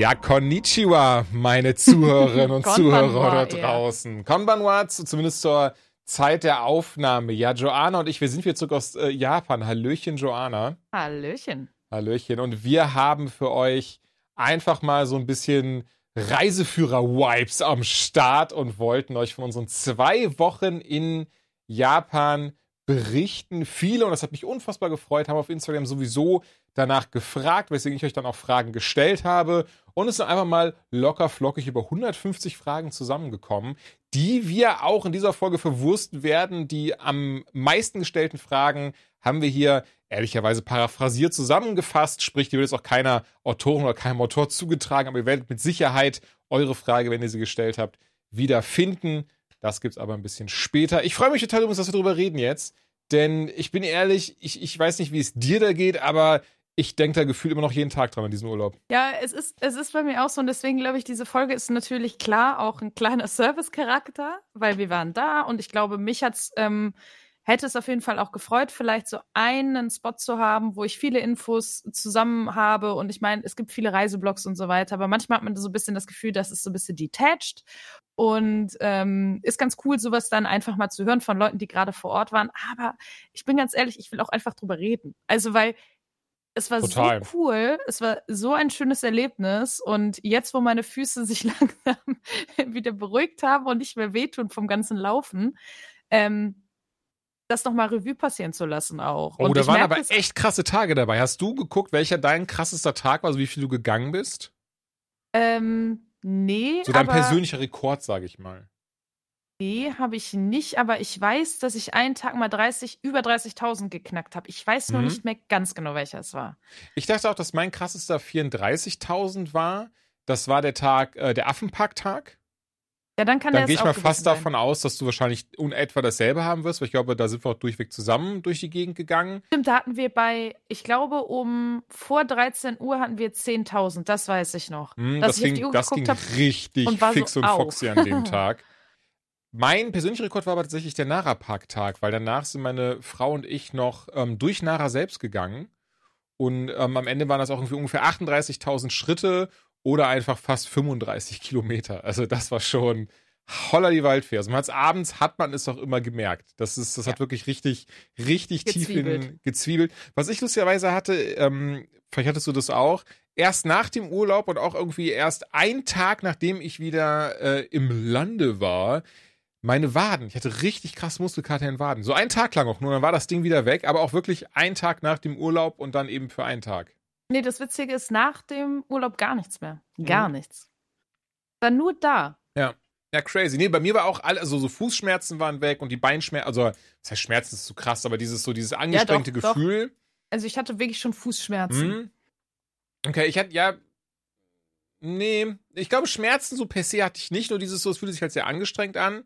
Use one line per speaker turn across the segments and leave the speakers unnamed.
Ja, konnichiwa, meine Zuhörerinnen und Zuhörer da draußen. Konbanwa, zumindest zur Zeit der Aufnahme. Ja, Joanna und ich, wir sind wieder zurück aus äh, Japan. Hallöchen, Joanna.
Hallöchen.
Hallöchen. Und wir haben für euch einfach mal so ein bisschen Reiseführer-Wipes am Start und wollten euch von unseren zwei Wochen in Japan berichten. Viele, und das hat mich unfassbar gefreut, haben auf Instagram sowieso danach gefragt, weswegen ich euch dann auch Fragen gestellt habe. Und es sind einfach mal locker flockig über 150 Fragen zusammengekommen, die wir auch in dieser Folge verwursten werden. Die am meisten gestellten Fragen haben wir hier ehrlicherweise paraphrasiert zusammengefasst. Sprich, die wird jetzt auch keiner Autorin oder keinem Autor zugetragen, aber ihr werdet mit Sicherheit eure Frage, wenn ihr sie gestellt habt, wieder finden. Das gibt's aber ein bisschen später. Ich freue mich total übrigens, dass wir darüber reden jetzt. Denn ich bin ehrlich, ich, ich weiß nicht, wie es dir da geht, aber ich denke da gefühlt immer noch jeden Tag dran an diesen Urlaub.
Ja, es ist, es ist bei mir auch so und deswegen glaube ich, diese Folge ist natürlich klar auch ein kleiner Service-Charakter, weil wir waren da und ich glaube, mich hat's, ähm, hätte es auf jeden Fall auch gefreut, vielleicht so einen Spot zu haben, wo ich viele Infos zusammen habe und ich meine, es gibt viele Reiseblogs und so weiter, aber manchmal hat man so ein bisschen das Gefühl, dass es so ein bisschen detached und ähm, ist ganz cool, sowas dann einfach mal zu hören von Leuten, die gerade vor Ort waren. Aber ich bin ganz ehrlich, ich will auch einfach drüber reden. Also, weil es war Total. so cool, es war so ein schönes Erlebnis und jetzt, wo meine Füße sich langsam wieder beruhigt haben und nicht mehr wehtun vom ganzen Laufen, ähm, das nochmal Revue passieren zu lassen auch.
Oh, und da waren aber echt krasse Tage dabei. Hast du geguckt, welcher dein krassester Tag war, also wie viel du gegangen bist?
Ähm, nee.
So dein persönlicher Rekord, sage ich mal.
Nee, habe ich nicht, aber ich weiß, dass ich einen Tag mal 30, über 30.000 geknackt habe. Ich weiß nur mhm. nicht mehr ganz genau, welcher es war.
Ich dachte auch, dass mein krassester 34.000 war. Das war der Tag, äh, der Affenparktag.
Ja, dann kann
Dann gehe ich mal fast sein. davon aus, dass du wahrscheinlich unetwa dasselbe haben wirst, weil ich glaube, da sind wir auch durchweg zusammen durch die Gegend gegangen.
Stimmt, da hatten wir bei, ich glaube, um vor 13 Uhr hatten wir 10.000, das weiß ich noch.
Mm, das ging, das ging richtig und fix so und foxy an dem Tag. Mein persönlicher Rekord war aber tatsächlich der Nara-Park-Tag, weil danach sind meine Frau und ich noch ähm, durch Nara selbst gegangen. Und ähm, am Ende waren das auch irgendwie ungefähr 38.000 Schritte oder einfach fast 35 Kilometer. Also das war schon holler die Waldfee. Also man hat's abends, hat man es doch immer gemerkt. Das ist, das ja. hat wirklich richtig, richtig gezwiebelt. tief in gezwiebelt. Was ich lustigerweise hatte, ähm, vielleicht hattest du das auch, erst nach dem Urlaub und auch irgendwie erst ein Tag, nachdem ich wieder äh, im Lande war, meine Waden. Ich hatte richtig krass Muskelkater in Waden. So einen Tag lang auch nur, dann war das Ding wieder weg, aber auch wirklich ein Tag nach dem Urlaub und dann eben für einen Tag.
Nee, das Witzige ist, nach dem Urlaub gar nichts mehr. Gar mhm. nichts. Dann nur da.
Ja. Ja, crazy. Nee, bei mir war auch alle, also so Fußschmerzen waren weg und die Beinschmerzen, also, das heißt Schmerzen ist zu krass, aber dieses so, dieses angestrengte ja, doch, Gefühl. Doch.
Also ich hatte wirklich schon Fußschmerzen. Mhm.
Okay, ich hatte, ja, nee, ich glaube Schmerzen so per se hatte ich nicht, nur dieses so, es fühlte sich halt sehr angestrengt an.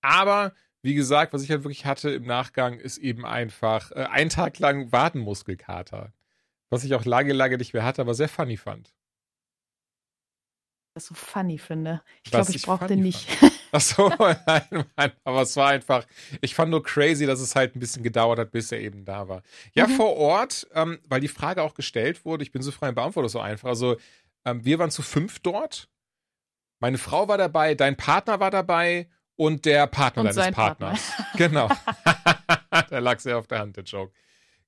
Aber wie gesagt, was ich halt wirklich hatte im Nachgang, ist eben einfach äh, ein Tag lang Wadenmuskelkater. Was ich auch lange, lange nicht mehr hatte, aber sehr funny fand.
Das so funny finde. Ich glaube, ich, ich brauche den nicht.
Ach so, nein, nein, aber es war einfach, ich fand nur crazy, dass es halt ein bisschen gedauert hat, bis er eben da war. Ja, mhm. vor Ort, ähm, weil die Frage auch gestellt wurde, ich bin so frei im Beantwortung so einfach. Also, ähm, wir waren zu fünf dort. Meine Frau war dabei, dein Partner war dabei und der Partner und deines Partners. Partner. Genau. der lag sehr auf der Hand, der Joke.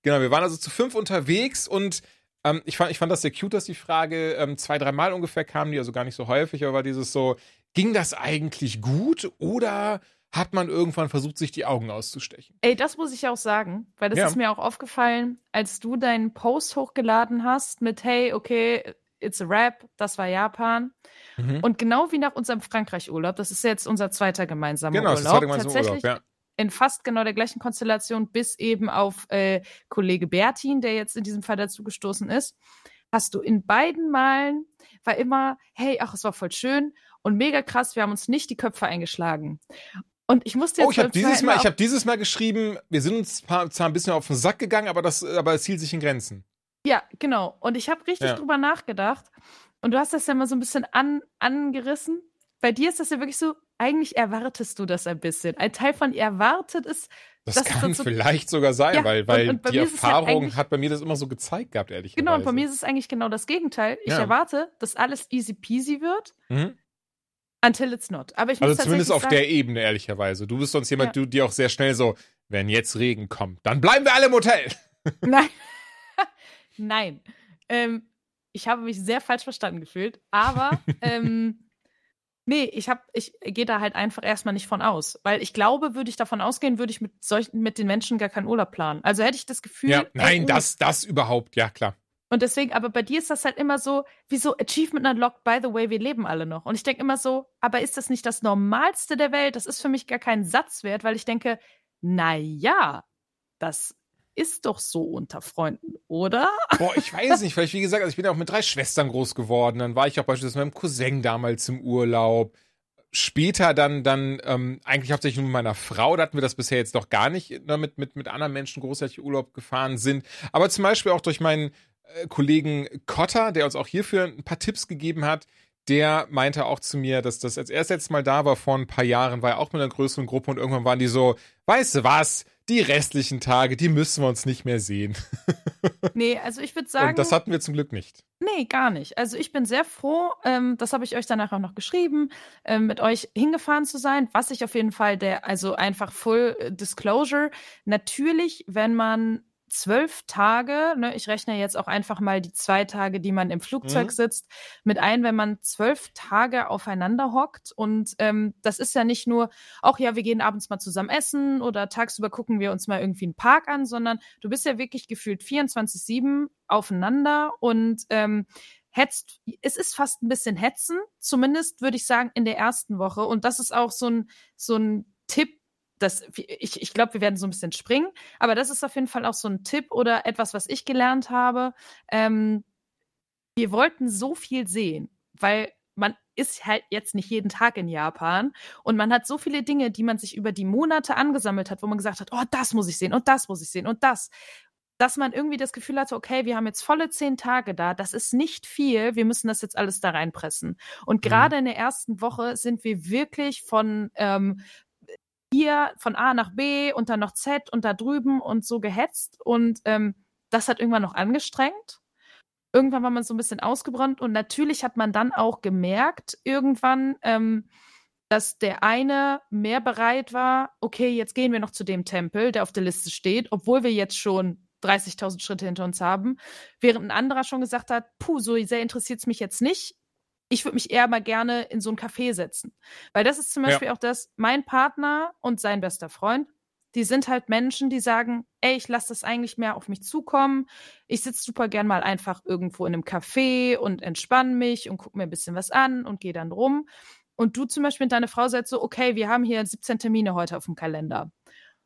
Genau, wir waren also zu fünf unterwegs und ähm, ich, fand, ich fand das sehr cute, dass die Frage ähm, zwei, dreimal ungefähr kam, die also gar nicht so häufig, aber war dieses so, ging das eigentlich gut oder hat man irgendwann versucht, sich die Augen auszustechen?
Ey, das muss ich auch sagen, weil das ja. ist mir auch aufgefallen, als du deinen Post hochgeladen hast mit, hey, okay, it's a rap, das war Japan. Mhm. Und genau wie nach unserem Frankreich-Urlaub, das ist jetzt unser zweiter gemeinsamer genau, Urlaub. Genau, das ist tatsächlich Urlaub, ja. In fast genau der gleichen Konstellation, bis eben auf äh, Kollege Bertin, der jetzt in diesem Fall dazu gestoßen ist, hast du in beiden Malen war immer, hey, ach, es war voll schön und mega krass, wir haben uns nicht die Köpfe eingeschlagen. Und ich musste jetzt.
Oh, ich habe dieses Mal, ich habe dieses Mal geschrieben, wir sind uns zwar ein bisschen auf den Sack gegangen, aber das, aber es hielt sich in Grenzen.
Ja, genau. Und ich habe richtig ja. drüber nachgedacht. Und du hast das ja mal so ein bisschen an, angerissen. Bei dir ist das ja wirklich so, eigentlich erwartest du das ein bisschen. Ein Teil von erwartet ist,
Das, das kann so, vielleicht sogar sein, ja, weil, weil und, und die Erfahrung halt hat bei mir das immer so gezeigt gehabt, ehrlich gesagt.
Genau, und bei mir ist es eigentlich genau das Gegenteil. Ich ja. erwarte, dass alles easy peasy wird. Mhm. Until it's not. Aber ich
also zumindest auf sagen, der Ebene, ehrlicherweise. Du bist sonst jemand, ja. du, die auch sehr schnell so, wenn jetzt Regen kommt, dann bleiben wir alle im Hotel.
Nein. Nein. Ähm, ich habe mich sehr falsch verstanden gefühlt, aber ähm, Nee, ich hab, ich gehe da halt einfach erstmal nicht von aus. Weil ich glaube, würde ich davon ausgehen, würde ich mit solchen, mit den Menschen gar keinen Urlaub planen. Also hätte ich das Gefühl.
Ja, nein, ey, das, das überhaupt, ja klar.
Und deswegen, aber bei dir ist das halt immer so, wie so Achievement Unlocked, by the way, wir leben alle noch. Und ich denke immer so, aber ist das nicht das Normalste der Welt? Das ist für mich gar kein Satz wert, weil ich denke, na ja, das ist doch so unter Freunden, oder?
Boah, ich weiß nicht, weil wie gesagt, also ich bin ja auch mit drei Schwestern groß geworden. Dann war ich auch beispielsweise mit meinem Cousin damals im Urlaub. Später dann, dann ähm, eigentlich hauptsächlich nur mit meiner Frau, da hatten wir das bisher jetzt noch gar nicht, ne, mit, mit, mit anderen Menschen großartig Urlaub gefahren sind. Aber zum Beispiel auch durch meinen äh, Kollegen Cotter, der uns auch hierfür ein paar Tipps gegeben hat, der meinte auch zu mir, dass das als er letzte Mal da war vor ein paar Jahren, war er auch mit einer größeren Gruppe und irgendwann waren die so, weißt du was, die restlichen Tage, die müssen wir uns nicht mehr sehen.
nee, also ich würde sagen.
Und das hatten wir zum Glück nicht.
Nee, gar nicht. Also ich bin sehr froh, ähm, das habe ich euch danach auch noch geschrieben, ähm, mit euch hingefahren zu sein, was ich auf jeden Fall der, also einfach Full Disclosure. Natürlich, wenn man zwölf Tage, ne, ich rechne jetzt auch einfach mal die zwei Tage, die man im Flugzeug mhm. sitzt, mit ein, wenn man zwölf Tage aufeinander hockt. Und ähm, das ist ja nicht nur, auch ja, wir gehen abends mal zusammen essen oder tagsüber gucken wir uns mal irgendwie einen Park an, sondern du bist ja wirklich gefühlt 24-7 aufeinander und ähm, hetzt, es ist fast ein bisschen hetzen, zumindest würde ich sagen in der ersten Woche. Und das ist auch so ein, so ein Tipp, das, ich, ich glaube, wir werden so ein bisschen springen, aber das ist auf jeden Fall auch so ein Tipp oder etwas, was ich gelernt habe. Ähm, wir wollten so viel sehen, weil man ist halt jetzt nicht jeden Tag in Japan und man hat so viele Dinge, die man sich über die Monate angesammelt hat, wo man gesagt hat, oh, das muss ich sehen und das muss ich sehen und das dass man irgendwie das Gefühl hatte, okay, wir haben jetzt volle zehn Tage da, das ist nicht viel, wir müssen das jetzt alles da reinpressen. Und mhm. gerade mhm. in der ersten Woche sind wir wirklich von, ähm, hier von A nach B und dann noch Z und da drüben und so gehetzt. Und ähm, das hat irgendwann noch angestrengt. Irgendwann war man so ein bisschen ausgebrannt und natürlich hat man dann auch gemerkt, irgendwann, ähm, dass der eine mehr bereit war, okay, jetzt gehen wir noch zu dem Tempel, der auf der Liste steht, obwohl wir jetzt schon 30.000 Schritte hinter uns haben, während ein anderer schon gesagt hat, puh, so sehr interessiert es mich jetzt nicht, ich würde mich eher mal gerne in so ein Café setzen. Weil das ist zum Beispiel ja. auch das, mein Partner und sein bester Freund, die sind halt Menschen, die sagen, ey, ich lasse das eigentlich mehr auf mich zukommen. Ich sitze super gern mal einfach irgendwo in einem Café und entspanne mich und gucke mir ein bisschen was an und gehe dann rum. Und du zum Beispiel mit deiner Frau sagst so, okay, wir haben hier 17 Termine heute auf dem Kalender.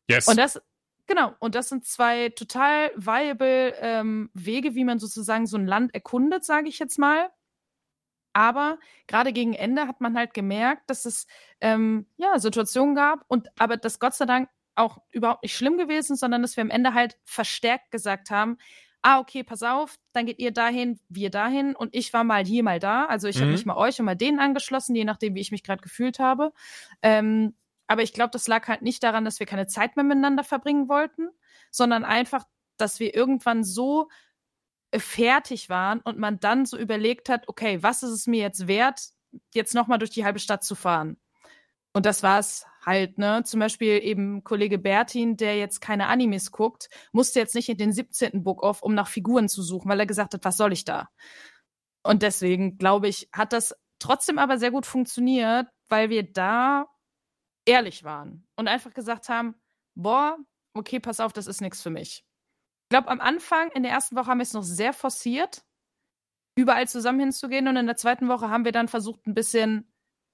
Yes. Und das, genau, und das sind zwei total viable ähm, Wege, wie man sozusagen so ein Land erkundet, sage ich jetzt mal. Aber gerade gegen Ende hat man halt gemerkt, dass es ähm, ja Situationen gab und aber das Gott sei Dank auch überhaupt nicht schlimm gewesen, sondern dass wir am Ende halt verstärkt gesagt haben, ah, okay, pass auf, dann geht ihr dahin, wir dahin und ich war mal hier, mal da. Also ich mhm. habe mich mal euch und mal denen angeschlossen, je nachdem, wie ich mich gerade gefühlt habe. Ähm, aber ich glaube, das lag halt nicht daran, dass wir keine Zeit mehr miteinander verbringen wollten, sondern einfach, dass wir irgendwann so fertig waren und man dann so überlegt hat, okay, was ist es mir jetzt wert, jetzt nochmal durch die halbe Stadt zu fahren? Und das war es halt, ne? Zum Beispiel eben Kollege Bertin, der jetzt keine Animes guckt, musste jetzt nicht in den 17. Book off, um nach Figuren zu suchen, weil er gesagt hat, was soll ich da? Und deswegen, glaube ich, hat das trotzdem aber sehr gut funktioniert, weil wir da ehrlich waren und einfach gesagt haben, boah, okay, pass auf, das ist nichts für mich glaube, am Anfang, in der ersten Woche haben wir es noch sehr forciert, überall zusammen hinzugehen. Und in der zweiten Woche haben wir dann versucht, ein bisschen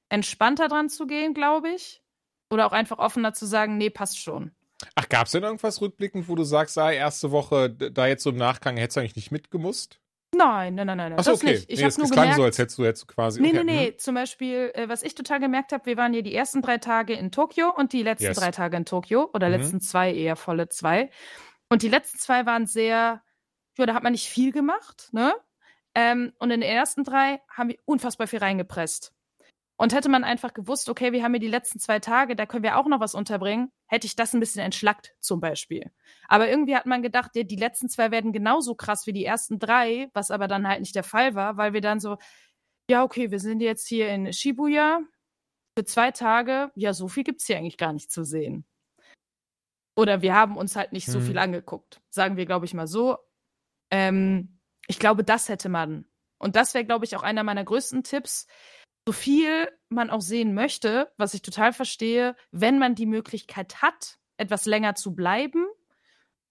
entspannter dran zu gehen, glaube ich. Oder auch einfach offener zu sagen, nee, passt schon.
Ach, gab es denn irgendwas rückblickend, wo du sagst, ah, erste Woche, da jetzt so im Nachgang, hättest du eigentlich nicht mitgemusst?
Nein, nein, nein, nein.
Achso, okay. Nicht. Ich nee, das nur klang gemerkt, so, als hättest du jetzt quasi.
Nee, okay. nee, nee. Mhm. Zum Beispiel, äh, was ich total gemerkt habe, wir waren ja die ersten drei Tage in Tokio und die letzten yes. drei Tage in Tokio oder mhm. letzten zwei eher volle zwei. Und die letzten zwei waren sehr, ja, da hat man nicht viel gemacht, ne? Ähm, und in den ersten drei haben wir unfassbar viel reingepresst. Und hätte man einfach gewusst, okay, wir haben hier die letzten zwei Tage, da können wir auch noch was unterbringen, hätte ich das ein bisschen entschlackt, zum Beispiel. Aber irgendwie hat man gedacht, ja, die letzten zwei werden genauso krass wie die ersten drei, was aber dann halt nicht der Fall war, weil wir dann so, ja, okay, wir sind jetzt hier in Shibuya für zwei Tage, ja, so viel gibt's hier eigentlich gar nicht zu sehen. Oder wir haben uns halt nicht so viel
Mhm.
angeguckt. Sagen wir, glaube ich, mal so. Ähm, ich glaube, das hätte man. Und das wäre, glaube ich, auch einer meiner größten Tipps. So viel man auch sehen möchte, was ich total verstehe, wenn man die Möglichkeit hat, etwas länger zu bleiben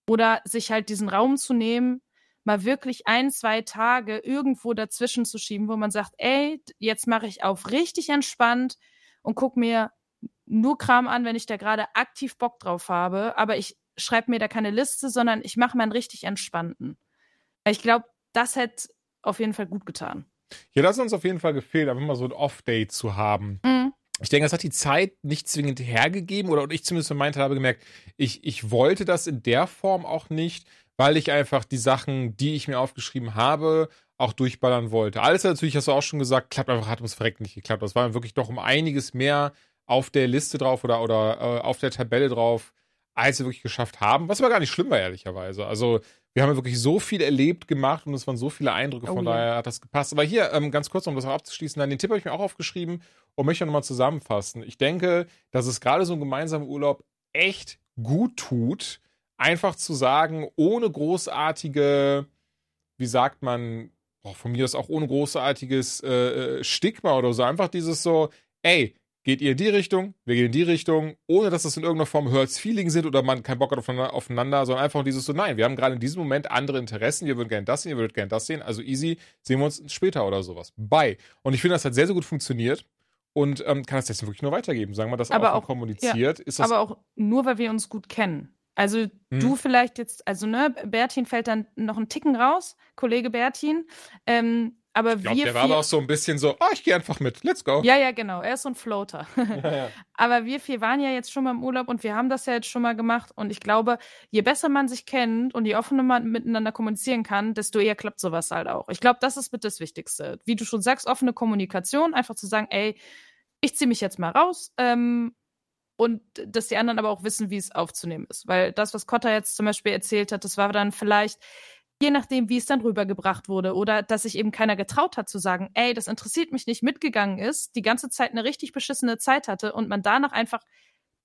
oder sich halt diesen Raum zu nehmen, mal wirklich ein, zwei Tage irgendwo dazwischen zu schieben, wo man sagt, ey, jetzt mache ich auf richtig entspannt und guck mir nur Kram an, wenn ich da gerade aktiv Bock drauf habe, aber ich schreibe mir da keine Liste, sondern ich mache mal einen richtig entspannten. Ich glaube, das hätte auf jeden Fall gut getan.
Ja, das hat uns auf jeden Fall gefehlt, einfach mal so ein Off-Day zu haben.
Mhm.
Ich denke, das hat die Zeit nicht zwingend hergegeben oder ich zumindest von meinem Teil habe gemerkt, ich, ich wollte das in der Form auch nicht, weil ich einfach die Sachen, die ich mir aufgeschrieben habe, auch durchballern wollte. Alles natürlich, hast du auch schon gesagt, klappt einfach, hat ums Verrecken nicht geklappt. Das war wirklich doch um einiges mehr auf der Liste drauf oder, oder äh, auf der Tabelle drauf, als wir wirklich geschafft haben. Was aber gar nicht schlimm war, ehrlicherweise. Also, wir haben ja wirklich so viel erlebt, gemacht und es waren so viele Eindrücke,
Oh
von
ja.
daher hat das gepasst. Aber hier, ähm, ganz kurz, um das auch abzuschließen, dann den Tipp habe ich mir auch aufgeschrieben und möchte nochmal zusammenfassen. Ich denke, dass es gerade so ein gemeinsamer Urlaub echt gut tut, einfach zu sagen, ohne großartige, wie sagt man, boah, von mir ist auch ohne großartiges äh, äh, Stigma oder so, einfach dieses so, ey, geht ihr in die Richtung, wir gehen in die Richtung, ohne dass das in irgendeiner Form Hurts Feeling sind oder man keinen Bock hat aufeinander, aufeinander, sondern einfach dieses so, nein, wir haben gerade in diesem Moment andere Interessen, ihr würdet gerne das sehen, ihr würdet gerne das sehen, also easy, sehen wir uns später oder sowas. Bye. Und ich finde, das hat sehr, sehr gut funktioniert und ähm, kann das deswegen wirklich nur weitergeben. Sagen wir das
Aber
auch,
auch-
kommuniziert, ist das
Aber auch nur, weil wir uns gut kennen. Also
Mhm.
du vielleicht jetzt, also ne, Bertin fällt dann noch einen Ticken raus, Kollege Bertin. Ähm, aber
Ich glaube,
wir
der war aber auch so ein bisschen so, ah, ich gehe einfach mit, let's go.
ja, ja, genau, er ist so ein Floater.
Ja, ja.
Aber wir vier waren ja jetzt schon mal im Urlaub und wir haben das ja jetzt schon mal gemacht. Und ich glaube, je besser man sich kennt und je offener man miteinander kommunizieren kann, desto eher klappt sowas halt auch. Ich glaube, das ist mit das Wichtigste. Wie du schon sagst, offene Kommunikation, einfach zu sagen, ey, ich ziehe mich jetzt mal raus. Ähm, und dass die anderen aber auch wissen, wie es aufzunehmen ist. Weil das, was Cotta jetzt zum Beispiel erzählt hat, das war dann vielleicht, je nachdem, wie es dann rübergebracht wurde, oder dass sich eben keiner getraut hat zu sagen, ey, das interessiert mich nicht, mitgegangen ist, die ganze Zeit eine richtig beschissene Zeit hatte und man danach einfach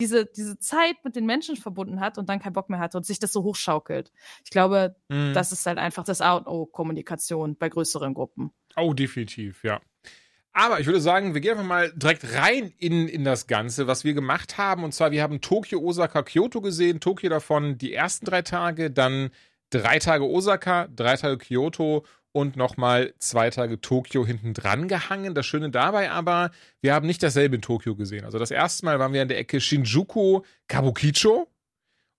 diese, diese Zeit mit den Menschen verbunden hat und dann keinen Bock mehr hatte und sich das so hochschaukelt. Ich glaube,
Mhm.
das ist halt einfach das A und O Kommunikation bei größeren Gruppen.
Oh, definitiv, ja. Aber ich würde sagen, wir gehen einfach mal direkt rein in, in das Ganze, was wir gemacht haben. Und zwar, wir haben Tokio, Osaka, Kyoto gesehen. Tokio davon die ersten drei Tage, dann drei Tage Osaka, drei Tage Kyoto und nochmal zwei Tage Tokio hinten dran gehangen. Das Schöne dabei aber, wir haben nicht dasselbe in Tokio gesehen. Also das erste Mal waren wir an der Ecke Shinjuku, Kabukicho.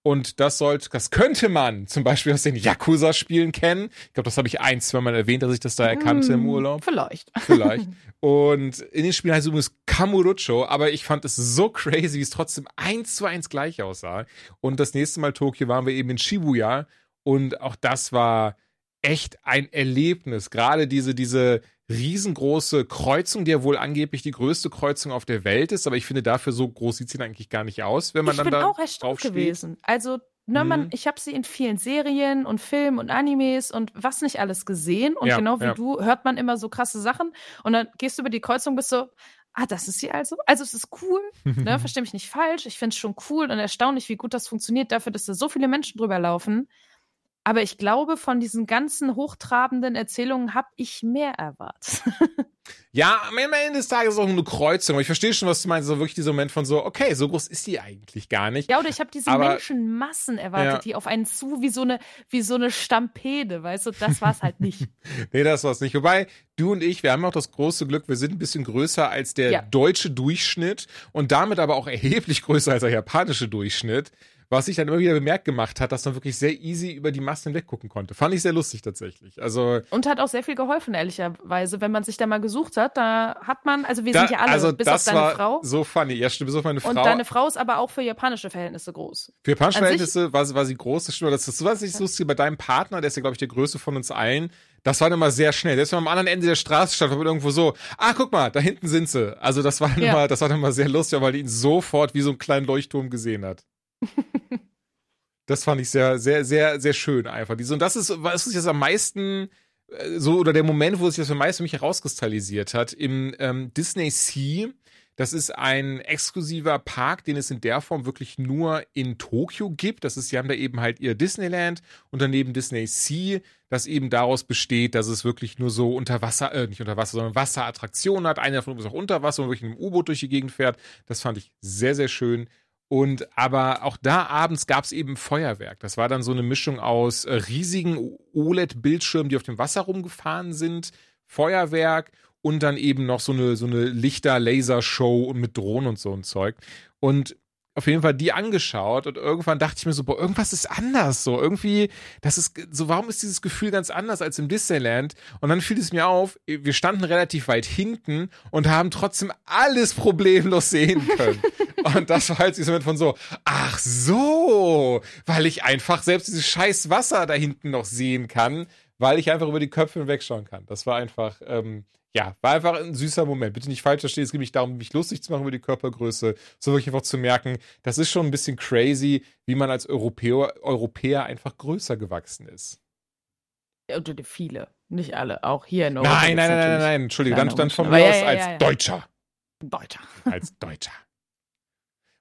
Und das sollte, das könnte man zum Beispiel aus den Yakuza-Spielen kennen. Ich glaube, das habe ich ein, zwei Mal erwähnt, dass ich das da erkannte im
Hm,
Urlaub.
Vielleicht.
Vielleicht. Und in den Spielen heißt es übrigens Kamurocho, aber ich fand es so crazy, wie es trotzdem eins zu eins gleich aussah. Und das nächste Mal Tokio waren wir eben in Shibuya und auch das war echt ein Erlebnis. Gerade diese, diese riesengroße Kreuzung, die ja wohl angeblich die größte Kreuzung auf der Welt ist, aber ich finde, dafür so groß sieht sie dann eigentlich gar nicht aus, wenn man
ich
dann
bin
da
auch erstaunt
drauf steht.
gewesen. Also, ne,
Mhm.
man, ich habe sie in vielen Serien und Filmen und Animes und was nicht alles gesehen. Und
Ja,
genau wie
ja.
du hört man immer so krasse Sachen. Und dann gehst du über die Kreuzung, bist so, ah, das ist sie also. Also es ist cool, ne, versteh mich nicht falsch. Ich finde es schon cool und erstaunlich, wie gut das funktioniert, dafür, dass da so viele Menschen drüber laufen. Aber ich glaube, von diesen ganzen hochtrabenden Erzählungen habe ich mehr erwartet.
Ja, am Ende des Tages ist es auch eine Kreuzung. Aber ich verstehe schon, was du meinst. So wirklich dieser Moment von so, okay, so groß ist die eigentlich gar nicht.
Ja, oder ich habe diese
Aber-
Menschenmassen erwartet,
Ja.
die auf einen zu wie so eine, wie so eine Stampede, weißt du? Das war es halt nicht.
Nee, das war's nicht. Wobei, du und ich, wir haben auch das große Glück, wir sind ein bisschen größer als der
Ja.
deutsche Durchschnitt und damit aber auch erheblich größer als der japanische Durchschnitt. Was sich dann immer wieder bemerkt gemacht hat, dass man wirklich sehr easy über die Massen hinweggucken konnte. Fand ich sehr lustig tatsächlich. Also
und hat auch sehr viel geholfen, ehrlicherweise, wenn man sich da mal gesucht hat. Da hat man, also wir da, sind ja alle,
also
bis
das
auf deine
war
Frau.
So funny, ja stimmt, bis auf meine Frau.
Und deine Frau ist aber auch für japanische Verhältnisse groß.
Für japanische Verhältnisse war, war sie groß, das stimmt. Das ist was ich lustig bei deinem Partner, der ist ja glaube ich der größte von uns allen. Das war dann mal sehr schnell. Selbst wenn man am anderen Ende der Straße stand, war man irgendwo so, ah, guck mal, da hinten sind sie. Also das war dann ja. mal, das war dann mal sehr lustig, weil die ihn sofort wie so einen kleinen Leuchtturm gesehen hat. das fand ich sehr, sehr, sehr, sehr schön einfach. und das ist, was ist jetzt am meisten äh, so, oder der Moment, wo sich das am meisten für mich herauskristallisiert hat, im ähm, Disney Sea das ist ein exklusiver Park, den es in der Form wirklich nur in Tokio gibt. Das ist, sie haben da eben halt ihr Disneyland und daneben Disney Sea, das eben daraus besteht, dass es wirklich nur so unter Wasser, äh, nicht unter Wasser, sondern Wasserattraktionen hat. Eine davon ist auch unter Wasser und wirklich in einem U-Boot durch die Gegend fährt. Das fand ich sehr, sehr schön. Und aber auch da abends gab es eben Feuerwerk. Das war dann so eine Mischung aus äh, riesigen OLED-Bildschirmen, die auf dem Wasser rumgefahren sind, Feuerwerk und dann eben noch so eine, so eine Lichter-Laser-Show und mit Drohnen und so ein Zeug. Und auf jeden Fall die angeschaut und irgendwann dachte ich mir so, boah, irgendwas ist anders so. Irgendwie, das ist so, warum ist dieses Gefühl ganz anders als im Disneyland? Und dann fiel es mir auf, wir standen relativ weit hinten und haben trotzdem alles problemlos sehen können. und das war halt so Moment von so, ach so, weil ich einfach selbst dieses scheiß Wasser da hinten noch sehen kann, weil ich einfach über die Köpfe hinwegschauen kann. Das war einfach, ähm, ja, war einfach ein süßer Moment. Bitte nicht falsch verstehen, es geht nicht darum, mich lustig zu machen über die Körpergröße, sondern wirklich einfach zu merken, das ist schon ein bisschen crazy, wie man als Europäer, Europäer einfach größer gewachsen ist.
Ja, und viele, nicht alle, auch hier in Europa.
Nein, nein, nein, nein, nein, Entschuldigung, dann, dann von mir ja, aus ja, als Deutscher.
Deutscher.
Als Deutscher.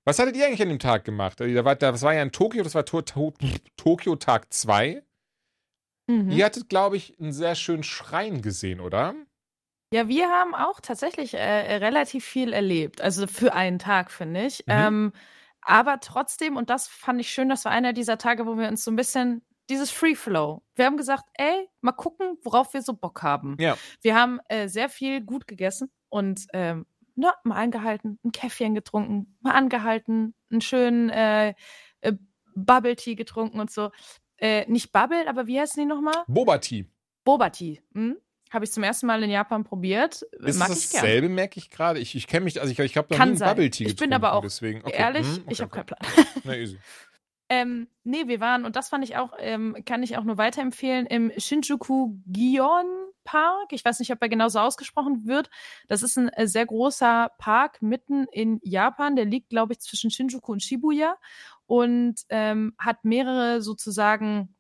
Was hattet ihr eigentlich an dem Tag gemacht? Das war, das war ja in Tokio, das war to to Tokio Tag 2. Mhm. Ihr hattet, glaube ich, einen sehr schönen Schrein gesehen, oder?
Ja, wir haben auch tatsächlich äh, relativ viel erlebt. Also für einen Tag, finde ich. Mhm. Ähm, aber trotzdem, und das fand ich schön, das war einer dieser Tage, wo wir uns so ein bisschen dieses Free Flow. Wir haben gesagt, ey, mal gucken, worauf wir so Bock haben.
Ja.
Wir haben äh, sehr viel gut gegessen und ähm, na, ne, mal angehalten, ein Käffchen getrunken, mal angehalten, einen schönen äh, äh, Bubble Tea getrunken und so. Äh, nicht Bubble, aber wie heißen die nochmal?
Boba Tea.
Boba Tea. Hm? Habe ich zum ersten Mal in Japan probiert.
Ist Mag das dasselbe, merke ich gerade? Ich, ich kenne mich, also ich, ich habe noch nie einen Bubble Tea
Ich bin aber auch,
deswegen. Okay.
ehrlich, hm, okay, ich habe okay. keinen Plan. Na, easy. Ähm, nee, wir waren, und das fand ich auch, ähm, kann ich auch nur weiterempfehlen, im Shinjuku Gion Park. Ich weiß nicht, ob er genauso ausgesprochen wird. Das ist ein äh, sehr großer Park mitten in Japan. Der liegt, glaube ich, zwischen Shinjuku und Shibuya und ähm, hat mehrere sozusagen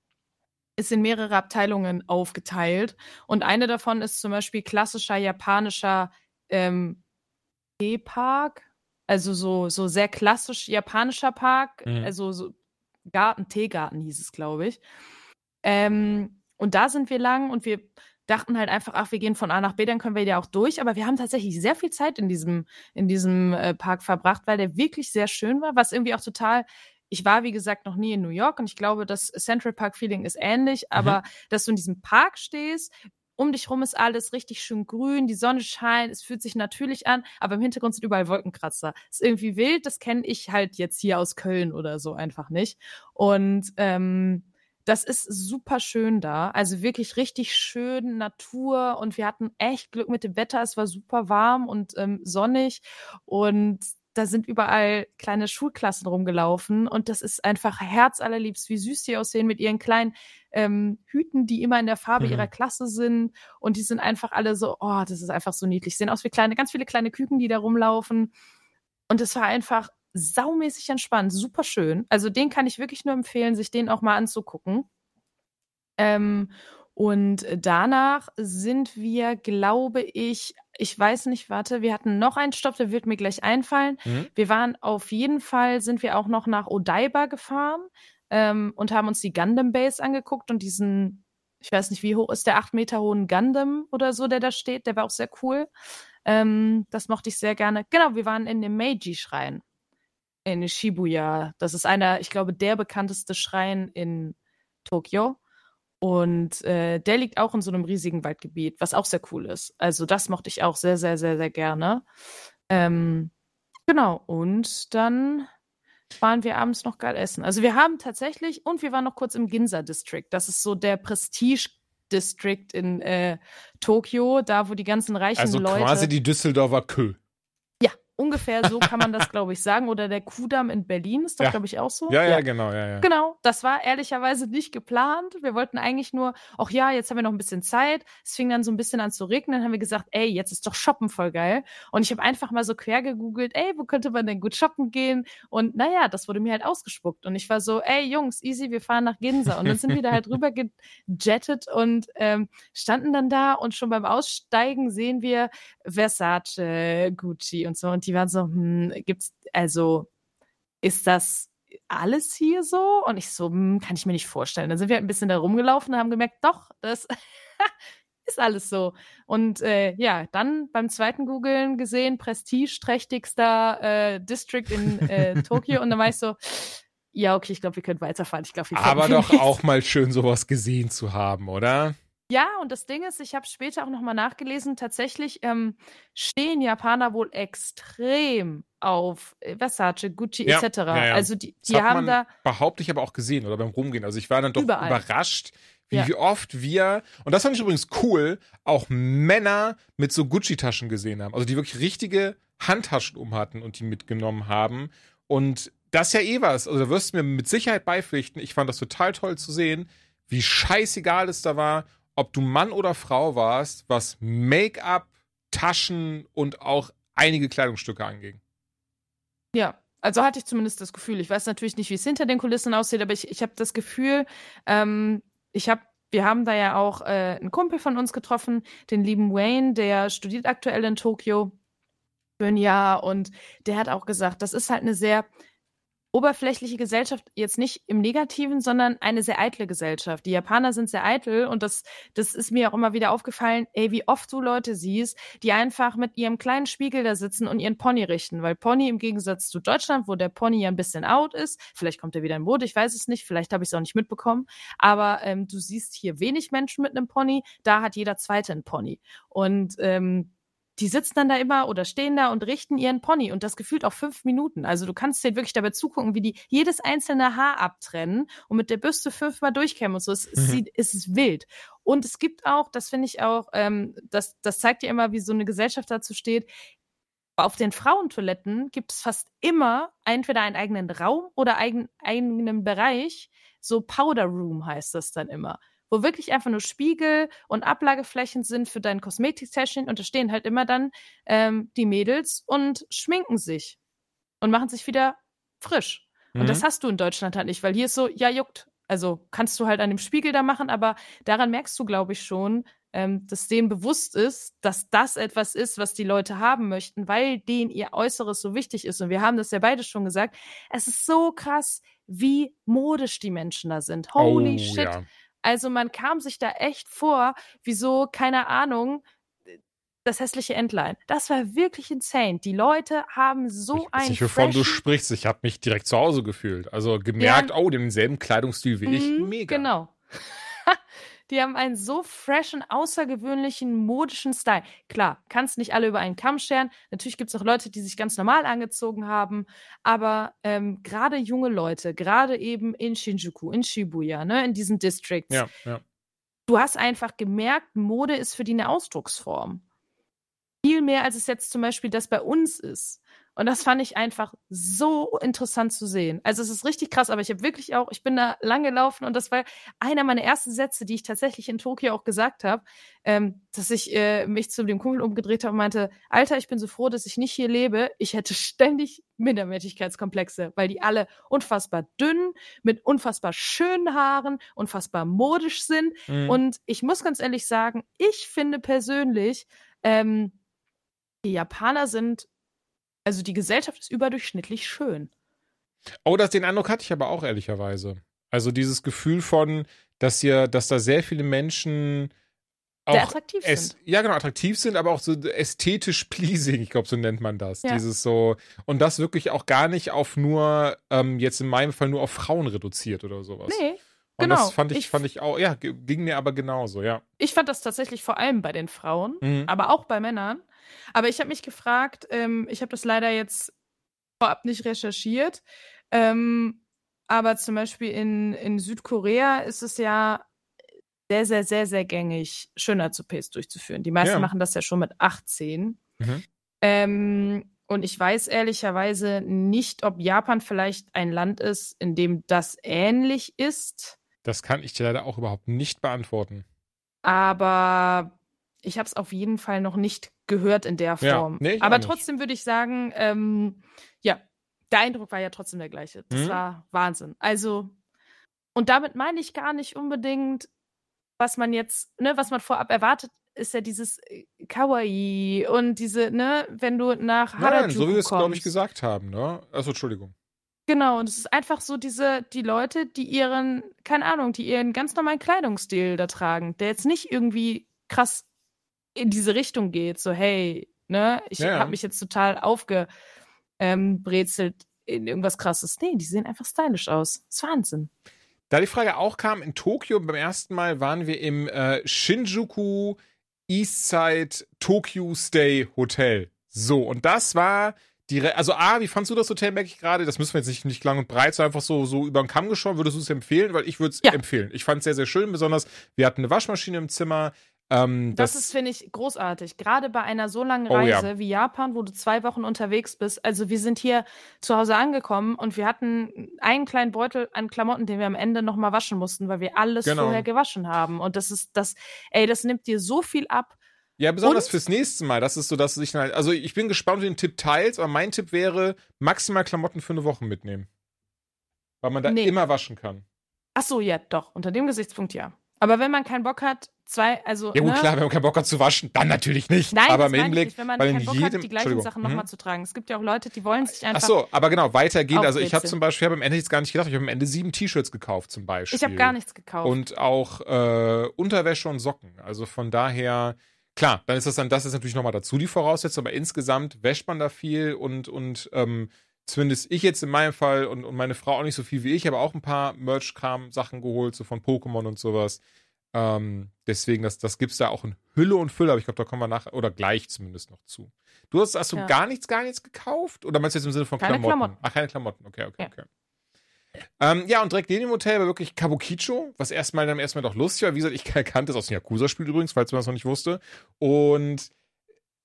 ist in mehrere Abteilungen aufgeteilt. Und eine davon ist zum Beispiel klassischer japanischer ähm, Teepark. Also so, so sehr klassisch japanischer Park. Mhm. Also so Garten, Teegarten hieß es, glaube ich. Ähm, und da sind wir lang und wir dachten halt einfach, ach, wir gehen von A nach B, dann können wir ja auch durch. Aber wir haben tatsächlich sehr viel Zeit in diesem, in diesem äh, Park verbracht, weil der wirklich sehr schön war, was irgendwie auch total ich war, wie gesagt, noch nie in New York und ich glaube, das Central Park Feeling ist ähnlich, mhm. aber dass du in diesem Park stehst, um dich rum ist alles richtig schön grün, die Sonne scheint, es fühlt sich natürlich an, aber im Hintergrund sind überall Wolkenkratzer. Ist irgendwie wild, das kenne ich halt jetzt hier aus Köln oder so einfach nicht. Und ähm, das ist super schön da. Also wirklich richtig schön Natur und wir hatten echt Glück mit dem Wetter. Es war super warm und ähm, sonnig und da sind überall kleine Schulklassen rumgelaufen und das ist einfach herzallerliebst, wie süß die aussehen mit ihren kleinen ähm, Hüten, die immer in der Farbe mhm. ihrer Klasse sind und die sind einfach alle so, oh, das ist einfach so niedlich. Sehen aus wie kleine, ganz viele kleine Küken, die da rumlaufen und es war einfach saumäßig entspannt, super schön. Also den kann ich wirklich nur empfehlen, sich den auch mal anzugucken. Ähm, und danach sind wir, glaube ich, ich weiß nicht, warte, wir hatten noch einen Stopp, der wird mir gleich einfallen. Mhm. Wir waren auf jeden Fall, sind wir auch noch nach Odaiba gefahren ähm, und haben uns die Gundam Base angeguckt und diesen, ich weiß nicht, wie hoch ist der, acht Meter hohen Gundam oder so, der da steht, der war auch sehr cool. Ähm, das mochte ich sehr gerne. Genau, wir waren in dem Meiji-Schrein in Shibuya. Das ist einer, ich glaube, der bekannteste Schrein in Tokio. Und äh, der liegt auch in so einem riesigen Waldgebiet, was auch sehr cool ist. Also das mochte ich auch sehr, sehr, sehr, sehr gerne. Ähm, genau, und dann waren wir abends noch geil essen. Also wir haben tatsächlich, und wir waren noch kurz im Ginza District. Das ist so der Prestige District in äh, Tokio, da wo die ganzen reichen
also
Leute.
Also quasi die Düsseldorfer Kö.
Ungefähr so kann man das, glaube ich, sagen. Oder der Kudamm in Berlin ist das,
Ja.
glaube ich, auch so.
Ja, ja, genau, ja, ja.
Genau, das war ehrlicherweise nicht geplant. Wir wollten eigentlich nur, ach ja, jetzt haben wir noch ein bisschen Zeit. Es fing dann so ein bisschen an zu regnen. Dann haben wir gesagt, ey, jetzt ist doch Shoppen voll geil. Und ich habe einfach mal so quer gegoogelt, ey, wo könnte man denn gut shoppen gehen? Und naja, das wurde mir halt ausgespuckt. Und ich war so, ey, Jungs, easy, wir fahren nach Ginza. Und dann sind wir da halt rüber gejettet und ähm, standen dann da und schon beim Aussteigen sehen wir Versace, Gucci und so. Und die waren so, hm, gibt's, also, ist das alles hier so? Und ich so, hm, kann ich mir nicht vorstellen. Dann sind wir halt ein bisschen da rumgelaufen und haben gemerkt, doch, das ist alles so. Und äh, ja, dann beim zweiten Googlen gesehen, prestigeträchtigster äh, District in äh, Tokio. Und dann war ich so, ja, okay, ich glaube, wir können weiterfahren. Ich glaube, wir
Aber doch auch mal schön sowas gesehen zu haben, oder?
Ja, und das Ding ist, ich habe später auch nochmal nachgelesen, tatsächlich ähm, stehen Japaner wohl extrem auf äh, Versace, Gucci
Ja,
etc.
ja, ja.
Also die, die haben da,
behaupte ich aber auch gesehen oder beim Rumgehen. Also ich war dann doch
Überall.
überrascht, wie,
Ja.
oft wir, und das fand ich übrigens cool, auch Männer mit so Gucci-Taschen gesehen haben. Also die wirklich richtige Handtaschen um hatten und die mitgenommen haben. Und das ist ja eh was. Also da wirst du mir mit Sicherheit beipflichten. Ich fand das total toll zu sehen, wie scheißegal es da war, ob du Mann oder Frau warst, was Make-up, Taschen und auch einige Kleidungsstücke anging.
ja, also hatte ich zumindest das Gefühl. Ich weiß natürlich nicht, wie es hinter den Kulissen aussieht, aber ich, ich habe das Gefühl, ähm, ich habe wir haben da ja auch äh, einen Kumpel von uns getroffen, den lieben Wayne, der studiert aktuell in Tokio für ein Jahr und der hat auch gesagt, das ist halt eine sehr oberflächliche Gesellschaft, jetzt nicht im Negativen, sondern eine sehr eitle Gesellschaft. Die Japaner sind sehr eitel und das, das ist mir auch immer wieder aufgefallen, ey, wie oft du Leute siehst, die einfach mit ihrem kleinen Spiegel da sitzen und ihren Pony richten. Weil Pony im Gegensatz zu Deutschland, wo der Pony ja ein bisschen out ist, vielleicht kommt er wieder in Mode, ich weiß es nicht, vielleicht habe ich es auch nicht mitbekommen, aber ähm, du siehst hier wenig Menschen mit einem Pony, da hat jeder Zweite einen Pony. Und ähm, die sitzen dann da immer oder stehen da und richten ihren Pony und das gefühlt auch fünf Minuten. Also du kannst dir wirklich dabei zugucken, wie die jedes einzelne Haar abtrennen und mit der Bürste fünfmal durchkämmen und so. Es, es,
Mhm.
es ist wild. Und es gibt auch, das finde ich auch, ähm, das, das zeigt dir immer, wie so eine Gesellschaft dazu steht. Auf den Frauentoiletten gibt es fast immer entweder einen eigenen Raum oder einen eigenen Bereich. So Powder Room heißt das dann immer wo wirklich einfach nur Spiegel und Ablageflächen sind für dein Kosmetiktäschchen und da stehen halt immer dann ähm, die Mädels und schminken sich und machen sich wieder frisch. Und
Mhm.
das hast du in Deutschland halt nicht, weil hier ist so, ja, juckt. Also kannst du halt an dem Spiegel da machen, aber daran merkst du, glaube ich, schon, ähm, dass denen bewusst ist, dass das etwas ist, was die Leute haben möchten, weil denen ihr Äußeres so wichtig ist. Und wir haben das ja beide schon gesagt. Es ist so krass, wie modisch die Menschen da sind. Holy
oh,
shit.
Ja.
Also man kam sich da echt vor, wie so, keine Ahnung, das hässliche Entlein. Das war wirklich insane. Die Leute haben so
ich weiß
ein
nicht, wovon du sprichst. Ich habe mich direkt zu Hause gefühlt. Also gemerkt, oh, denselben Kleidungsstil wie ich.
Mhm,
Mega.
Genau. Die haben einen so freshen, außergewöhnlichen, modischen Style. Klar, kannst nicht alle über einen Kamm scheren. Natürlich gibt es auch Leute, die sich ganz normal angezogen haben. Aber ähm, gerade junge Leute, gerade eben in Shinjuku, in Shibuya, ne, in diesen Districts,
Ja, ja.
du hast einfach gemerkt, Mode ist für die eine Ausdrucksform. Viel mehr, als es jetzt zum Beispiel das bei uns ist. Und das fand ich einfach so interessant zu sehen. Also es ist richtig krass, aber ich habe wirklich auch, ich bin da lang gelaufen und das war einer meiner ersten Sätze, die ich tatsächlich in Tokio auch gesagt habe, ähm, dass ich äh, mich zu dem Kumpel umgedreht habe und meinte, Alter, ich bin so froh, dass ich nicht hier lebe. Ich hätte ständig Minderwertigkeitskomplexe, weil die alle unfassbar dünn, mit unfassbar schönen Haaren, unfassbar modisch sind.
Mhm.
Und ich muss ganz ehrlich sagen, ich finde persönlich, ähm, die Japaner sind, also die Gesellschaft ist überdurchschnittlich schön.
Oh, das, den Eindruck hatte ich aber auch ehrlicherweise. Also dieses Gefühl von, dass hier, dass da sehr viele Menschen
Sehr
auch
attraktiv
es,
sind.
ja genau attraktiv sind, aber auch so ästhetisch pleasing. Ich glaube, so nennt man das.
Ja.
Dieses so und das wirklich auch gar nicht auf nur ähm, jetzt in meinem Fall nur auf Frauen reduziert oder sowas.
Nee,
und
genau.
das fand ich,
Ich-
fand ich auch, ja, ging mir aber genauso, ja.
ich fand das tatsächlich vor allem bei den Frauen,
Mhm.
aber auch bei Männern. Aber ich habe mich gefragt, ähm, ich habe das leider jetzt vorab nicht recherchiert, Ähm, aber zum Beispiel in, in Südkorea ist es ja sehr, sehr, sehr, sehr gängig, Schönheits-OPs durchzuführen. Die meisten
Ja.
machen das ja schon mit 18.
Mhm.
Ähm, und ich weiß ehrlicherweise nicht, ob Japan vielleicht ein Land ist, in dem das ähnlich ist.
Das kann ich dir leider auch überhaupt nicht beantworten.
Aber ich habe es auf jeden Fall noch nicht gehört in der
Ja,
Form.
nee, ich auch
Aber trotzdem würde ich sagen, ähm, ja, der Eindruck war ja trotzdem der gleiche. Das
Mhm.
war Wahnsinn. Also, und damit meine ich gar nicht unbedingt, was man jetzt, ne, was man vorab erwartet, ist ja dieses äh, Kawaii und diese, ne, wenn du nach
Nein,
Harajuku
so wie wir es, glaube ich, gesagt haben, ne? Achso, Entschuldigung.
Genau, und es ist einfach so diese, die Leute, die ihren, keine Ahnung, die ihren ganz normalen Kleidungsstil da tragen, der jetzt nicht irgendwie krass in diese Richtung geht, so hey, ne, ich
Ja,
habe mich jetzt total aufgebrezelt brezelt in irgendwas krasses. Nee, die sehen einfach stylisch aus. Das ist Wahnsinn.
Da die Frage auch kam, in Tokio beim ersten Mal waren wir im äh, Shinjuku Eastside Tokyo Stay Hotel. So, und das war die, Re also A, wie fandst du das Hotel, merke ich gerade? Das müssen wir jetzt nicht, nicht lang und breit, so einfach so, so über den Kamm geschaut. Würdest du es empfehlen? Weil ich würde es
Ja.
empfehlen. Ich fand es sehr, sehr schön, besonders wir hatten eine Waschmaschine im Zimmer. Ähm,
Das,
das,
ist, finde ich, großartig. Gerade bei einer so langen
Oh, ja.
Reise wie Japan, wo du zwei Wochen unterwegs bist. Also wir sind hier zu Hause angekommen und wir hatten einen kleinen Beutel an Klamotten, den wir am Ende nochmal waschen mussten, weil wir alles
Genau.
vorher gewaschen haben. Und das ist das, ey, das nimmt dir so viel ab.
Ja, besonders
Und-
fürs nächste Mal. Das ist so, dass dann halt. Also ich bin gespannt, wie du den Tipp teilst, aber mein Tipp wäre, maximal Klamotten für eine Woche mitnehmen. Weil man da
Nee.
immer waschen kann.
Ach so, ja, doch. Unter dem Gesichtspunkt ja. Aber wenn man keinen Bock hat, zwei, also.
Ja gut,
ne?
klar, wenn man keinen Bock hat zu waschen, dann natürlich nicht.
Nein,
aber im Hinblick,
nicht, wenn man
weil in
keinen Bock
jedem,
hat, die gleichen Sachen
mhm.
nochmal zu tragen. Es gibt ja auch Leute, die wollen sich einfach.
Ach so, aber genau, weitergehend. Also ich habe zum Beispiel, ich habe am Ende jetzt gar nicht gedacht, ich habe am Ende sieben T-Shirts gekauft zum Beispiel.
ich habe gar nichts gekauft.
Und auch äh, Unterwäsche und Socken. Also von daher, klar, dann ist das dann, das ist natürlich nochmal dazu die Voraussetzung, aber insgesamt wäscht man da viel und, und ähm, zumindest ich jetzt in meinem Fall und, und meine Frau auch nicht so viel wie ich, aber auch ein paar Merch-Kram-Sachen geholt, so von Pokémon und sowas. Ähm, deswegen, das, das gibt's da auch in Hülle und Fülle, aber ich glaube, da kommen wir nachher, oder gleich zumindest noch zu. Du hast, hast du
Ja.
gar nichts, gar nichts gekauft? Oder meinst du jetzt im Sinne von
Keine
Klamotten?
Klamotten.
Ach, keine Klamotten, okay, okay,
Ja.
okay. Ähm, ja, und direkt neben dem Hotel war wirklich Kabukicho, was erstmal dann erstmal doch lustig war. Wie gesagt, ich kannte es aus dem Yakuza-Spiel übrigens, falls man das noch nicht wusste. Und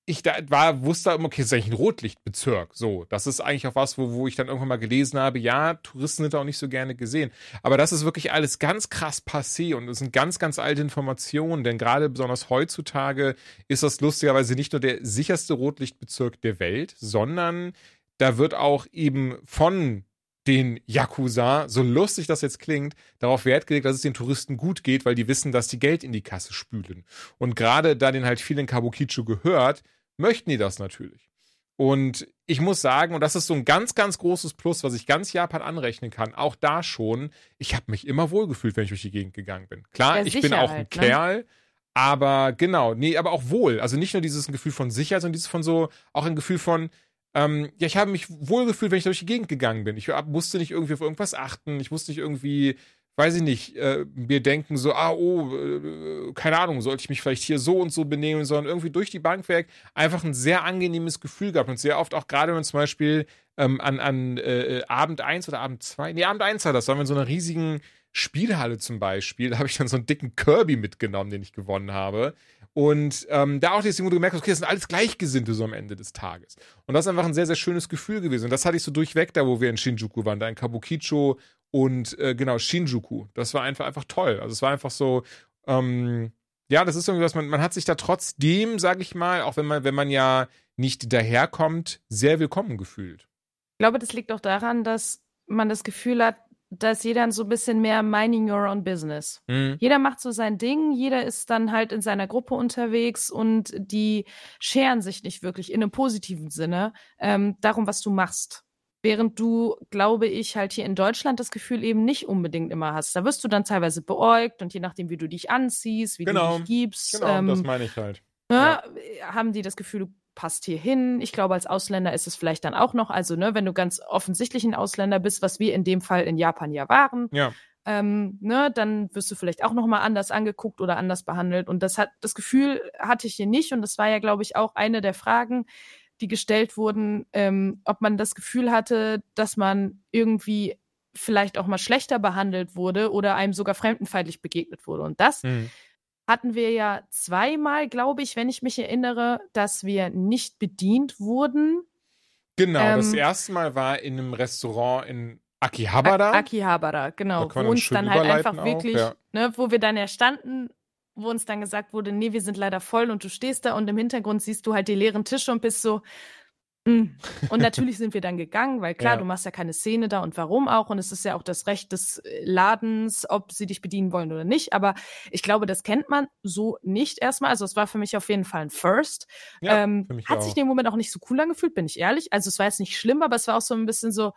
ich da war, wusste immer, okay, das ist eigentlich ein Rotlichtbezirk. So, das ist eigentlich auch was, wo, wo ich dann irgendwann mal gelesen habe, ja, Touristen sind auch nicht so gerne gesehen. Aber das ist wirklich alles ganz krass passé und es sind ganz, ganz alte Informationen, denn gerade besonders heutzutage ist das lustigerweise nicht nur der sicherste Rotlichtbezirk der Welt, sondern da wird auch eben von den Yakuza, so lustig das jetzt klingt, darauf Wert gelegt, dass es den Touristen gut geht, weil die wissen, dass die Geld in die Kasse spülen. Und gerade da den halt vielen Kabukicho gehört, möchten die das natürlich. Und ich muss sagen, und das ist so ein ganz, ganz großes Plus, was ich ganz Japan anrechnen kann, auch da schon, ich habe mich immer wohlgefühlt, wenn ich durch die Gegend gegangen bin. Klar,
Ja,
ich bin auch ein
ne?
Kerl, aber genau, nee, aber auch wohl. Also nicht nur dieses Gefühl von Sicherheit, sondern dieses von so, auch ein Gefühl von, ähm, ja, ich habe mich wohlgefühlt, wenn ich durch die Gegend gegangen bin. Ich musste nicht irgendwie auf irgendwas achten. Ich musste nicht irgendwie, weiß ich nicht, äh, mir denken so, ah, oh, äh, keine Ahnung, sollte ich mich vielleicht hier so und so benehmen, sondern irgendwie durch die Bank weg einfach ein sehr angenehmes Gefühl gehabt. Und sehr oft auch gerade, wenn zum Beispiel ähm, an, an äh, Abend 1 oder Abend 2, nee, Abend 1 war das, waren wir in so einer riesigen Spielhalle zum Beispiel. Da habe ich dann so einen dicken Kirby mitgenommen, den ich gewonnen habe. Und ähm, da auch deswegen, wo du gemerkt hast, okay, das sind alles Gleichgesinnte so am Ende des Tages. Und das ist einfach ein sehr, sehr schönes Gefühl gewesen. Und das hatte ich so durchweg da, wo wir in Shinjuku waren, da in Kabukicho und äh, genau, Shinjuku. Das war einfach, einfach toll. Also es war einfach so, ähm, ja, das ist irgendwie was, man, man hat sich da trotzdem, sag ich mal, auch wenn man, wenn man ja nicht daherkommt, sehr willkommen gefühlt.
Ich glaube, das liegt auch daran, dass man das Gefühl hat, dass jeder so ein bisschen mehr minding your own business.
Mhm.
Jeder macht so sein Ding, jeder ist dann halt in seiner Gruppe unterwegs und die scheren sich nicht wirklich in einem positiven Sinne ähm, darum, was du machst. Während du, glaube ich, halt hier in Deutschland das Gefühl eben nicht unbedingt immer hast. Da wirst du dann teilweise beäugt und je nachdem, wie du dich anziehst, wie
Genau.
du dich gibst,
Genau,
ähm,
das meine ich halt.
ne, haben die das Gefühl, du passt hier hin. Ich glaube, als Ausländer ist es vielleicht dann auch noch, also ne, wenn du ganz offensichtlich ein Ausländer bist, was wir in dem Fall in Japan ja waren,
Ja.
ähm, ne, dann wirst du vielleicht auch noch mal anders angeguckt oder anders behandelt. Und das hat das Gefühl hatte ich hier nicht. Und das war ja, glaube ich, auch eine der Fragen, die gestellt wurden, ähm, ob man das Gefühl hatte, dass man irgendwie vielleicht auch mal schlechter behandelt wurde oder einem sogar fremdenfeindlich begegnet wurde. Und das mhm. hatten wir ja zweimal, glaube ich, wenn ich mich erinnere, dass wir nicht bedient wurden.
Genau, ähm, das erste Mal war in einem Restaurant in Akihabara.
Akihabara, genau. Wo uns dann halt einfach wirklich, ja. ne, wo wir dann ja standen, wo uns dann gesagt wurde, nee, wir sind leider voll und du stehst da und im Hintergrund siehst du halt die leeren Tische und bist so, mm. und natürlich sind wir dann gegangen, weil klar, ja. du machst ja keine Szene da und warum auch. Und es ist ja auch das Recht des äh, Ladens, ob sie dich bedienen wollen oder nicht. Aber ich glaube, das kennt man so nicht erstmal. Also es war für mich auf jeden Fall ein First. Ja, ähm, hat auch. sich in dem Moment auch nicht so cool angefühlt, bin ich ehrlich. Also es war jetzt nicht schlimm, aber es war auch so ein bisschen so,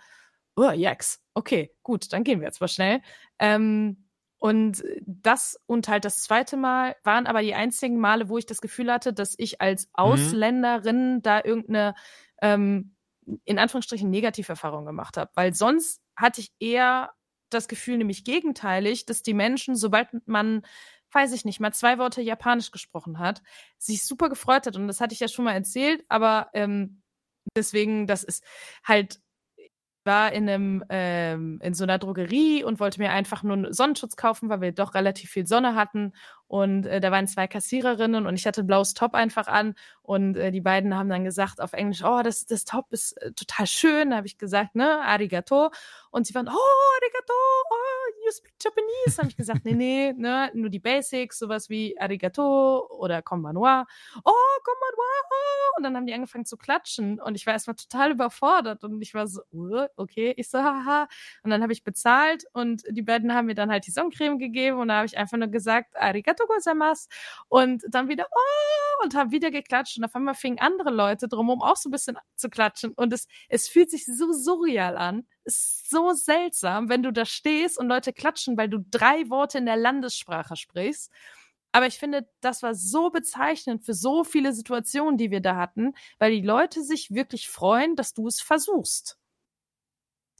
oh, Jax, okay, gut, dann gehen wir jetzt mal schnell. Ähm, und das und halt das zweite Mal waren aber die einzigen Male, wo ich das Gefühl hatte, dass ich als mhm. Ausländerin mhm. da irgendeine ähm, in Anführungsstrichen Negativerfahrung gemacht habe. Weil sonst hatte ich eher das Gefühl, nämlich gegenteilig, dass die Menschen, sobald man, weiß ich nicht, mal zwei Worte Japanisch gesprochen hat, sich super gefreut hat. Und das hatte ich ja schon mal erzählt, aber ähm, deswegen, das ist halt war in einem ähm, in so einer Drogerie und wollte mir einfach nur einen Sonnenschutz kaufen, weil wir doch relativ viel Sonne hatten und äh, da waren zwei Kassiererinnen und ich hatte ein blaues Top einfach an und äh, die beiden haben dann gesagt auf Englisch, oh, das das Top ist äh, total schön, da habe ich gesagt, ne, arigato. Und sie waren, oh, arigato, oh, you speak Japanese, habe ich gesagt, nee, nee, ne, nur die Basics, sowas wie arigato oder konbanwa, oh, konbanwa, oh, und dann haben die angefangen zu klatschen und ich war erstmal total überfordert und ich war so, okay, ich so, haha. Und dann habe ich bezahlt und die beiden haben mir dann halt die Sonnencreme gegeben und da habe ich einfach nur gesagt, arigato gozaimasu und dann wieder, oh, und haben wieder geklatscht und auf einmal fingen andere Leute drumherum auch so ein bisschen zu klatschen und es, es fühlt sich so surreal an. Es ist so seltsam, wenn du da stehst und Leute klatschen, weil du drei Worte in der Landessprache sprichst. Aber ich finde, das war so bezeichnend für so viele Situationen, die wir da hatten, weil die Leute sich wirklich freuen, dass du es versuchst.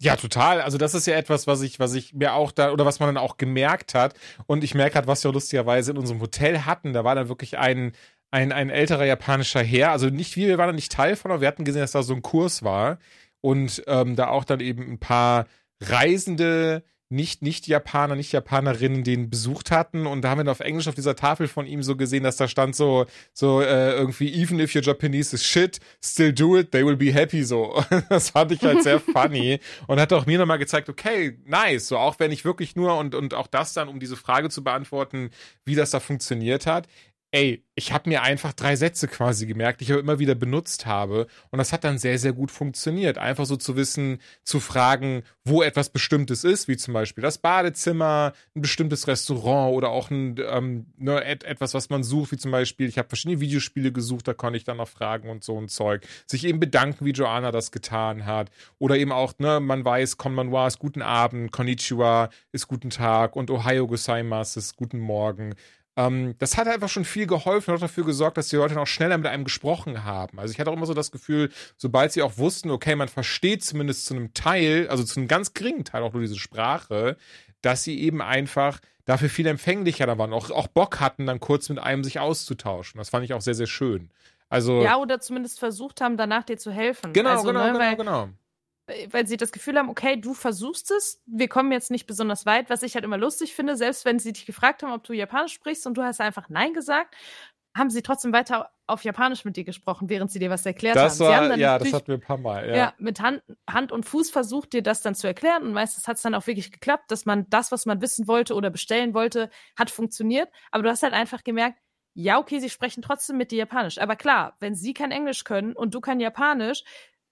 Ja, total. Also das ist ja etwas, was ich, was ich mir auch da oder was man dann auch gemerkt hat. Und ich merke halt, was wir lustigerweise in unserem Hotel hatten. Da war dann wirklich ein, ein, ein älterer japanischer Herr. Also nicht wir, wir waren da nicht Teil von, aber wir hatten gesehen, dass da so ein Kurs war. Und ähm, da auch dann eben ein paar Reisende, nicht, nicht Japaner, nicht Japanerinnen den besucht hatten. Und da haben wir dann auf Englisch auf dieser Tafel von ihm so gesehen, dass da stand so, so äh, irgendwie, even if your Japanese is shit, still do it, they will be happy. So. Das fand ich halt sehr funny. und hat auch mir nochmal gezeigt, okay, nice. So auch wenn ich wirklich nur und, und auch das dann, um diese Frage zu beantworten, wie das da funktioniert hat ey, ich habe mir einfach drei Sätze quasi gemerkt, die ich aber immer wieder benutzt habe. Und das hat dann sehr, sehr gut funktioniert. Einfach so zu wissen, zu fragen, wo etwas Bestimmtes ist, wie zum Beispiel das Badezimmer, ein bestimmtes Restaurant oder auch ein, ähm, ne, et etwas, was man sucht, wie zum Beispiel, ich habe verschiedene Videospiele gesucht, da konnte ich dann noch fragen und so ein Zeug. Sich eben bedanken, wie Joanna das getan hat. Oder eben auch, ne, man weiß, Konbanwa ist guten Abend, Konnichiwa ist guten Tag und Ohio Gozaimasu ist guten Morgen. Ähm, das hat einfach schon viel geholfen und auch dafür gesorgt, dass die Leute noch schneller mit einem gesprochen haben. Also ich hatte auch immer so das Gefühl, sobald sie auch wussten, okay, man versteht zumindest zu einem Teil, also zu einem ganz geringen Teil auch nur diese Sprache, dass sie eben einfach dafür viel empfänglicher da waren, auch, auch Bock hatten, dann kurz mit einem sich auszutauschen. Das fand ich auch sehr, sehr schön. Also,
ja, oder zumindest versucht haben, danach dir zu helfen.
Genau,
also,
genau, ne, genau, genau
weil sie das Gefühl haben, okay, du versuchst es, wir kommen jetzt nicht besonders weit, was ich halt immer lustig finde, selbst wenn sie dich gefragt haben, ob du Japanisch sprichst und du hast einfach Nein gesagt, haben sie trotzdem weiter auf Japanisch mit dir gesprochen, während sie dir was erklärt
das
haben.
War, haben ja, das hatten wir ein paar Mal. Ja,
ja mit Hand, Hand und Fuß versucht, dir das dann zu erklären und meistens hat es dann auch wirklich geklappt, dass man das, was man wissen wollte oder bestellen wollte, hat funktioniert. Aber du hast halt einfach gemerkt, ja, okay, sie sprechen trotzdem mit dir Japanisch. Aber klar, wenn sie kein Englisch können und du kein Japanisch,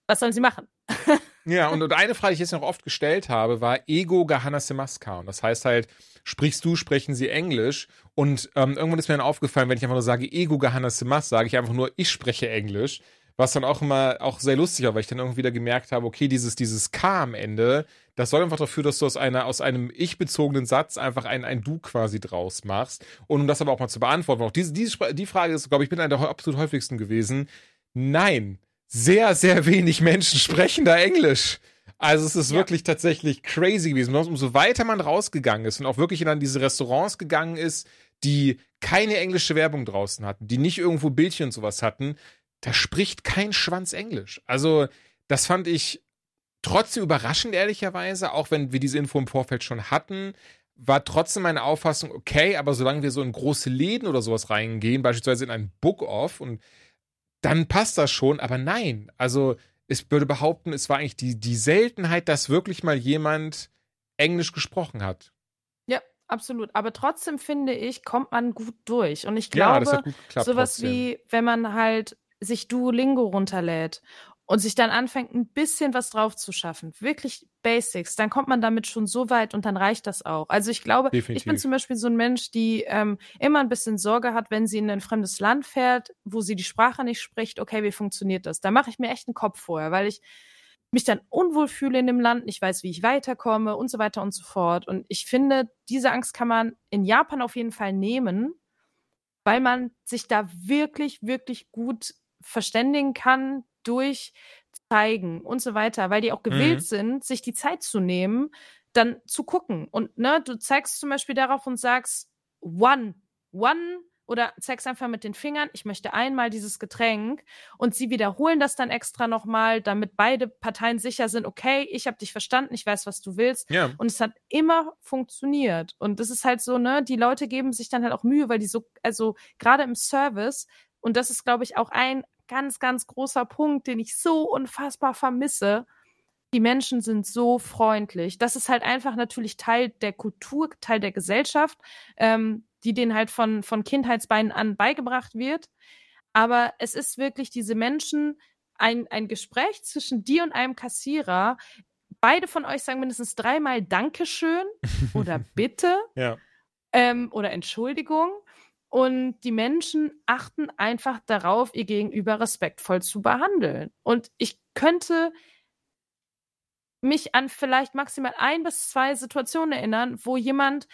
was sollen sie machen?
ja, und, und eine Frage, die ich jetzt noch oft gestellt habe, war Ego Gahana Semaska. Und das heißt halt, sprichst du, sprechen sie Englisch. Und ähm, irgendwann ist mir dann aufgefallen, wenn ich einfach nur sage Ego Gahana Semas, sage ich einfach nur, ich spreche Englisch. Was dann auch immer auch sehr lustig war, weil ich dann irgendwie wieder gemerkt habe, okay, dieses, dieses K am Ende, das soll einfach dafür, dass du aus einer, aus einem ich-bezogenen Satz einfach ein, ein Du quasi draus machst. Und um das aber auch mal zu beantworten, auch diese, diese, die Frage ist, glaube ich, mit einer der absolut häufigsten gewesen. Nein, sehr, sehr wenig Menschen sprechen da Englisch. Also es ist ja. wirklich tatsächlich crazy gewesen. Umso weiter man rausgegangen ist und auch wirklich in diese Restaurants gegangen ist, die keine englische Werbung draußen hatten, die nicht irgendwo Bildchen und sowas hatten, da spricht kein Schwanz Englisch. Also, das fand ich trotzdem überraschend, ehrlicherweise, auch wenn wir diese Info im Vorfeld schon hatten, war trotzdem meine Auffassung, okay, aber solange wir so in große Läden oder sowas reingehen, beispielsweise in ein Book-Off, und dann passt das schon, aber nein. Also, ich würde behaupten, es war eigentlich die, die Seltenheit, dass wirklich mal jemand Englisch gesprochen hat.
Ja, absolut. Aber trotzdem finde ich, kommt man gut durch. Und ich glaube, ja, sowas trotzdem. wie, wenn man halt sich Duolingo runterlädt und sich dann anfängt, ein bisschen was drauf zu schaffen, wirklich Basics, dann kommt man damit schon so weit und dann reicht das auch. Also ich glaube, Definitiv. ich bin zum Beispiel so ein Mensch, die ähm, immer ein bisschen Sorge hat, wenn sie in ein fremdes Land fährt, wo sie die Sprache nicht spricht, okay, wie funktioniert das? Da mache ich mir echt einen Kopf vorher, weil ich mich dann unwohl fühle in dem Land, nicht weiß, wie ich weiterkomme und so weiter und so fort. Und ich finde, diese Angst kann man in Japan auf jeden Fall nehmen, weil man sich da wirklich, wirklich gut verständigen kann durch Zeigen und so weiter, weil die auch gewillt mhm. sind, sich die Zeit zu nehmen, dann zu gucken. Und ne, du zeigst zum Beispiel darauf und sagst, one, one oder zeigst einfach mit den Fingern, ich möchte einmal dieses Getränk und sie wiederholen das dann extra nochmal, damit beide Parteien sicher sind, okay, ich habe dich verstanden, ich weiß, was du willst. Ja. Und es hat immer funktioniert. Und das ist halt so, ne, die Leute geben sich dann halt auch Mühe, weil die so, also gerade im Service, und das ist, glaube ich, auch ein ganz, ganz großer Punkt, den ich so unfassbar vermisse. Die Menschen sind so freundlich. Das ist halt einfach natürlich Teil der Kultur, Teil der Gesellschaft, ähm, die denen halt von, von Kindheitsbeinen an beigebracht wird. Aber es ist wirklich diese Menschen, ein, ein Gespräch zwischen dir und einem Kassierer. Beide von euch sagen mindestens dreimal Dankeschön oder Bitte ja. ähm, oder Entschuldigung. Und die Menschen achten einfach darauf, ihr Gegenüber respektvoll zu behandeln. Und ich könnte mich an vielleicht maximal ein bis zwei Situationen erinnern, wo jemand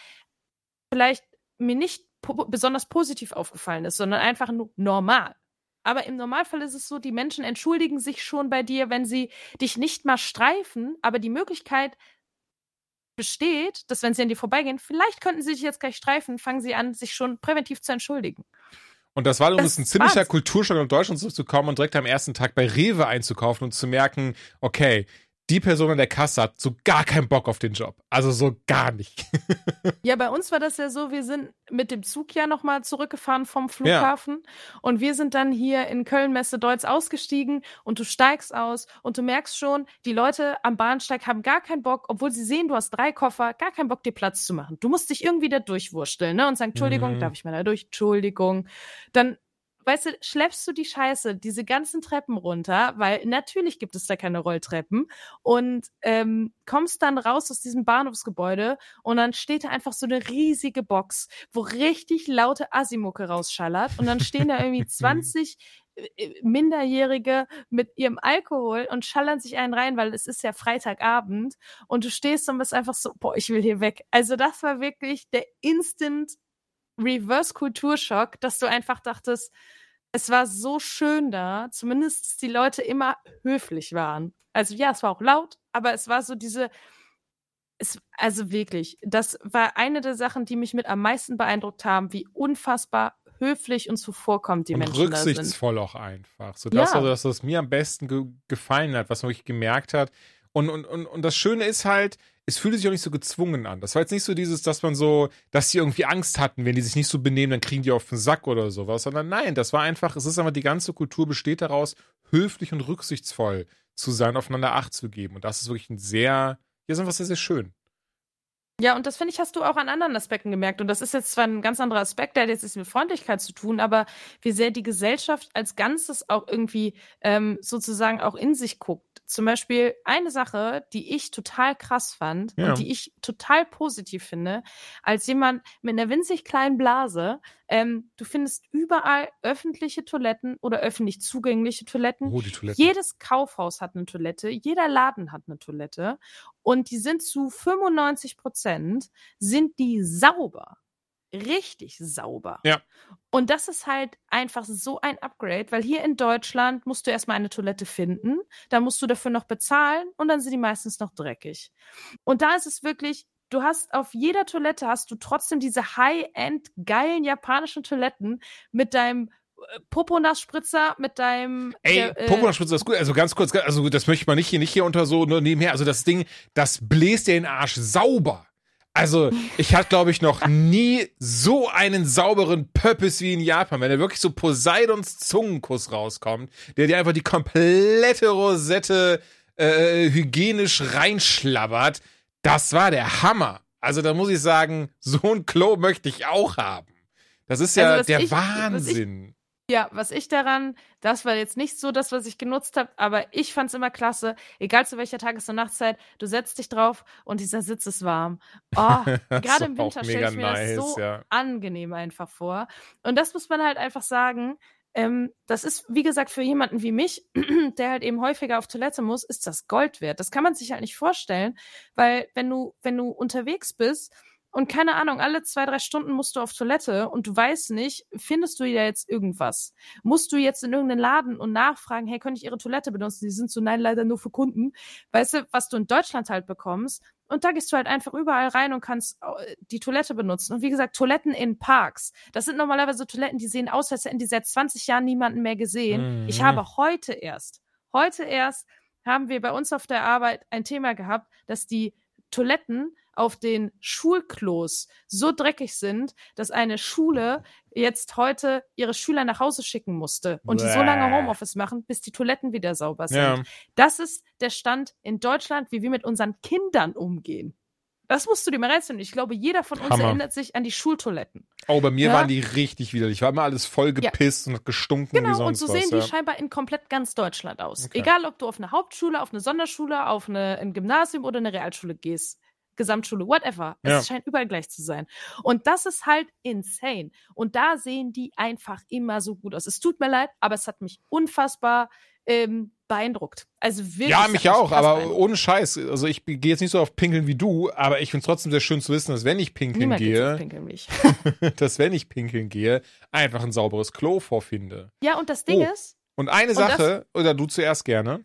vielleicht mir nicht po besonders positiv aufgefallen ist, sondern einfach nur normal. Aber im Normalfall ist es so, die Menschen entschuldigen sich schon bei dir, wenn sie dich nicht mal streifen, aber die Möglichkeit besteht, dass wenn sie an dir vorbeigehen, vielleicht könnten sie dich jetzt gleich streifen, fangen sie an, sich schon präventiv zu entschuldigen.
Und das war übrigens ein ziemlicher Kulturschock, in Deutschland zurückzukommen und direkt am ersten Tag bei Rewe einzukaufen und zu merken, okay, die Person an der Kasse hat so gar keinen Bock auf den Job. Also so gar nicht.
ja, bei uns war das ja so, wir sind mit dem Zug ja nochmal zurückgefahren vom Flughafen ja. und wir sind dann hier in Köln-Messe Deutz ausgestiegen und du steigst aus und du merkst schon, die Leute am Bahnsteig haben gar keinen Bock, obwohl sie sehen, du hast drei Koffer, gar keinen Bock, dir Platz zu machen. Du musst dich irgendwie da durchwursteln, ne? Und sagen, Entschuldigung, mhm. darf ich mal da durch? Entschuldigung. Dann weißt du, schleppst du die Scheiße, diese ganzen Treppen runter, weil natürlich gibt es da keine Rolltreppen und ähm, kommst dann raus aus diesem Bahnhofsgebäude und dann steht da einfach so eine riesige Box, wo richtig laute Asimucke rausschallert und dann stehen da irgendwie 20 äh, Minderjährige mit ihrem Alkohol und schallern sich einen rein, weil es ist ja Freitagabend und du stehst und bist einfach so, boah, ich will hier weg. Also das war wirklich der Instant Reverse-Kulturschock, dass du einfach dachtest, es war so schön da, zumindest dass die Leute immer höflich waren. Also ja, es war auch laut, aber es war so diese, es, also wirklich, das war eine der Sachen, die mich mit am meisten beeindruckt haben, wie unfassbar höflich und zuvorkommt die und Menschen
rücksichtsvoll auch einfach. So das ja. war das, was mir am besten ge gefallen hat, was man wirklich gemerkt hat. Und, und, und, und das Schöne ist halt, es fühlte sich auch nicht so gezwungen an. Das war jetzt nicht so dieses, dass man so, dass sie irgendwie Angst hatten, wenn die sich nicht so benehmen, dann kriegen die auf den Sack oder sowas, sondern nein, das war einfach, es ist einfach, die ganze Kultur besteht daraus, höflich und rücksichtsvoll zu sein, aufeinander Acht zu geben. Und das ist wirklich ein sehr, ja, ist einfach sehr, sehr schön.
Ja, und das finde ich, hast du auch an anderen Aspekten gemerkt. Und das ist jetzt zwar ein ganz anderer Aspekt, der hat jetzt nichts mit Freundlichkeit zu tun, aber wie sehr die Gesellschaft als Ganzes auch irgendwie ähm, sozusagen auch in sich guckt. Zum Beispiel eine Sache, die ich total krass fand ja. und die ich total positiv finde, als jemand mit einer winzig kleinen Blase, ähm, du findest überall öffentliche Toiletten oder öffentlich zugängliche Toiletten. Oh, die Toiletten. Jedes Kaufhaus hat eine Toilette, jeder Laden hat eine Toilette und die sind zu 95 Prozent sind die sauber richtig sauber. Ja. Und das ist halt einfach so ein Upgrade, weil hier in Deutschland musst du erstmal eine Toilette finden, dann musst du dafür noch bezahlen und dann sind die meistens noch dreckig. Und da ist es wirklich, du hast auf jeder Toilette hast du trotzdem diese High-End geilen japanischen Toiletten mit deinem Poponass-Spritzer mit deinem.
Ey,
der, äh,
Poponass-Spritzer ist gut. Also ganz kurz, also das möchte man nicht hier, nicht hier unter so nur nebenher. Also das Ding, das bläst dir den Arsch sauber. Also, ich hatte, glaube ich, noch nie so einen sauberen Pöppis wie in Japan, wenn da wirklich so Poseidons Zungenkuss rauskommt, der dir einfach die komplette Rosette äh, hygienisch reinschlabbert. Das war der Hammer. Also, da muss ich sagen, so ein Klo möchte ich auch haben. Das ist ja
Also,
der
ich-
Wahnsinn.
Ja, was ich daran, das war jetzt nicht so das, was ich genutzt habe, aber ich fand's immer klasse, egal zu welcher Tages- und Nachtzeit, du setzt dich drauf und dieser Sitz ist warm. Oh, gerade im Winter stelle ich mir
nice,
das so
ja.
angenehm einfach vor. Und das muss man halt einfach sagen. Ähm, das ist, wie gesagt, für jemanden wie mich, der halt eben häufiger auf Toilette muss, ist das Gold wert. Das kann man sich halt nicht vorstellen, weil wenn du, wenn du unterwegs bist und keine Ahnung, alle zwei, drei Stunden musst du auf Toilette und du weißt nicht, findest du da jetzt irgendwas? Musst du jetzt in irgendeinen Laden und nachfragen, hey, könnte ich Ihre Toilette benutzen? Die sind so, nein, leider nur für Kunden. Weißt du, was du in Deutschland halt bekommst? Und da gehst du halt einfach überall rein und kannst äh, die Toilette benutzen. Und wie gesagt, Toiletten in Parks. Das sind normalerweise Toiletten, die sehen aus, als hätten die seit 20 Jahren niemanden mehr gesehen. Ich
Mhm.
habe heute erst, heute erst haben wir bei uns auf der Arbeit ein Thema gehabt, dass die Toiletten auf den Schulklos so dreckig sind, dass eine Schule jetzt heute ihre Schüler nach Hause schicken musste und die so lange
Bäh.
Homeoffice machen, bis die Toiletten wieder sauber sind.
Ja.
Das ist der Stand in Deutschland, wie wir mit unseren Kindern umgehen. Das musst du dir mal reinziehen. Ich glaube, jeder von uns
Hammer.
erinnert sich an die Schultoiletten.
Oh, bei mir
Ja.
waren die richtig widerlich. War immer alles voll gepisst und hat gestunken wie
Genau,
sonst
und so
was.
sehen die
ja.
scheinbar in komplett ganz Deutschland aus.
Okay.
Egal, ob du auf eine Hauptschule, auf eine Sonderschule, auf eine, ein Gymnasium oder eine Realschule gehst. Gesamtschule, whatever.
Ja.
Es scheint überall gleich zu sein. Und das ist halt insane. Und da sehen die einfach immer so gut aus. Es tut mir leid, aber es hat mich unfassbar ähm, beeindruckt. Also wirklich.
Ja, mich auch, aber ohne Scheiß. Also ich gehe jetzt nicht so auf Pinkeln wie du, aber ich finde es trotzdem sehr schön zu wissen, dass wenn ich pinkeln
Niemand auf
gehe,
Pinkeln wie ich.
dass wenn ich pinkeln gehe, einfach ein sauberes Klo vorfinde.
Ja, und das Ding
Oh.
ist,
Und eine
Und das-
Sache, oder du zuerst gerne.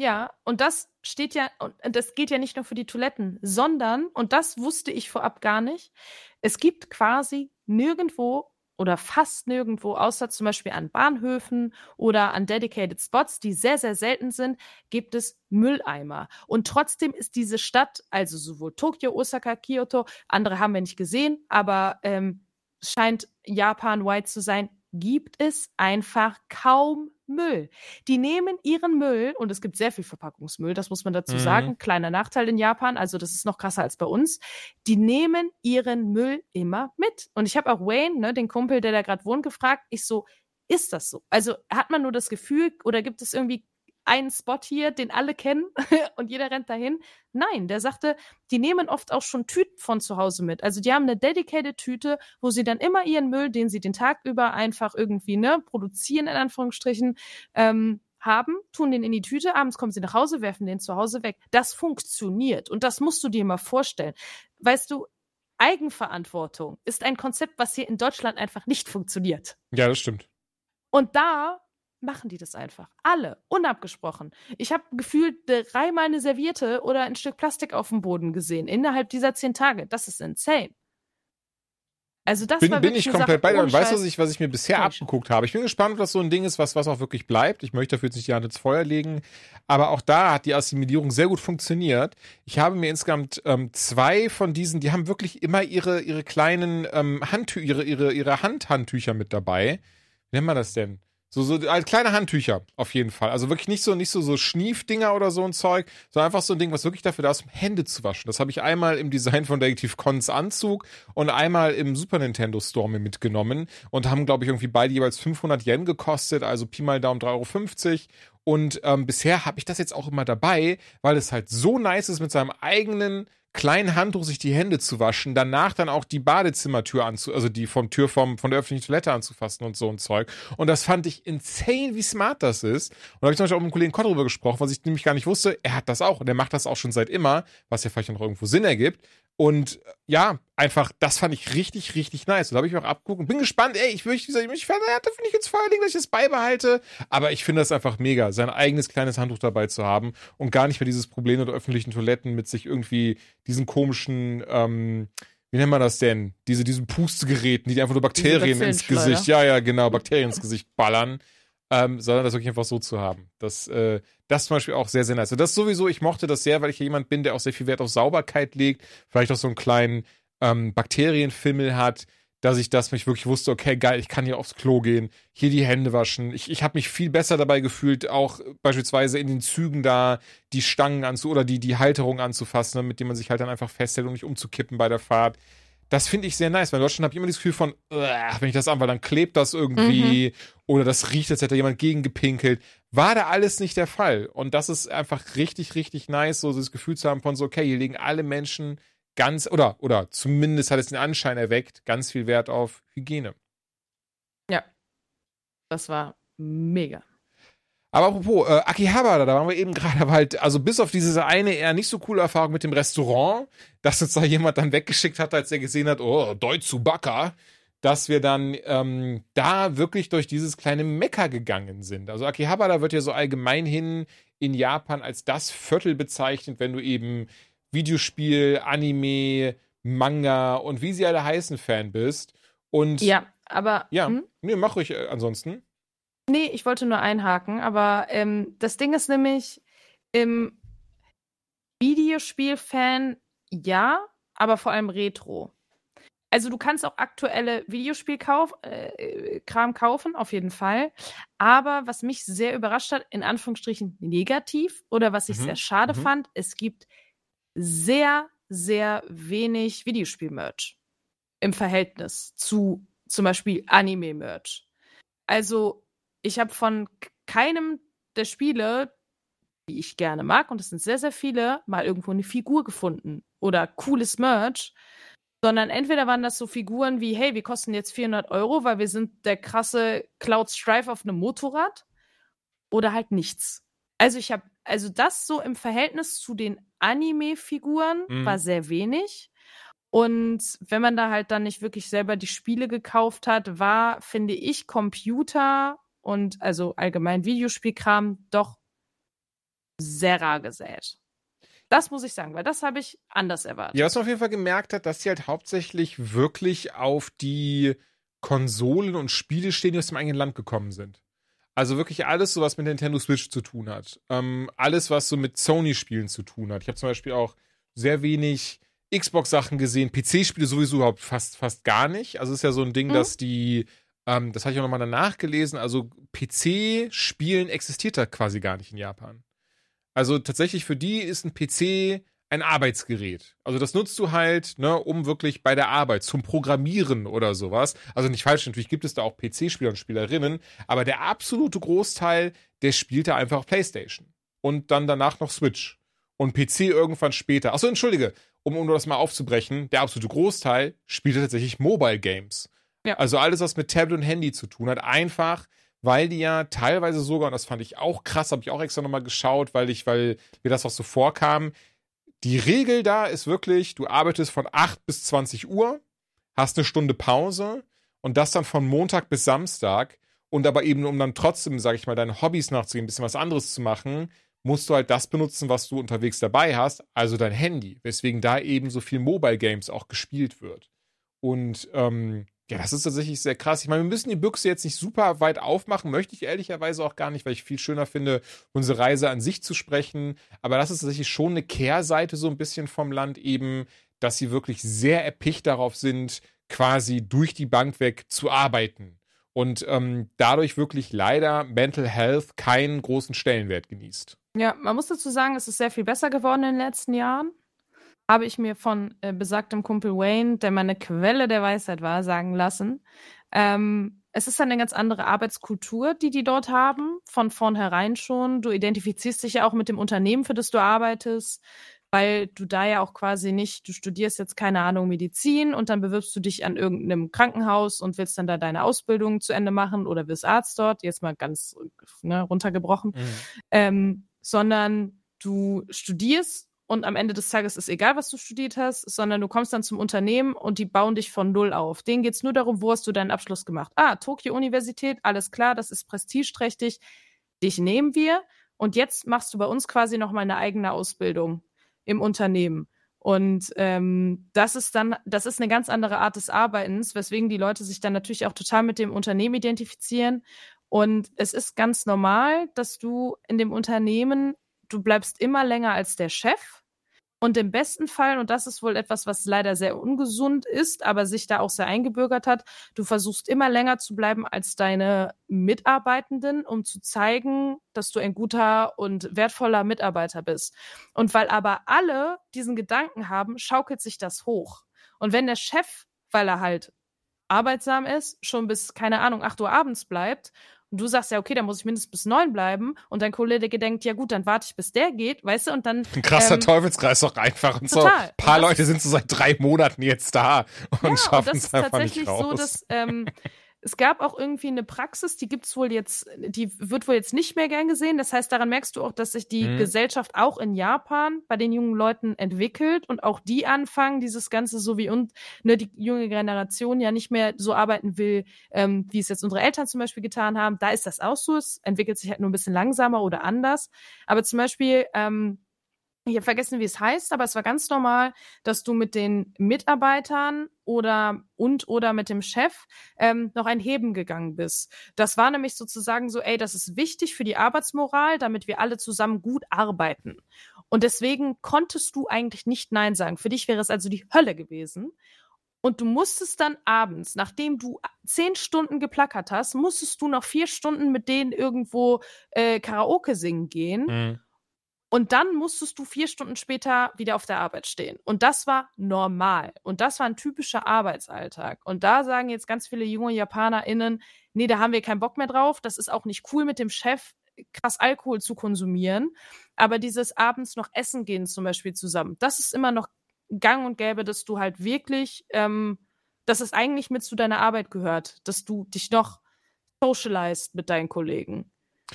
Ja, und das steht ja, und das geht ja nicht nur für die Toiletten, sondern, und das wusste ich vorab gar nicht, es gibt quasi nirgendwo oder fast nirgendwo, außer zum Beispiel an Bahnhöfen oder an dedicated Spots, die sehr, sehr selten sind, gibt es Mülleimer. Und trotzdem ist diese Stadt, also sowohl Tokio, Osaka, Kyoto, andere haben wir nicht gesehen, aber ähm, scheint Japan-wide zu sein, gibt es einfach kaum Müll. Die nehmen ihren Müll, und es gibt sehr viel Verpackungsmüll, das muss man dazu
Mhm.
sagen, kleiner Nachteil in Japan, also das ist noch krasser als bei uns, die nehmen ihren Müll immer mit. Und ich habe auch Wayne, ne, den Kumpel, der da gerade wohnt, gefragt, ich so, ist das so? Also hat man nur das Gefühl oder gibt es irgendwie einen Spot hier, den alle kennen und jeder rennt dahin? Nein, der sagte, die nehmen oft auch schon Tüten von zu Hause mit. Also die haben eine dedicated Tüte, wo sie dann immer ihren Müll, den sie den Tag über einfach irgendwie ne produzieren in Anführungsstrichen, ähm, haben, tun den in die Tüte, abends kommen sie nach Hause, werfen den zu Hause weg. Das funktioniert und das musst du dir mal vorstellen. Weißt du, Eigenverantwortung ist ein Konzept, was hier in Deutschland einfach nicht funktioniert.
Ja, das stimmt.
Und da machen die das einfach. Alle, unabgesprochen. Ich habe gefühlt dreimal eine Serviette oder ein Stück Plastik auf dem Boden gesehen innerhalb dieser zehn Tage. Das ist insane. Also das
Bin,
war
bin ich komplett
Sache
bei dir. Und weißt du, was ich, was ich mir bisher abgeguckt habe? Ich bin gespannt, ob das so ein Ding ist, was, was auch wirklich bleibt. Ich möchte dafür jetzt nicht die Hand ins Feuer legen. Aber auch da hat die Assimilierung sehr gut funktioniert. Ich habe mir insgesamt ähm, zwei von diesen, die haben wirklich immer ihre, ihre kleinen ähm, Handtücher, ihre, ihre, ihre Handhandtücher mit dabei. Wie nennt man das denn? So, so äh, kleine Handtücher, auf jeden Fall. Also wirklich nicht so, nicht so, so Schniefdinger oder so ein Zeug, sondern einfach so ein Ding, was wirklich dafür da ist, um Hände zu waschen. Das habe ich einmal im Design von Detective Cons Anzug und einmal im Super Nintendo Store mir mitgenommen und haben, glaube ich, irgendwie beide jeweils 500 Yen gekostet, also Pi mal Daumen 3,50 Euro. Und ähm, bisher habe ich das jetzt auch immer dabei, weil es halt so nice ist, mit seinem eigenen kleinen Handtuch sich die Hände zu waschen, danach dann auch die Badezimmertür anzu, also die vom Tür vom, von der öffentlichen Toilette anzufassen und so ein Zeug. Und das fand ich insane, wie smart das ist. Und da habe ich zum Beispiel auch mit einem Kollegen Kott drüber gesprochen, was ich nämlich gar nicht wusste. Er hat das auch und er macht das auch schon seit immer, was ja vielleicht noch irgendwo Sinn ergibt. Und äh, ja, einfach, das fand ich richtig, richtig nice. Und da habe ich mir auch abgeguckt und bin gespannt, ey, ich möchte, wie gesagt, ich werde da finde ich jetzt vor allen Dingen, dass ich das beibehalte. Aber ich finde das einfach mega, sein eigenes kleines Handtuch dabei zu haben und gar nicht mehr dieses Problem mit öffentlichen Toiletten mit sich irgendwie diesen komischen, ähm, wie nennt man das denn? Diese, diesen Pustegeräten, die einfach nur Bakterien ins Gesicht, ja, ja, genau, Bakterien ins Gesicht ballern. Ähm, sondern das wirklich einfach so zu haben. Das, äh, das zum Beispiel auch sehr, sehr nice. Und das sowieso, ich mochte das sehr, weil ich ja jemand bin, der auch sehr viel Wert auf Sauberkeit legt, vielleicht auch so einen kleinen ähm, Bakterienfimmel hat, dass ich das mich wirklich wusste, okay, geil, ich kann hier aufs Klo gehen, hier die Hände waschen. Ich, ich habe mich viel besser dabei gefühlt, auch beispielsweise in den Zügen da die Stangen anzu oder die, die Halterung anzufassen, mit dem man sich halt dann einfach festhält, um nicht umzukippen bei der Fahrt. Das finde ich sehr nice, weil in Deutschland habe ich immer das Gefühl von, wenn ich das an, weil dann klebt das irgendwie mhm. oder das riecht, als hätte jemand gegengepinkelt. War da alles nicht der Fall. Und das ist einfach richtig, richtig nice, so das Gefühl zu haben von so, okay, hier legen alle Menschen ganz, oder, oder zumindest hat es den Anschein erweckt, ganz viel Wert auf Hygiene.
Ja. Das war mega.
Aber apropos, äh, Akihabara, da waren wir eben gerade, aber halt, also bis auf diese eine eher nicht so coole Erfahrung mit dem Restaurant, dass uns da jemand dann weggeschickt hat, als er gesehen hat, oh, Deutsubaka, dass wir dann ähm, da wirklich durch dieses kleine Mekka gegangen sind. Also Akihabara wird ja so allgemein hin in Japan als das Viertel bezeichnet, wenn du eben Videospiel, Anime, Manga und wie sie alle heißen Fan bist. Und
ja, aber
ja, hm? nee, mach ruhig äh, ansonsten.
Nee, ich wollte nur einhaken, aber ähm, das Ding ist nämlich im Videospiel-Fan ja, aber vor allem Retro. Also du kannst auch aktuelle Videospielkram äh, kaufen, auf jeden Fall. Aber was mich sehr überrascht hat, in Anführungsstrichen negativ oder was ich mhm. sehr schade mhm. fand, es gibt sehr, sehr wenig Videospiel-Merch im Verhältnis zu zum Beispiel Anime-Merch. Also, ich habe von keinem der Spiele, die ich gerne mag, und es sind sehr, sehr viele, mal irgendwo eine Figur gefunden oder cooles Merch, sondern entweder waren das so Figuren wie, hey, wir kosten jetzt 400 Euro, weil wir sind der krasse Cloud Strife auf einem Motorrad, oder halt nichts. Also ich habe, also das so im Verhältnis zu den Anime-Figuren mhm. war sehr wenig. Und wenn man da halt dann nicht wirklich selber die Spiele gekauft hat, war, finde ich, Computer und also allgemein Videospielkram doch sehr rar gesät. Das muss ich sagen, weil das habe ich anders erwartet.
Ja, was man auf jeden Fall gemerkt hat, dass sie halt hauptsächlich wirklich auf die Konsolen und Spiele stehen, die aus dem eigenen Land gekommen sind. Also wirklich alles, so was mit Nintendo Switch zu tun hat. Ähm, alles, was so mit Sony-Spielen zu tun hat. Ich habe zum Beispiel auch sehr wenig Xbox-Sachen gesehen, PC-Spiele sowieso überhaupt fast, fast gar nicht. Also ist ja so ein Ding, mhm. dass die, ähm, das hatte ich auch nochmal danach gelesen, also PC-Spielen existiert da quasi gar nicht in Japan. Also tatsächlich für die ist ein PC ein Arbeitsgerät. Also das nutzt du halt, ne, um wirklich bei der Arbeit zum Programmieren oder sowas. Also nicht falsch, natürlich gibt es da auch PC-Spieler und Spielerinnen, aber der absolute Großteil, der spielt da einfach PlayStation und dann danach noch Switch und PC irgendwann später. Achso, entschuldige, um, um das mal aufzubrechen, der absolute Großteil spielt tatsächlich Mobile Games. Ja. Also alles, was mit Tablet und Handy zu tun hat, einfach weil die ja teilweise sogar, und das fand ich auch krass, habe ich auch extra nochmal geschaut, weil ich, weil mir das auch so vorkam, die Regel da ist wirklich, du arbeitest von 8 bis 20 Uhr, hast eine Stunde Pause und das dann von Montag bis Samstag. Und aber eben, um dann trotzdem, sag ich mal, deine Hobbys nachzugehen, ein bisschen was anderes zu machen, musst du halt das benutzen, was du unterwegs dabei hast, also dein Handy, weswegen da eben so viel Mobile Games auch gespielt wird. Und ähm, ja, das ist tatsächlich sehr krass. Ich meine, wir müssen die Büchse jetzt nicht super weit aufmachen, möchte ich ehrlicherweise auch gar nicht, weil ich viel schöner finde, unsere Reise an sich zu sprechen. Aber das ist tatsächlich schon eine Kehrseite so ein bisschen vom Land eben, dass sie wirklich sehr erpicht darauf sind, quasi durch die Bank weg zu arbeiten. Und ähm, dadurch wirklich leider Mental Health keinen großen Stellenwert genießt.
Ja, man muss dazu sagen, es ist sehr viel besser geworden in den letzten Jahren habe ich mir von äh, besagtem Kumpel Wayne, der meine Quelle der Weisheit war, sagen lassen. Ähm, es ist eine ganz andere Arbeitskultur, die die dort haben, von vornherein schon. Du identifizierst dich ja auch mit dem Unternehmen, für das du arbeitest, weil du da ja auch quasi nicht, du studierst jetzt keine Ahnung Medizin und dann bewirbst du dich an irgendeinem Krankenhaus und willst dann da deine Ausbildung zu Ende machen oder wirst Arzt dort, jetzt mal ganz ne, runtergebrochen, mhm. ähm, sondern du studierst und am Ende des Tages ist egal, was du studiert hast, sondern du kommst dann zum Unternehmen und die bauen dich von Null auf. Denen geht es nur darum, wo hast du deinen Abschluss gemacht. Ah, Tokio-Universität, alles klar, das ist prestigeträchtig. Dich nehmen wir und jetzt machst du bei uns quasi nochmal eine eigene Ausbildung im Unternehmen. Und ähm, das ist dann, das ist eine ganz andere Art des Arbeitens, weswegen die Leute sich dann natürlich auch total mit dem Unternehmen identifizieren. Und es ist ganz normal, dass du in dem Unternehmen, du bleibst immer länger als der Chef und im besten Fall, und das ist wohl etwas, was leider sehr ungesund ist, aber sich da auch sehr eingebürgert hat, du versuchst immer länger zu bleiben als deine Mitarbeitenden, um zu zeigen, dass du ein guter und wertvoller Mitarbeiter bist. Und weil aber alle diesen Gedanken haben, schaukelt sich das hoch. Und wenn der Chef, weil er halt arbeitsam ist, schon bis, keine Ahnung, 8 Uhr abends bleibt und du sagst ja, okay, dann muss ich mindestens bis neun bleiben. Und dein Kollege denkt, ja gut, dann warte ich, bis der geht, weißt du? Und dann.
Ein krasser ähm, Teufelskreis doch einfach. Und total. so ein paar Leute sind so seit drei Monaten jetzt da und ja, schaffen es einfach nicht raus.
So, dass, ähm, es gab auch irgendwie eine Praxis, die gibt's wohl jetzt, die wird wohl jetzt nicht mehr gern gesehen. Das heißt, daran merkst du auch, dass sich die mhm. Gesellschaft auch in Japan bei den jungen Leuten entwickelt und auch die anfangen, dieses Ganze so wie und ne, die junge Generation ja nicht mehr so arbeiten will, ähm, wie es jetzt unsere Eltern zum Beispiel getan haben. Da ist das auch so. Es entwickelt sich halt nur ein bisschen langsamer oder anders. Aber zum Beispiel, ähm, ich habe vergessen, wie es heißt, aber es war ganz normal, dass du mit den Mitarbeitern oder und oder mit dem Chef ähm, noch ein Heben gegangen bist. Das war nämlich sozusagen so, ey, das ist wichtig für die Arbeitsmoral, damit wir alle zusammen gut arbeiten. Und deswegen konntest du eigentlich nicht Nein sagen. Für dich wäre es also die Hölle gewesen. Und du musstest dann abends, nachdem du zehn Stunden geplackert hast, musstest du noch vier Stunden mit denen irgendwo äh, Karaoke singen gehen. Mhm und dann musstest du vier Stunden später wieder auf der Arbeit stehen. Und das war normal. Und das war ein typischer Arbeitsalltag. Und da sagen jetzt ganz viele junge JapanerInnen, nee, da haben wir keinen Bock mehr drauf. Das ist auch nicht cool mit dem Chef krass Alkohol zu konsumieren. Aber dieses abends noch essen gehen zum Beispiel zusammen, das ist immer noch gang und gäbe, dass du halt wirklich, ähm, dass es eigentlich mit zu deiner Arbeit gehört, dass du dich noch socialized mit deinen Kollegen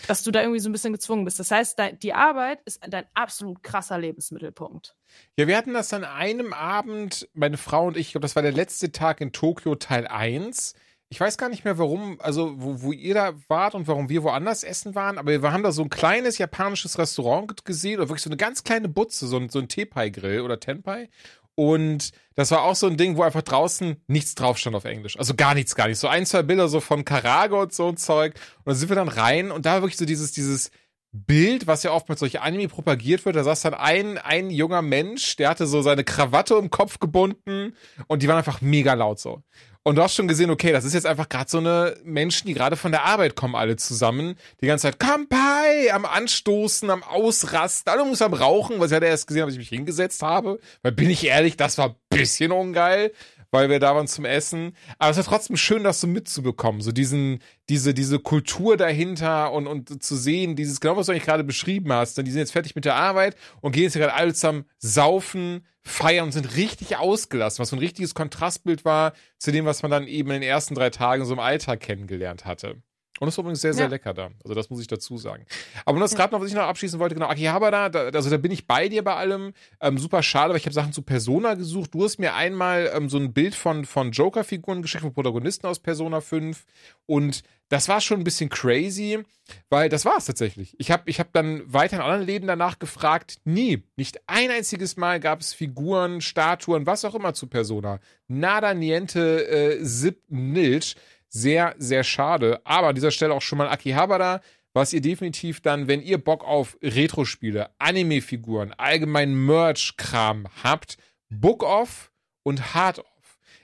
dass du da irgendwie so ein bisschen gezwungen bist. Das heißt, die Arbeit ist dein absolut krasser Lebensmittelpunkt.
Ja, wir hatten das an einem Abend, meine Frau und ich, ich glaube, das war der letzte Tag in Tokio Teil 1. Ich weiß gar nicht mehr, warum, also wo, wo ihr da wart und warum wir woanders essen waren, aber wir haben da so ein kleines japanisches Restaurant gesehen oder wirklich so eine ganz kleine Butze, so ein, so ein Tepai-Grill oder Tenpai. Und das war auch so ein Ding, wo einfach draußen nichts drauf stand auf Englisch. Also gar nichts, gar nichts. So ein, zwei Bilder so von Karago und so ein Zeug. Und dann sind wir dann rein und da war wirklich so dieses, dieses Bild, was ja oft mit solchen Anime propagiert wird. Da saß dann ein, ein junger Mensch, der hatte so seine Krawatte um den Kopf gebunden und die waren einfach mega laut so. Und du hast schon gesehen, okay, das ist jetzt einfach gerade so eine Menschen, die gerade von der Arbeit kommen, alle zusammen. Die ganze Zeit Kampai am Anstoßen, am Ausrasten, alle muss am Rauchen, was ich hatte erst gesehen, als ich mich hingesetzt habe. Weil bin ich ehrlich, das war bisschen ungeil weil wir da waren zum Essen. Aber es war trotzdem schön, das so mitzubekommen. So diesen, diese, diese Kultur dahinter und, und zu sehen, dieses, genau was du eigentlich gerade beschrieben hast. Denn die sind jetzt fertig mit der Arbeit und gehen jetzt gerade alle zusammen saufen, feiern und sind richtig ausgelassen, was so ein richtiges Kontrastbild war zu dem, was man dann eben in den ersten drei Tagen so im Alltag kennengelernt hatte. Und es ist übrigens sehr, sehr ja. lecker da. Also das muss ich dazu sagen. Aber nur das gerade noch, was ich noch abschließen wollte, genau, Akihabara, da, also da bin ich bei dir bei allem. Ähm, super schade, aber ich habe Sachen zu Persona gesucht. Du hast mir einmal ähm, so ein Bild von, von Joker-Figuren geschickt, von Protagonisten aus Persona 5. Und das war schon ein bisschen crazy, weil das war es tatsächlich. Ich habe ich hab dann weiter in anderen Läden danach gefragt. Nie, nicht ein einziges Mal gab es Figuren, Statuen, was auch immer zu Persona. Nada, niente, äh, zip, nilch. Sehr, sehr schade. Aber an dieser Stelle auch schon mal Akihabara, was ihr definitiv dann, wenn ihr Bock auf Retro-Spiele, Anime-Figuren, allgemein Merch-Kram habt, Book Off und Hard Off.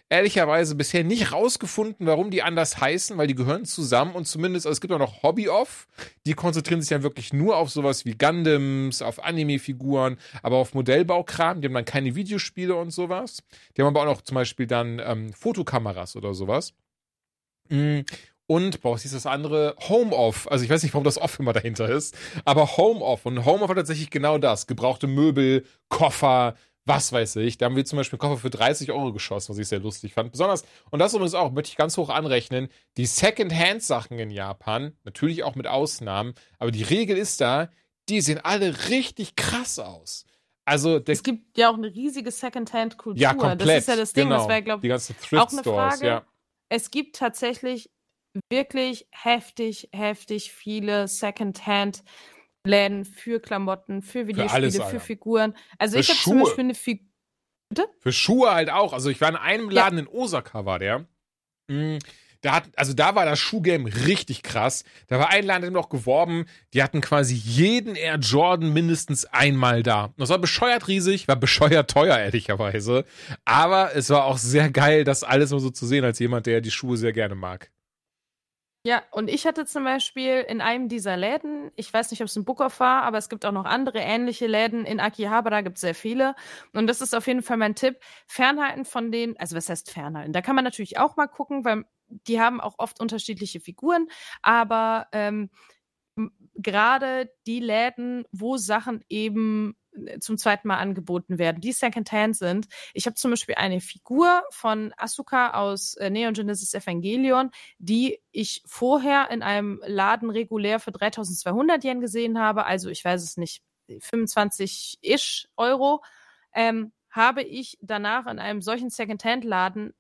Ehrlicherweise bisher nicht rausgefunden, warum die anders heißen, weil die gehören zusammen und zumindest, also es gibt auch noch Hobby Off, die konzentrieren sich dann wirklich nur auf sowas wie Gundams, auf Anime-Figuren, aber auf Modellbaukram, die haben dann keine Videospiele und sowas. Die haben aber auch noch zum Beispiel dann ähm, Fotokameras oder sowas. Mm, und, boah, was ist das andere? Home Off. Also ich weiß nicht, warum das Off immer dahinter ist, aber Home Off. Und Home Off hat tatsächlich genau das. Gebrauchte Möbel, Koffer, was weiß ich. Da haben wir zum Beispiel einen Koffer für 30 Euro geschossen, was ich sehr lustig fand. Besonders, und das übrigens auch, möchte ich ganz hoch anrechnen, die Second-Hand-Sachen in Japan, natürlich auch mit Ausnahmen, aber die Regel ist da, die sehen alle richtig krass aus. Also
es gibt ja auch eine riesige Second-Hand-Kultur.
Ja, komplett. Das ist
ja das Ding,
genau.
das wäre, glaube
ich, auch eine Frage. Ja
es gibt tatsächlich wirklich heftig, heftig viele Secondhand Läden für Klamotten, für Videospiele, für, alles, für Figuren. Also für ich habe zum Beispiel eine Figur Bitte?
Für Schuhe halt auch. Also ich war in einem Laden ja. in Osaka, war der. Mhm. Da hat, also da war das Schuhgame richtig krass. Da war ein Laden, der noch geworben, die hatten quasi jeden Air Jordan mindestens einmal da. Das war bescheuert riesig, war bescheuert teuer, ehrlicherweise. Aber es war auch sehr geil, das alles mal so zu sehen, als jemand, der die Schuhe sehr gerne mag.
Ja, und ich hatte zum Beispiel in einem dieser Läden, ich weiß nicht, ob es ein Bookoff war, aber es gibt auch noch andere ähnliche Läden in Akihabara, gibt es sehr viele. Und das ist auf jeden Fall mein Tipp. Fernhalten von denen, also was heißt fernhalten? Da kann man natürlich auch mal gucken, weil die haben auch oft unterschiedliche Figuren, aber ähm, gerade die Läden, wo Sachen eben äh, zum zweiten Mal angeboten werden, die Secondhand sind. Ich habe zum Beispiel eine Figur von Asuka aus äh, Neon Genesis Evangelion, die ich vorher in einem Laden regulär für 3200 Yen gesehen habe, also ich weiß es nicht, 25-ish Euro, ähm, habe ich danach in einem solchen Secondhand-Laden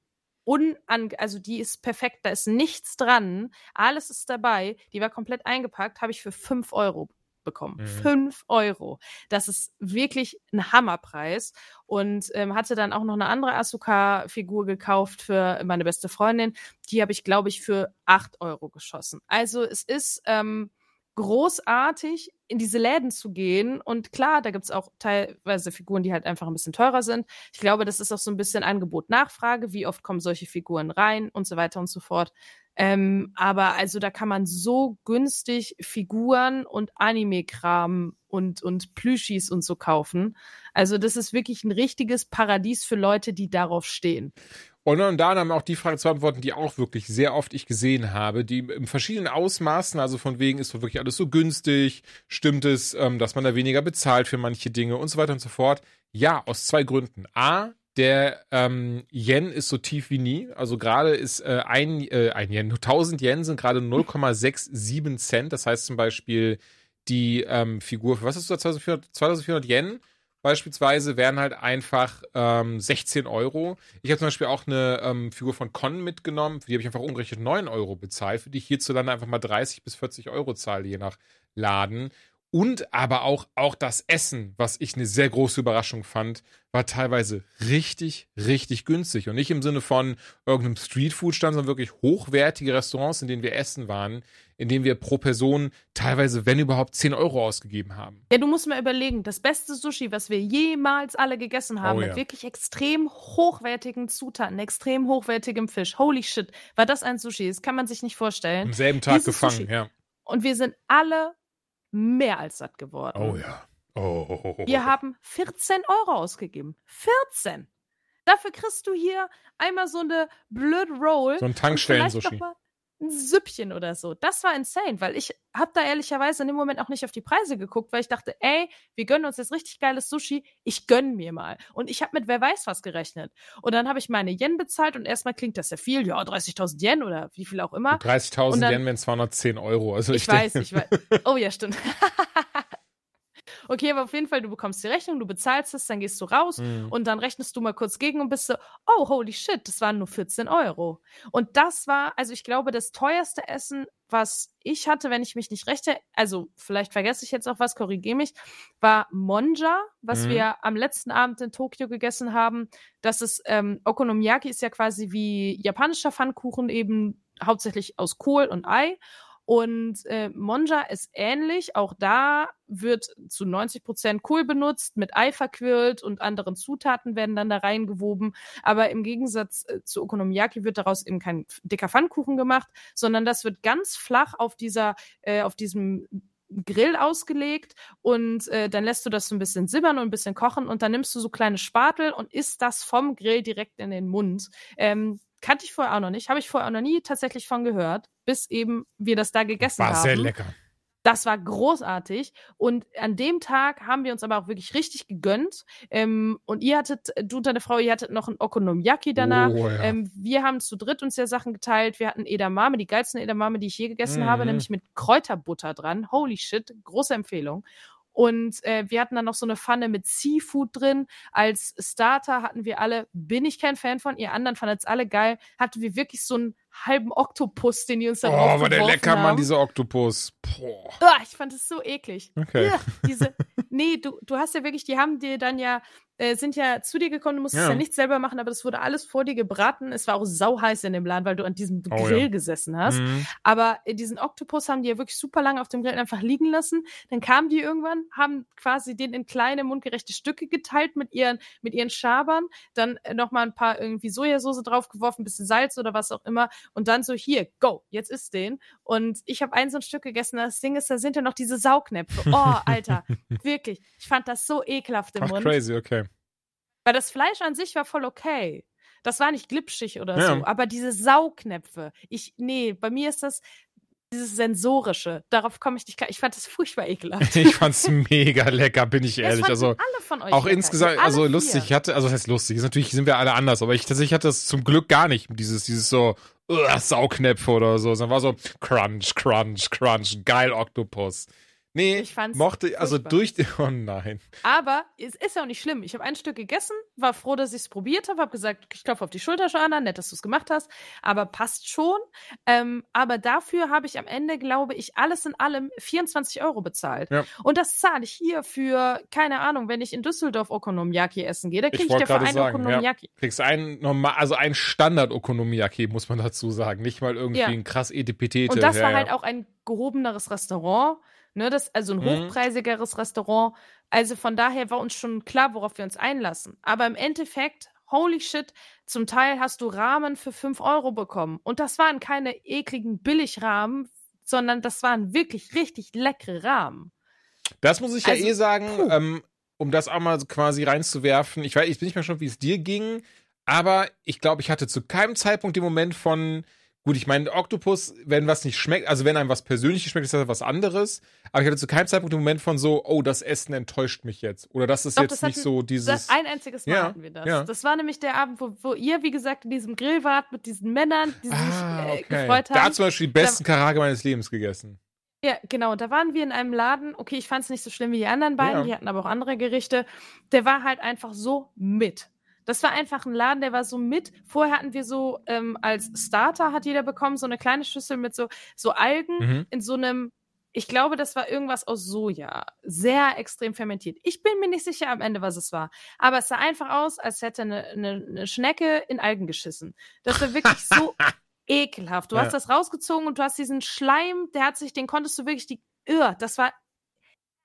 unan, also die ist perfekt, da ist nichts dran, alles ist dabei, die war komplett eingepackt, habe ich für 5 Euro bekommen. Mhm. 5 Euro. Das ist wirklich ein Hammerpreis. Und ähm, hatte dann auch noch eine andere Asuka-Figur gekauft für meine beste Freundin. Die habe ich, glaube ich, für 8 Euro geschossen. Also es ist ähm, großartig, in diese Läden zu gehen. Und klar, da gibt es auch teilweise Figuren, die halt einfach ein bisschen teurer sind. Ich glaube, das ist auch so ein bisschen Angebot-Nachfrage. Wie oft kommen solche Figuren rein und so weiter und so fort. Ähm, aber also da kann man so günstig Figuren und Anime-Kram und, und Plüschis und so kaufen. Also das ist wirklich ein richtiges Paradies für Leute, die darauf stehen.
Und dann da haben auch die Frage zu beantworten, die auch wirklich sehr oft ich gesehen habe, die in verschiedenen Ausmaßen, also von wegen ist wirklich alles so günstig, stimmt es, ähm, dass man da weniger bezahlt für manche Dinge und so weiter und so fort. Ja, aus zwei Gründen. A, der ähm, Yen ist so tief wie nie. Also gerade ist äh, ein, äh, ein Yen, 1000 Yen sind gerade 0,67 Cent. Das heißt zum Beispiel die ähm, Figur für was ist das 2400, 2400 Yen beispielsweise wären halt einfach ähm, 16 Euro. Ich habe zum Beispiel auch eine ähm, Figur von Con mitgenommen, für die habe ich einfach umgerechnet 9 Euro bezahlt, für die ich hierzulande einfach mal 30 bis 40 Euro zahle, je nach Laden. Und aber auch, auch das Essen, was ich eine sehr große Überraschung fand, war teilweise richtig, richtig günstig. Und nicht im Sinne von irgendeinem Streetfood-Stand, sondern wirklich hochwertige Restaurants, in denen wir essen waren, in denen wir pro Person teilweise, wenn überhaupt, 10 Euro ausgegeben haben.
Ja, du musst mal überlegen, das beste Sushi, was wir jemals alle gegessen haben, oh, ja. mit wirklich extrem hochwertigen Zutaten, extrem hochwertigem Fisch. Holy shit, war das ein Sushi? Das kann man sich nicht vorstellen.
Am selben Tag Dieses gefangen, Sushi. ja.
Und wir sind alle mehr als satt geworden.
Oh ja. Oh, oh, oh,
wir haben 14 Euro ausgegeben. 14! Dafür kriegst du hier einmal so eine blöd Roll.
So ein Tankstellen-Sushi
ein Süppchen oder so. Das war insane, weil ich habe da ehrlicherweise in dem Moment auch nicht auf die Preise geguckt, weil ich dachte, ey, wir gönnen uns jetzt richtig geiles Sushi, ich gönn mir mal. Und ich habe mit wer weiß was gerechnet. Und dann habe ich meine Yen bezahlt und erstmal klingt das ja viel, ja, 30.000 Yen oder wie viel auch immer.
30.000 Yen wären 210 Euro. Also
ich, ich weiß, ich weiß. Oh ja, stimmt. Okay, aber auf jeden Fall, du bekommst die Rechnung, du bezahlst es, dann gehst du raus mhm. und dann rechnest du mal kurz gegen und bist so, oh, holy shit, das waren nur 14 Euro. Und das war, also ich glaube, das teuerste Essen, was ich hatte, wenn ich mich nicht rechte, also vielleicht vergesse ich jetzt auch was, korrigiere mich, war Monja, was mhm. wir am letzten Abend in Tokio gegessen haben. Das ist, ähm, Okonomiyaki ist ja quasi wie japanischer Pfannkuchen eben hauptsächlich aus Kohl und Ei. Und äh, Monja ist ähnlich. Auch da wird zu 90 Prozent Kohl benutzt, mit Ei verquirlt und anderen Zutaten werden dann da reingewoben. Aber im Gegensatz äh, zu Okonomiyaki wird daraus eben kein dicker Pfannkuchen gemacht, sondern das wird ganz flach auf dieser, äh, auf diesem Grill ausgelegt und äh, dann lässt du das so ein bisschen sibbern und ein bisschen kochen und dann nimmst du so kleine Spatel und isst das vom Grill direkt in den Mund. Ähm, kannte ich vorher auch noch nicht, habe ich vorher auch noch nie tatsächlich von gehört, bis eben wir das da gegessen
war
haben.
War sehr lecker.
Das war großartig. Und an dem Tag haben wir uns aber auch wirklich richtig gegönnt. Ähm, und ihr hattet, du und deine Frau, ihr hattet noch ein Okonomiyaki danach. Oh, ja. ähm, wir haben zu dritt uns ja Sachen geteilt. Wir hatten Edamame, die geilsten Edamame, die ich je gegessen mhm. habe, nämlich mit Kräuterbutter dran. Holy shit, große Empfehlung. Und äh, wir hatten dann noch so eine Pfanne mit Seafood drin. Als Starter hatten wir alle, bin ich kein Fan von, ihr anderen fandet es alle geil, hatten wir wirklich so einen halben Oktopus, den die uns da
Oh, war der lecker, haben. Mann, dieser Oktopus. Boah.
Oh, ich fand es so eklig.
Okay. Ja,
diese, nee, du, du hast ja wirklich, die haben dir dann ja äh, sind ja zu dir gekommen, du musstest
Ja.
ja. nicht selber machen, aber das wurde alles vor dir gebraten. Es war auch sauheiß in dem Laden, weil du an diesem
Oh,
Grill
ja.
gesessen hast.
Mhm.
Aber diesen Oktopus haben die ja wirklich super lange auf dem Grill einfach liegen lassen. Dann kamen die irgendwann, haben quasi den in kleine mundgerechte Stücke geteilt mit ihren, mit ihren Schabern, dann äh, nochmal ein paar irgendwie Sojasauce draufgeworfen, ein bisschen Salz oder was auch immer und dann so, hier, go, jetzt isst den. Und ich habe ein so ein Stück gegessen, das Ding ist, da sind ja noch diese Saugnäpfe. Oh, Alter, wirklich. Ich fand das so ekelhaft im
Ach,
Mund.
crazy, okay.
Weil das Fleisch an sich war voll okay. Das war nicht glitschig oder
Ja.
so, aber diese Saugnäpfe, ich, nee, bei mir ist das dieses Sensorische. Darauf komme ich nicht klar. Ich fand das furchtbar ekelhaft.
Ich fand's mega lecker, bin ich
Das
ehrlich.
fanden
Also
alle von euch
auch
lecker.
insgesamt,
Alle
also
vier.
lustig. Ich hatte, also das heißt lustig, ist natürlich sind wir alle anders, aber ich tatsächlich hatte das zum Glück gar nicht. Dieses, dieses so uh, Saugnäpfe oder so. Sondern war so Crunch, Crunch, Crunch, geil Oktopus. Nee,
Ich fand's
mochte, also
furchtbar.
durch, oh nein.
Aber es ist ja auch nicht schlimm. Ich habe ein Stück gegessen, war froh, dass ich es probiert habe, habe gesagt, ich klopfe auf die Schulter schon an, nett, dass du es gemacht hast, aber passt schon. Ähm, aber dafür habe ich am Ende, glaube ich, alles in allem 24 Euro bezahlt.
Ja.
Und das zahle ich hier für, keine Ahnung, wenn ich in Düsseldorf Okonomiyaki essen gehe, da
Ich
kriege ich,
wollte
dafür einen
sagen, ja.
Okonomiyaki.
Kriegst ein normal, also ein Standard Okonomiyaki, muss man dazu sagen. Nicht mal irgendwie
Ja.
ein krass Etipetete.
Und das
ja,
war
ja.
halt auch ein gehobeneres Restaurant, ne, das, also ein
Mhm.
hochpreisigeres Restaurant. Also von daher war uns schon klar, worauf wir uns einlassen. Aber im Endeffekt, holy shit, zum Teil hast du Rahmen für 5 Euro bekommen. Und das waren keine ekligen Billigrahmen, sondern das waren wirklich richtig leckere Rahmen.
Das muss ich ja
Also,
eh sagen, ähm, um das auch mal quasi reinzuwerfen. Ich weiß, ich bin nicht mehr schon, wie es dir ging, aber ich glaube, ich hatte zu keinem Zeitpunkt den Moment von, gut, ich meine, Oktopus, wenn was nicht schmeckt, also wenn einem was persönlich schmeckt, ist das was anderes. Aber ich hatte zu keinem Zeitpunkt den Moment von so, oh, das Essen enttäuscht mich jetzt. Oder das ist
Doch,
jetzt
das
nicht
hatten-
so
Das,
dieses.
ein einziges Mal
Ja,
hatten wir das.
ja.
Das war nämlich der Abend, wo, wo ihr, wie gesagt, in diesem Grill wart mit diesen Männern, die sich
Ah,
äh,
okay.
gefreut haben.
Da hat zum Beispiel die besten Karage meines Lebens gegessen.
Ja, genau. Da waren wir in einem Laden. Okay, ich fand es nicht so schlimm wie die anderen beiden.
Ja.
Die hatten aber auch andere Gerichte. Der war halt einfach so mit. Das war einfach ein Laden, der war so mit. Vorher hatten wir so ähm, als Starter hat jeder bekommen so eine kleine Schüssel mit so so Algen
Mhm.
in so einem. Ich glaube, das war irgendwas aus Soja. Sehr extrem fermentiert. Ich bin mir nicht sicher am Ende, was es war. Aber es sah einfach aus, als hätte eine, eine, eine Schnecke in Algen geschissen. Das war wirklich so ekelhaft. Du
Ja.
hast das rausgezogen und du hast diesen Schleim, der hat sich, den konntest du wirklich die. Das war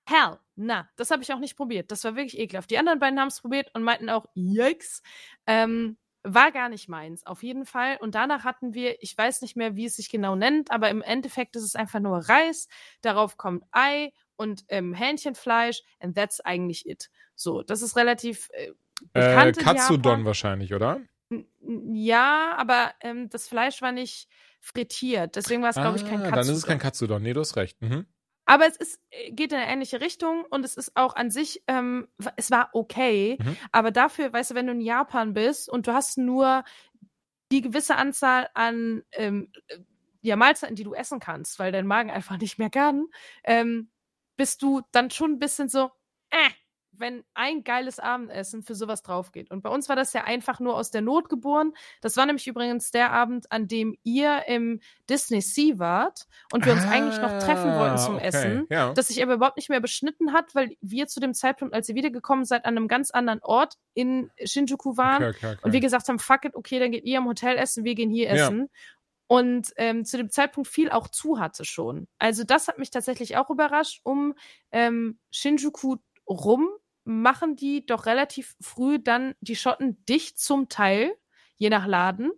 hell. Na, das habe ich auch nicht probiert. Das war wirklich ekelhaft. Die anderen beiden haben es probiert und meinten auch, yikes. Ähm, war gar nicht meins, auf jeden Fall. Und danach hatten wir, ich weiß nicht mehr, wie es sich genau nennt, aber im Endeffekt ist es einfach nur Reis. Darauf kommt Ei und ähm, Hähnchenfleisch and that's eigentlich it. So, das ist relativ äh,
Äh,
bekannt in
Katsudon wahrscheinlich, oder?
Ja, aber ähm, das Fleisch war nicht frittiert. Deswegen war es, glaube ich, kein
Ah,
Katsudon.
Dann ist es kein Katsudon. Nee, du hast recht. Mhm.
Aber es ist, äh, geht in eine ähnliche Richtung und es ist auch an sich, ähm, es war okay.
Mhm.
Aber dafür, weißt du, wenn du in Japan bist und du hast nur die gewisse Anzahl an ähm, äh, ja, Mahlzeiten, die du essen kannst, weil dein Magen einfach nicht mehr kann, ähm, bist du dann schon ein bisschen so, äh, wenn ein geiles Abendessen für sowas drauf geht. Und bei uns war das ja einfach nur aus der Not geboren. Das war nämlich übrigens der Abend, an dem ihr im Disney Sea wart und wir uns eigentlich noch treffen wollten zum
Ah, okay.
Essen
Ja.
das sich aber überhaupt nicht mehr beschnitten hat, weil wir zu dem Zeitpunkt, als ihr wiedergekommen seid, an einem ganz anderen Ort in Shinjuku waren
okay, okay,
und wir gesagt haben, fuck it, okay, dann geht ihr im Hotel essen, wir gehen hier
Ja.
essen. Und ähm, zu dem Zeitpunkt viel auch zu hatte schon. Also das hat mich tatsächlich auch überrascht. Um ähm, Shinjuku rum machen die doch relativ früh dann die Schotten dicht zum Teil, je nach Laden.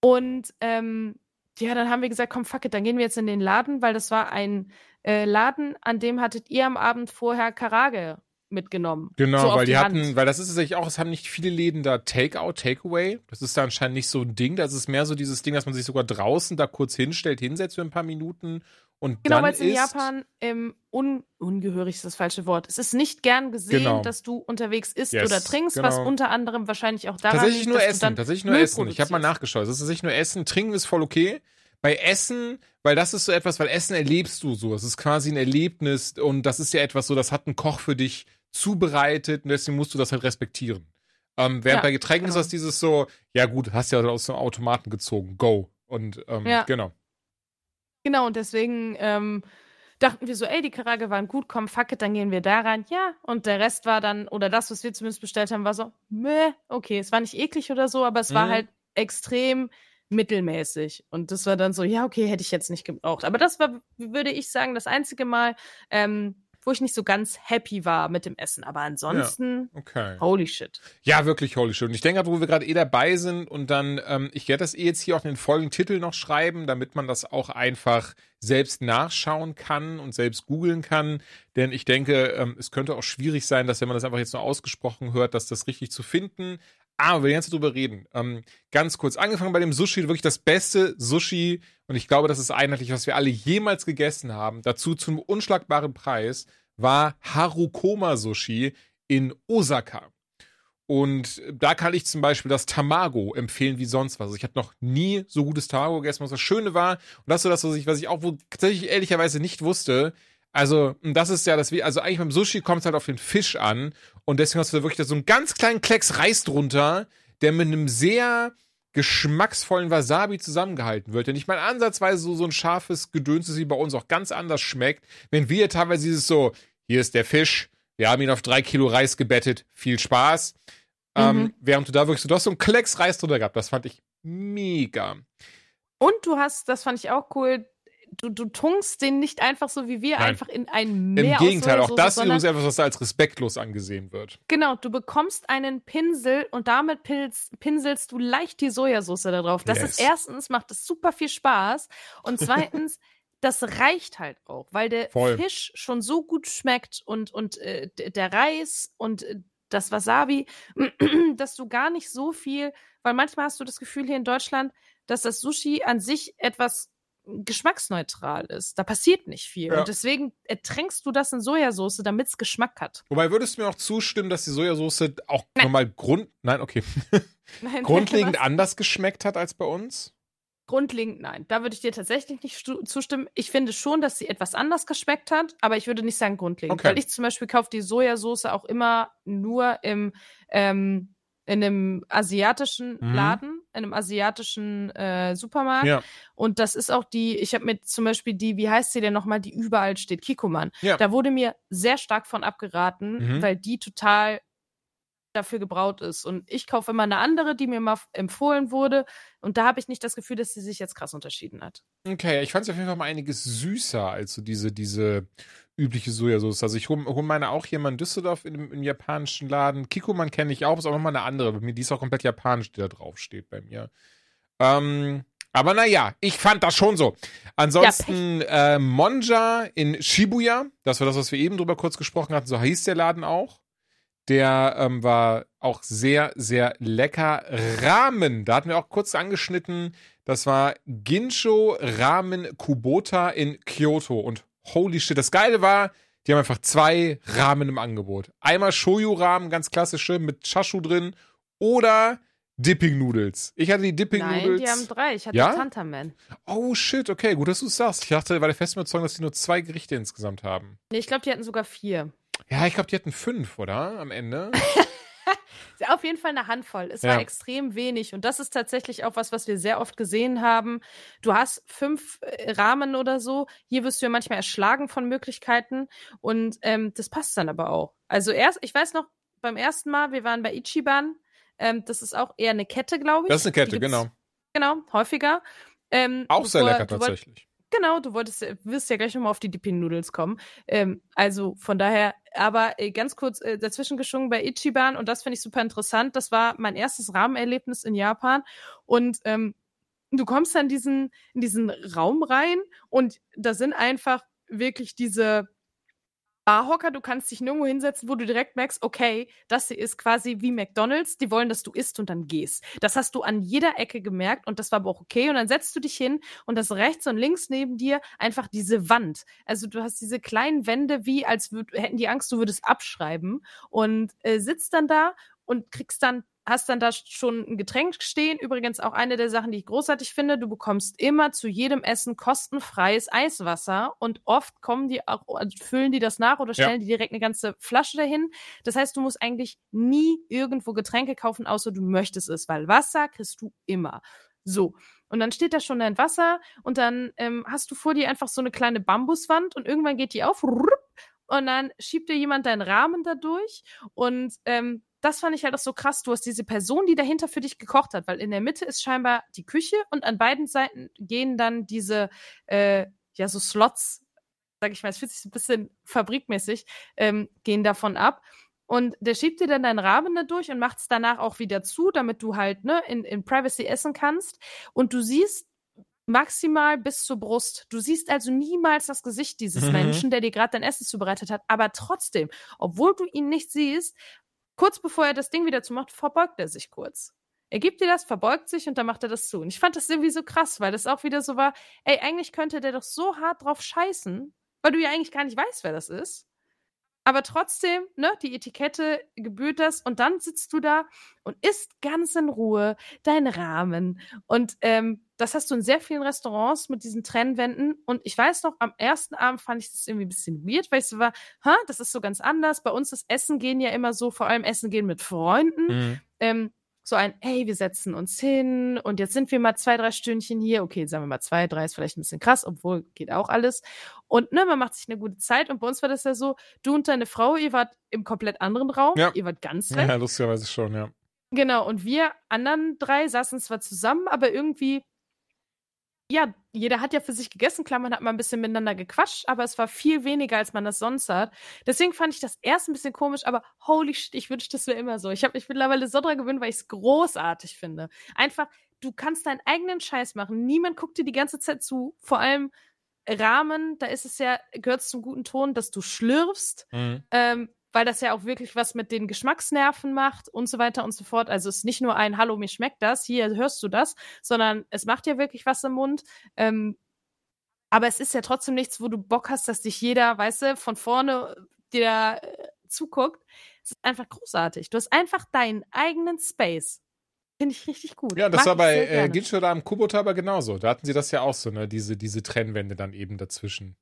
Und ähm, ja, dann haben wir gesagt, komm, fuck it, dann gehen wir jetzt in den Laden, weil das war ein äh, Laden, an dem hattet ihr am Abend vorher Karage mitgenommen.
Genau,
So
weil die,
Hand.
hatten, weil das ist tatsächlich auch, es haben nicht viele Läden da Takeout, Takeaway. Das ist da anscheinend nicht so ein Ding. Das ist mehr so dieses Ding, dass man sich sogar draußen da kurz hinstellt, hinsetzt für ein paar Minuten und
Genau, weil es in. Japan ähm, un ungehörig ist das falsche Wort. Es ist nicht gern gesehen,
Genau.
dass du unterwegs isst
Yes,
oder trinkst, was
genau.
unter anderem wahrscheinlich auch daran
Tatsächlich
liegt,
nur
dass du
Essen,
dann
tatsächlich nur
Müll
Essen. Ich habe mal nachgeschaut. Es ist tatsächlich nur Essen. Trinken ist voll okay. Bei Essen, weil das ist so etwas, weil Essen erlebst du so. Es ist quasi ein Erlebnis und das ist ja etwas so, das hat ein Koch für dich zubereitet und deswegen musst du das halt respektieren. Ähm, während
Ja,
bei Getränken ist
genau.
das dieses so, ja gut, hast ja aus dem Automaten gezogen, go. Und ähm,
Ja.
genau.
Genau, und deswegen, ähm, dachten wir so, ey, die Karage waren gut, komm, fuck it, dann gehen wir da rein. Ja, und der Rest war dann, oder das, was wir zumindest bestellt haben, war so, meh, okay, es war nicht eklig oder so, aber es war
Mhm.
halt extrem mittelmäßig. Und das war dann so, ja, okay, hätte ich jetzt nicht gebraucht. Aber das war, würde ich sagen, das einzige Mal, ähm, wo ich nicht so ganz happy war mit dem Essen. Aber ansonsten,
Okay.
holy shit.
Ja, wirklich holy shit. Und ich denke, wo wir gerade eh dabei sind und dann, ähm, ich werde das eh jetzt hier auch in den folgenden Titel noch schreiben, damit man das auch einfach selbst nachschauen kann und selbst googeln kann. Denn ich denke, ähm, es könnte auch schwierig sein, dass wenn man das einfach jetzt nur ausgesprochen hört, dass das richtig zu finden. Aber wir werden jetzt drüber reden. Ähm, ganz kurz, angefangen bei dem Sushi, wirklich das beste Sushi, und ich glaube, das ist einheitlich, was wir alle jemals gegessen haben, dazu zum unschlagbaren Preis, war Harukoma Sushi in Osaka. Und da kann ich zum Beispiel das Tamago empfehlen wie sonst was. Also ich habe noch nie so gutes Tamago gegessen, was das Schöne war. Und das so das, was ich, was ich auch wo, tatsächlich ehrlicherweise nicht wusste. Also, das ist ja das, also eigentlich beim Sushi kommt es halt auf den Fisch an. Und deswegen hast du da wirklich so einen ganz kleinen Klecks Reis drunter, der mit einem sehr geschmacksvollen Wasabi zusammengehalten wird. Denn ich meine, ansatzweise so, so ein scharfes Gedöns ist wie bei uns auch ganz anders schmeckt. Wenn wir teilweise dieses so, hier ist der Fisch, wir haben ihn auf drei Kilo Reis gebettet, viel Spaß. Ähm,
Mhm.
während du da wirklich so, du hast so einen Klecks Reis drunter gehabt. Das fand ich mega.
Und du hast, das fand ich auch cool, du, du tunkst den nicht einfach so wie wir,
Nein.
einfach in ein Meer
Im Gegenteil, auch das ist übrigens etwas, was da als respektlos angesehen wird.
Genau, du bekommst einen Pinsel und damit pils, pinselst du leicht die Sojasauce da drauf. Das
Yes.
ist erstens, macht es super viel Spaß und zweitens, das reicht halt auch, weil der
Voll.
Fisch schon so gut schmeckt und, und äh, der Reis und äh, das Wasabi, dass du gar nicht so viel, weil manchmal hast du das Gefühl hier in Deutschland, dass das Sushi an sich etwas geschmacksneutral ist. Da passiert nicht viel.
Ja.
Und deswegen ertränkst du das in Sojasauce, damit es Geschmack hat.
Wobei würdest du mir auch zustimmen, dass die Sojasauce auch nochmal Grund, nein, okay,
Nein,
grundlegend
was?
anders geschmeckt hat als bei uns?
Grundlegend nein. Da würde ich dir tatsächlich nicht zustimmen. Ich finde schon, dass sie etwas anders geschmeckt hat, aber ich würde nicht sagen grundlegend.
Okay.
Weil ich zum Beispiel kaufe die Sojasauce auch immer nur im, ähm, in einem asiatischen
Mhm.
Laden, in einem asiatischen äh, Supermarkt.
Ja.
Und das ist auch die, ich habe mir zum Beispiel die, wie heißt sie denn nochmal, die überall steht, Kikoman.
Ja.
Da wurde mir sehr stark von abgeraten,
Mhm.
weil die total dafür gebraut ist. Und ich kaufe immer eine andere, die mir mal empfohlen wurde. Und da habe ich nicht das Gefühl, dass sie sich jetzt krass unterschieden hat.
Okay, ich fand sie auf jeden Fall mal einiges süßer als so diese, diese übliche Sojasauce. Also ich hole hol meine auch hier mal in Düsseldorf in, im- japanischen Laden. Kikoman kenne ich auch, ist auch nochmal eine andere. Bei mir, die ist auch komplett japanisch, die da drauf steht bei mir. Ähm, aber naja, ich fand das schon so. Ansonsten äh, Monja in Shibuya, das war das, was wir eben drüber kurz gesprochen hatten, so hieß der Laden auch. Der ähm, war auch sehr, sehr lecker. Ramen, da hatten wir auch kurz angeschnitten. Das war Ginsho Ramen Kubota in Kyoto. Und holy shit, das Geile war, die haben einfach zwei Ramen im Angebot. Einmal Shoyu-Ramen, ganz klassische, mit Chashu drin. Oder Dipping Noodles. Ich hatte die Dipping
Nein, die haben drei. Ich hatte
Ja?
Tantaman.
Oh shit, okay, gut, dass du es sagst. Ich dachte, war der festen Überzeugung, dass die nur zwei Gerichte insgesamt haben.
Nee, ich glaube, die hatten sogar vier.
Ja, ich glaube, die hatten fünf, oder? Am Ende.
Auf jeden Fall eine Handvoll. Es
Ja.
war extrem wenig. Und das ist tatsächlich auch was, was wir sehr oft gesehen haben. Du hast fünf äh, Rahmen oder so. Hier wirst du ja manchmal erschlagen von Möglichkeiten. Und ähm, das passt dann aber auch. Also erst, ich weiß noch, beim ersten Mal, wir waren bei Ichiban. Ähm, das ist auch eher eine Kette, glaube ich.
Das ist eine Kette, genau.
Genau, häufiger. Ähm,
Auch sehr lecker tatsächlich.
Genau, du wolltest, ja- wirst ja gleich nochmal auf die Dipping Noodles kommen. Ähm, also von daher, aber äh, ganz kurz äh, dazwischen geschwungen bei Ichiban und das finde ich super interessant. Das war mein erstes Rahmenerlebnis in Japan und ähm, du kommst dann diesen, in diesen Raum rein und da sind einfach wirklich diese Barhocker, du kannst dich nirgendwo hinsetzen, wo du direkt merkst, okay, das hier ist quasi wie McDonalds, die wollen, dass du isst und dann gehst. Das hast du an jeder Ecke gemerkt und das war aber auch okay. Und dann setzt du dich hin und das rechts und links neben dir einfach diese Wand. Also du hast diese kleinen Wände, wie als würd, hätten die Angst, du würdest abschreiben und äh, sitzt dann da und kriegst dann hast dann da schon ein Getränk stehen. Übrigens auch eine der Sachen, die ich großartig finde. Du bekommst immer zu jedem Essen kostenfreies Eiswasser und oft kommen die auch, also füllen die das nach oder
Ja.
stellen die direkt eine ganze Flasche dahin. Das heißt, du musst eigentlich nie irgendwo Getränke kaufen, außer du möchtest es, weil Wasser kriegst du immer. So. Und dann steht da schon dein Wasser und dann ähm, hast du vor dir einfach so eine kleine Bambuswand und irgendwann geht die auf und dann schiebt dir jemand deinen Rahmen da durch und ähm, das fand ich halt auch so krass. Du hast diese Person, die dahinter für dich gekocht hat, weil in der Mitte ist scheinbar die Küche und an beiden Seiten gehen dann diese, äh, ja, so Slots, sag ich mal, es fühlt sich ein bisschen fabrikmäßig, ähm, gehen davon ab. Und der schiebt dir dann deinen Rahmen da durch und macht es danach auch wieder zu, damit du halt ne, in, in Privacy essen kannst. Und du siehst maximal bis zur Brust. Du siehst also niemals das Gesicht dieses mhm. Menschen, der dir gerade dein Essen zubereitet hat. Aber trotzdem, obwohl du ihn nicht siehst, kurz bevor er das Ding wieder zumacht, verbeugt er sich kurz. Er gibt dir das, verbeugt sich und dann macht er das zu. Und ich fand das irgendwie so krass, weil das auch wieder so war, ey, eigentlich könnte der doch so hart drauf scheißen, weil du ja eigentlich gar nicht weißt, wer das ist. Aber trotzdem, ne, die Etikette gebührt das und dann sitzt du da und isst ganz in Ruhe deinen Rahmen. Und ähm, das hast du in sehr vielen Restaurants mit diesen Trennwänden. Und ich weiß noch, am ersten Abend fand ich das irgendwie ein bisschen weird, weil ich so war, ha, das ist so ganz anders. Bei uns ist Essen gehen ja immer so, vor allem Essen gehen mit Freunden. Mhm. Ähm, so ein, hey, wir setzen uns hin und jetzt sind wir mal zwei, drei Stündchen hier. Okay, sagen wir mal zwei, drei ist vielleicht ein bisschen krass, obwohl geht auch alles. Und ne, man macht sich eine gute Zeit. Und bei uns war das ja so, du und deine Frau, ihr wart im komplett anderen Raum. Ja. Ihr wart ganz
recht. Ja, lustigerweise schon, ja.
Genau, und wir anderen drei saßen zwar zusammen, aber irgendwie ja, jeder hat ja für sich gegessen, klar, man hat mal ein bisschen miteinander gequatscht, aber es war viel weniger, als man das sonst hat. Deswegen fand ich das erst ein bisschen komisch, aber holy shit, ich wünschte, das wäre immer so. Ich habe mich mittlerweile so dran gewöhnt, weil ich es großartig finde. Einfach, du kannst deinen eigenen Scheiß machen. Niemand guckt dir die ganze Zeit zu. Vor allem Rahmen, da ist es ja, gehört es zum guten Ton, dass du schlürfst. Mhm. Ähm, weil das ja auch wirklich was mit den Geschmacksnerven macht und so weiter und so fort. Also es ist nicht nur ein Hallo, mir schmeckt das, hier hörst du das, sondern es macht ja wirklich was im Mund. Ähm, aber es ist ja trotzdem nichts, wo du Bock hast, dass dich jeder, weißt du, von vorne dir da äh, zuguckt. Es ist einfach großartig. Du hast einfach deinen eigenen Space. Finde ich richtig gut.
Ja, das Mag war bei äh, Ginshura am Kubota aber genauso. Da hatten sie das ja auch so, ne? Diese, diese Trennwände dann eben dazwischen.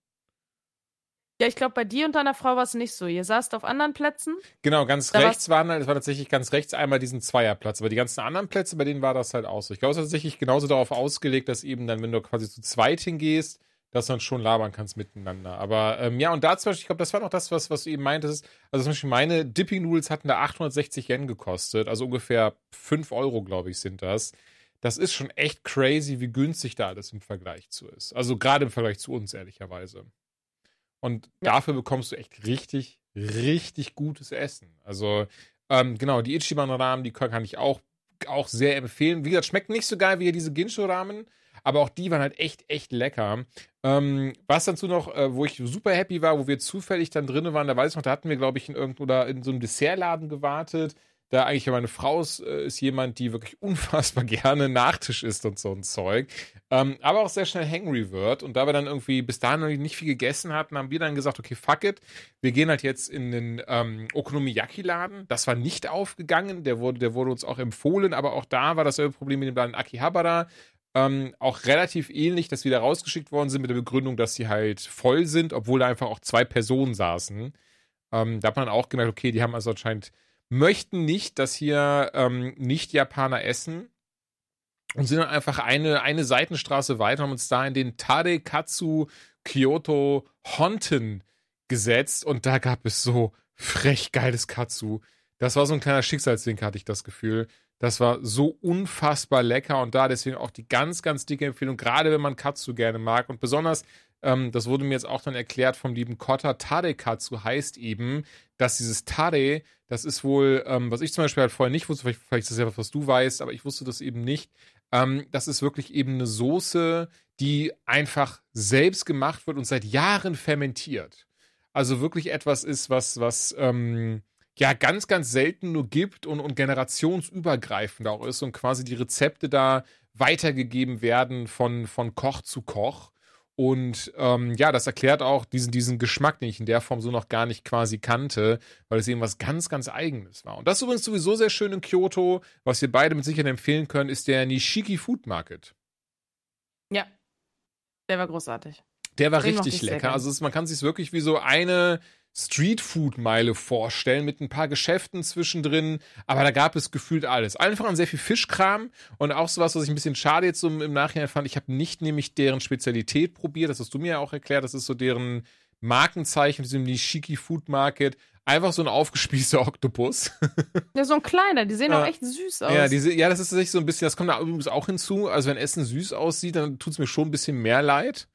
Ja, ich glaube, bei dir und deiner Frau war es nicht so. Ihr saßt auf anderen Plätzen.
Genau, ganz da rechts waren halt, es war tatsächlich ganz rechts einmal diesen Zweierplatz. Aber die ganzen anderen Plätze, bei denen war das halt auch so. Ich glaube, es ist tatsächlich genauso darauf ausgelegt, dass eben dann, wenn du quasi zu zweit hingehst, dass dann schon labern kannst miteinander. Aber ähm, ja, und da zum Beispiel, ich glaube, das war noch das, was, was du eben meintest. Also zum Beispiel meine Dipping Noodles hatten da 860 Yen gekostet. Also ungefähr 5 Euro, glaube ich, sind das. Das ist schon echt crazy, wie günstig da alles im Vergleich zu ist. Also gerade im Vergleich zu uns, ehrlicherweise. Und ja. dafür bekommst du echt richtig, richtig gutes Essen. Also, ähm, genau, die Ichiban-Ramen, die kann ich auch, auch sehr empfehlen. Wie gesagt, schmeckt nicht so geil wie diese Ginsho-Ramen, aber auch die waren halt echt, echt lecker. Ähm, was dazu noch, äh, wo ich super happy war, wo wir zufällig dann drin waren, da weiß ich noch, da hatten wir, glaube ich, in irgendeinem oder in so einem Dessertladen gewartet da eigentlich meine Frau ist, äh, ist jemand, die wirklich unfassbar gerne Nachtisch isst und so ein Zeug, ähm, aber auch sehr schnell hangry wird. Und da wir dann irgendwie bis dahin noch nicht viel gegessen hatten, haben wir dann gesagt, okay, fuck it, wir gehen halt jetzt in den ähm, Okonomiyaki-Laden. Das war nicht aufgegangen, der wurde, der wurde uns auch empfohlen, aber auch da war dasselbe Problem mit dem Laden Akihabara. Ähm, auch relativ ähnlich, dass wir da rausgeschickt worden sind mit der Begründung, dass sie halt voll sind, obwohl da einfach auch zwei Personen saßen. Ähm, da hat man auch gemerkt, okay, die haben also anscheinend möchten nicht, dass hier ähm, Nicht-Japaner essen und sind dann einfach eine, eine Seitenstraße weiter und haben uns da in den Tadekatsu Kyoto Honten gesetzt und da gab es so frech geiles Katsu. Das war so ein kleiner Schicksalsding, hatte ich das Gefühl. Das war so unfassbar lecker und da deswegen auch die ganz, ganz dicke Empfehlung, gerade wenn man Katsu gerne mag und besonders ähm, das wurde mir jetzt auch dann erklärt vom lieben Kotta, Tadekatsu heißt eben, dass dieses Tade, das ist wohl, ähm, was ich zum Beispiel halt vorher nicht wusste, vielleicht, vielleicht ist das ja was, was du weißt, aber ich wusste das eben nicht. Ähm, das ist wirklich eben eine Soße, die einfach selbst gemacht wird und seit Jahren fermentiert. Also wirklich etwas ist, was, was, ähm, ja, ganz, ganz selten nur gibt und, und generationsübergreifend auch ist und quasi die Rezepte da weitergegeben werden von, von Koch zu Koch. Und ähm, ja, das erklärt auch diesen, diesen Geschmack, den ich in der Form so noch gar nicht quasi kannte, weil es eben was ganz, ganz Eigenes war. Und das ist übrigens sowieso sehr schön in Kyoto. Was wir beide mit Sicherheit empfehlen können, ist der Nishiki Food Market.
Ja, der war großartig.
Der war Den richtig lecker. Also es, man kann sich wirklich wie so eine Streetfood-Meile vorstellen mit ein paar Geschäften zwischendrin, aber da gab es gefühlt alles. Einfach an sehr viel Fischkram und auch sowas, was ich ein bisschen schade jetzt so im Nachhinein fand. Ich habe nicht nämlich deren Spezialität probiert, das hast du mir ja auch erklärt, das ist so deren Markenzeichen, diesem Nishiki Food Market. Einfach so ein aufgespießter Oktopus.
ja, so ein kleiner, die sehen auch echt süß aus.
Ja, diese, ja, das ist tatsächlich so ein bisschen, das kommt da übrigens auch hinzu. Also wenn Essen süß aussieht, dann tut es mir schon ein bisschen mehr leid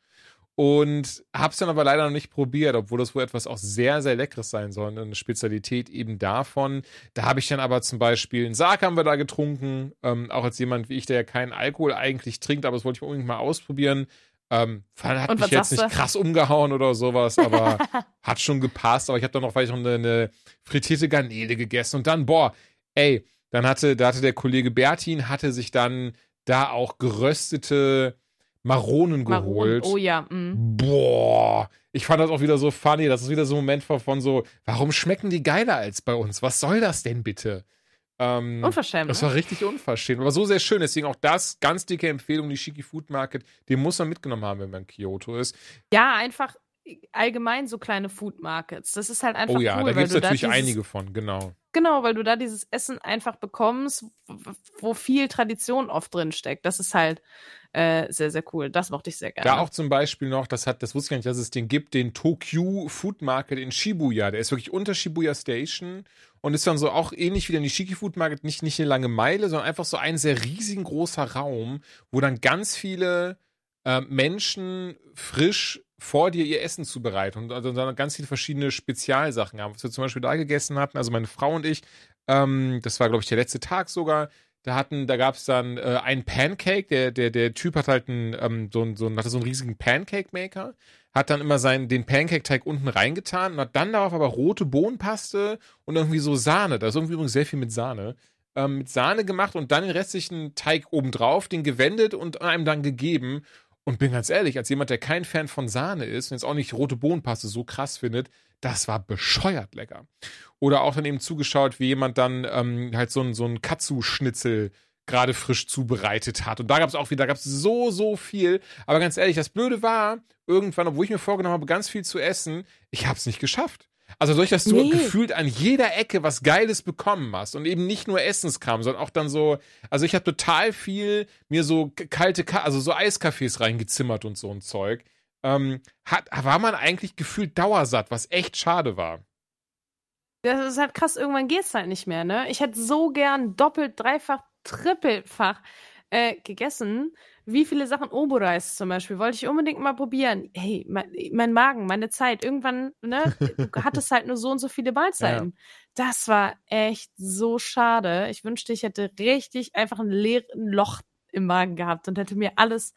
und habe es dann aber leider noch nicht probiert, obwohl das wohl etwas auch sehr, sehr Leckeres sein soll. Eine Spezialität eben davon. Da habe ich dann aber zum Beispiel einen Sarg haben wir da getrunken. Ähm, auch als jemand wie ich, der ja keinen Alkohol eigentlich trinkt, aber das wollte ich unbedingt mal ausprobieren. Ähm, hat mich jetzt nicht krass umgehauen oder sowas, aber hat schon gepasst. Aber ich habe dann noch vielleicht noch eine, eine frittierte Garnele gegessen und dann, boah, ey, dann hatte, da hatte der Kollege Bertin, hatte sich dann da auch geröstete Maronen geholt. Maronen.
Oh ja. Mm.
Boah, ich fand das auch wieder so funny. Das ist wieder so ein Moment von so, warum schmecken die geiler als bei uns? Was soll das denn bitte?
Ähm, unverschämt.
Das war ne? richtig unverschämt. Aber so sehr schön. Deswegen auch das, ganz dicke Empfehlung, die Shiki Food Market. Den muss man mitgenommen haben, wenn man in Kyoto ist.
Ja, einfach allgemein so kleine Food Markets. Das ist halt einfach
Oh ja,
cool,
da gibt es natürlich dieses, einige von, genau.
Genau, weil du da dieses Essen einfach bekommst, wo viel Tradition oft drin steckt. Das ist halt äh, sehr, sehr cool. Das mochte ich sehr gerne.
Da auch zum Beispiel noch, das hat, das wusste ich gar nicht, dass es den gibt, den Tokyo Food Market in Shibuya. Der ist wirklich unter Shibuya Station und ist dann so auch ähnlich wie der Nishiki Food Market, nicht, nicht eine lange Meile, sondern einfach so ein sehr riesigen großer Raum, wo dann ganz viele äh, Menschen frisch vor dir ihr Essen zubereiten und also dann ganz viele verschiedene Spezialsachen haben. Was wir zum Beispiel da gegessen hatten, also meine Frau und ich, ähm, das war, glaube ich, der letzte Tag sogar, da hatten, da gab es dann äh, einen Pancake, der, der, der Typ hat halt einen, ähm, so, so, hatte so einen riesigen Pancake-Maker, hat dann immer seinen, den Pancake-Teig unten reingetan und hat dann darauf aber rote Bohnenpaste und irgendwie so Sahne, da ist irgendwie übrigens sehr viel mit Sahne, ähm, mit Sahne gemacht und dann den restlichen Teig obendrauf, den gewendet und einem dann gegeben. Und bin ganz ehrlich, als jemand, der kein Fan von Sahne ist und jetzt auch nicht rote Bohnenpaste so krass findet, das war bescheuert lecker. Oder auch dann eben zugeschaut, wie jemand dann ähm, halt so ein, so ein Katsu-Schnitzel gerade frisch zubereitet hat. Und da gab es auch wieder, da gab es so, so viel. Aber ganz ehrlich, das Blöde war, irgendwann, obwohl ich mir vorgenommen habe, ganz viel zu essen, ich habe es nicht geschafft. Also durch, dass du nee. gefühlt an jeder Ecke was Geiles bekommen hast und eben nicht nur Essenskram, sondern auch dann so, also ich habe total viel mir so kalte, also so Eiskaffees reingezimmert und so ein Zeug ähm, hat, war man eigentlich gefühlt dauersatt, was echt schade war.
Das ist halt krass, irgendwann geht es halt nicht mehr, ne? Ich hätte so gern doppelt, dreifach, trippelfach äh, gegessen. Wie viele Sachen Oboreis zum Beispiel wollte ich unbedingt mal probieren. Hey, mein, mein Magen, meine Zeit. Irgendwann, ne, du hattest halt nur so und so viele Mahlzeiten. Ja. Das war echt so schade. Ich wünschte, ich hätte richtig einfach ein leeres Loch im Magen gehabt und hätte mir alles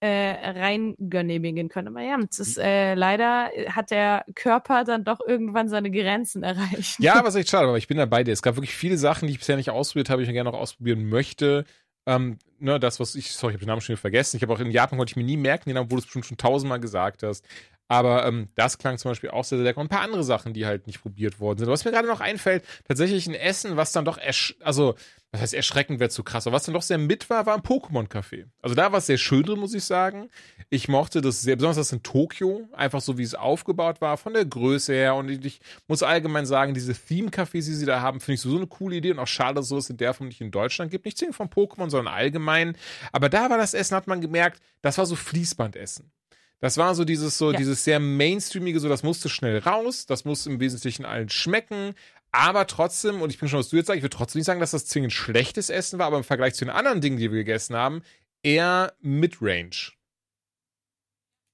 äh, reingenehmigen können. Aber ja, es ist, äh, leider hat der Körper dann doch irgendwann seine Grenzen erreicht.
Ja, was echt schade, aber ich bin dabei dir. Es gab wirklich viele Sachen, die ich bisher nicht ausprobiert habe, die ich gerne noch ausprobieren möchte. Ähm, ne, das, was ich, sorry, ich habe den Namen schon wieder vergessen. Ich habe auch in Japan konnte ich mir nie merken, den Namen, wo du es bestimmt schon tausendmal gesagt hast. Aber ähm, das klang zum Beispiel auch sehr, sehr lecker. Und ein paar andere Sachen, die halt nicht probiert worden sind. Was mir gerade noch einfällt, tatsächlich ein Essen, was dann doch, also was heißt erschreckend wäre zu krass, aber was dann doch sehr mit war, war ein Pokémon-Café. Also da war es sehr schön drin, muss ich sagen. Ich mochte das sehr, besonders das in Tokio, einfach so wie es aufgebaut war, von der Größe her. Und ich muss allgemein sagen, diese Theme-Cafés, die sie da haben, finde ich so, so eine coole Idee und auch schade, dass es in der Form nicht in Deutschland gibt. Nicht zwingend von Pokémon, sondern allgemein. Aber da war das Essen, hat man gemerkt, das war so Fließbandessen. Das war so dieses so ja. dieses sehr mainstreamige, so das musste schnell raus, das muss im Wesentlichen allen schmecken, aber trotzdem, und ich bin schon, was du jetzt sagst, ich würde trotzdem nicht sagen, dass das zwingend schlechtes Essen war, aber im Vergleich zu den anderen Dingen, die wir gegessen haben, eher Midrange.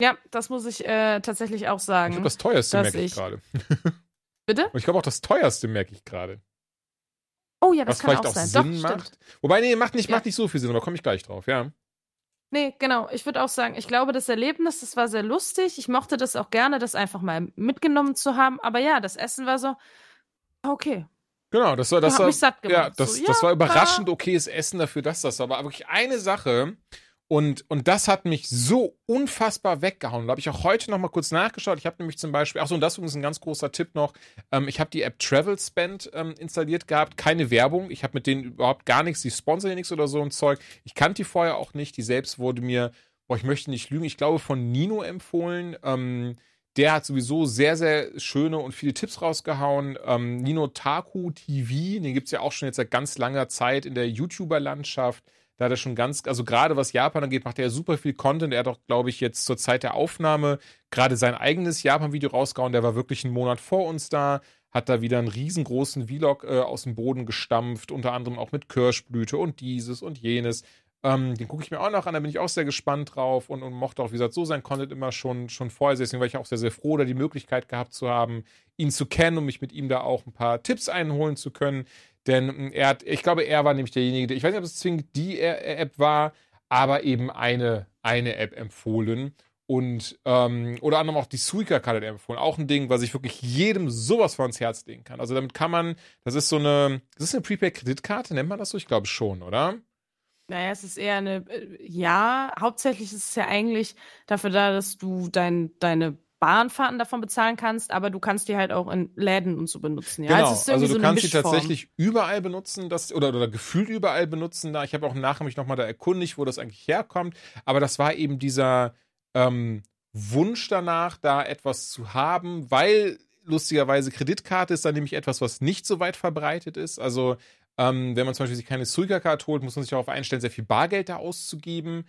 Ja, das muss ich äh, tatsächlich auch sagen. Ich
glaube, das teuerste merke ich, ich gerade.
Bitte?
Und ich glaube auch das teuerste merke ich gerade.
Oh ja, das
Was
kann
vielleicht
auch,
auch
sein.
Sinn
Doch,
macht. Stimmt. Wobei, nee, macht nicht, ja. macht nicht so viel Sinn, aber komme ich gleich drauf, ja.
Nee, genau. Ich würde auch sagen, ich glaube, das Erlebnis, das war sehr lustig. Ich mochte das auch gerne, das einfach mal mitgenommen zu haben. Aber ja, das Essen war so, okay.
Genau, das war das.
War, mich satt gemacht.
Ja, das,
so,
das war überraschend okayes Essen dafür, dass das war. Aber wirklich eine Sache, und, und das hat mich so unfassbar weggehauen. Da habe ich auch heute noch mal kurz nachgeschaut. Ich habe nämlich zum Beispiel, ach so, und das ist ein ganz großer Tipp noch. Ähm, ich habe die App Travel Spend ähm, installiert gehabt. Keine Werbung. Ich habe mit denen überhaupt gar nichts. Die sponsern nichts oder so ein Zeug. Ich kannte die vorher auch nicht. Die selbst wurde mir, boah, ich möchte nicht lügen, ich glaube von Nino empfohlen. Ähm, der hat sowieso sehr, sehr schöne und viele Tipps rausgehauen. Ähm, Nino Taku TV, den gibt es ja auch schon jetzt seit ganz langer Zeit in der YouTuber-Landschaft. Da hat er schon ganz, also gerade was Japan angeht, macht er ja super viel Content. Er hat auch, glaube ich, jetzt zur Zeit der Aufnahme gerade sein eigenes Japan-Video rausgehauen. Der war wirklich einen Monat vor uns da, hat da wieder einen riesengroßen Vlog äh, aus dem Boden gestampft, unter anderem auch mit Kirschblüte und dieses und jenes. Ähm, den gucke ich mir auch noch an, da bin ich auch sehr gespannt drauf und, und mochte auch, wie gesagt, so sein Content immer schon, schon vorher. Deswegen war ich auch sehr, sehr froh, da die Möglichkeit gehabt zu haben, ihn zu kennen und mich mit ihm da auch ein paar Tipps einholen zu können. Denn ähm, er hat, ich glaube, er war nämlich derjenige, der, ich weiß nicht, ob es zwingend die App war, aber eben eine, eine App empfohlen. Und ähm, oder anderem auch die Suica-Karte empfohlen. Auch ein Ding, was ich wirklich jedem sowas vor ins Herz legen kann. Also damit kann man, das ist so eine, das ist eine Prepaid-Kreditkarte, nennt man das so? Ich glaube schon, oder?
Naja, es ist eher eine, äh, ja, hauptsächlich ist es ja eigentlich dafür da, dass du dein, deine Bahnfahrten davon bezahlen kannst, aber du kannst die halt auch in Läden und so benutzen. Ja?
Genau, also, also du so kannst die tatsächlich überall benutzen, das, oder, oder gefühlt überall benutzen. Da. Ich habe auch nachher mich nochmal da erkundigt, wo das eigentlich herkommt. Aber das war eben dieser ähm, Wunsch danach, da etwas zu haben, weil lustigerweise Kreditkarte ist dann nämlich etwas, was nicht so weit verbreitet ist. Also ähm, wenn man zum Beispiel sich keine Suica-Card holt, muss man sich darauf einstellen, sehr viel Bargeld da auszugeben.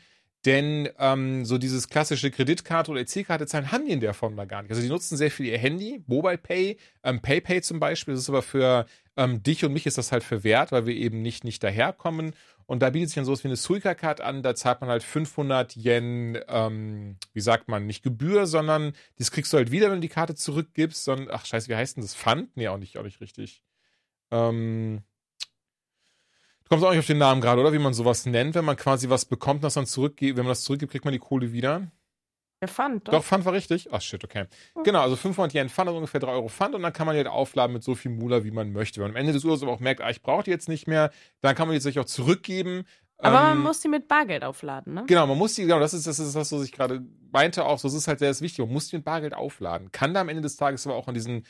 Denn ähm, so dieses klassische Kreditkarte oder EC-Karte zahlen haben die in der Form da gar nicht. Also die nutzen sehr viel ihr Handy, Mobile Pay, ähm, PayPay zum Beispiel. Das ist aber für ähm, dich und mich ist das halt verwehrt, weil wir eben nicht, nicht daherkommen. Und da bietet sich dann sowas wie eine Suica-Card an. Da zahlt man halt 500 Yen, ähm, wie sagt man, nicht Gebühr, sondern das kriegst du halt wieder, wenn du die Karte zurückgibst. Sondern, ach scheiße, wie heißt denn das? Pfand? Nee, auch nicht, auch nicht richtig. Ähm, Du kommst auch nicht auf den Namen gerade, oder? Wie man sowas nennt, wenn man quasi was bekommt, das dann zurückgeht. Wenn man das zurückgibt, kriegt man die Kohle wieder.
Der Pfand,
doch. Doch, Pfand war richtig. Ach, shit, okay. Mhm. Genau, also 500 Yen Pfand, also ungefähr 3 Euro Pfand und dann kann man die halt aufladen mit so viel Mula, wie man möchte. Wenn man am Ende des Urlaubs aber auch merkt, ah, ich brauche die jetzt nicht mehr, dann kann man die sich auch zurückgeben.
Aber ähm, man muss die mit Bargeld aufladen, ne?
Genau, man muss die, genau, das ist das, ist das was ich gerade meinte auch, so, das ist halt sehr wichtig, man muss die mit Bargeld aufladen. Kann da am Ende des Tages aber auch an diesen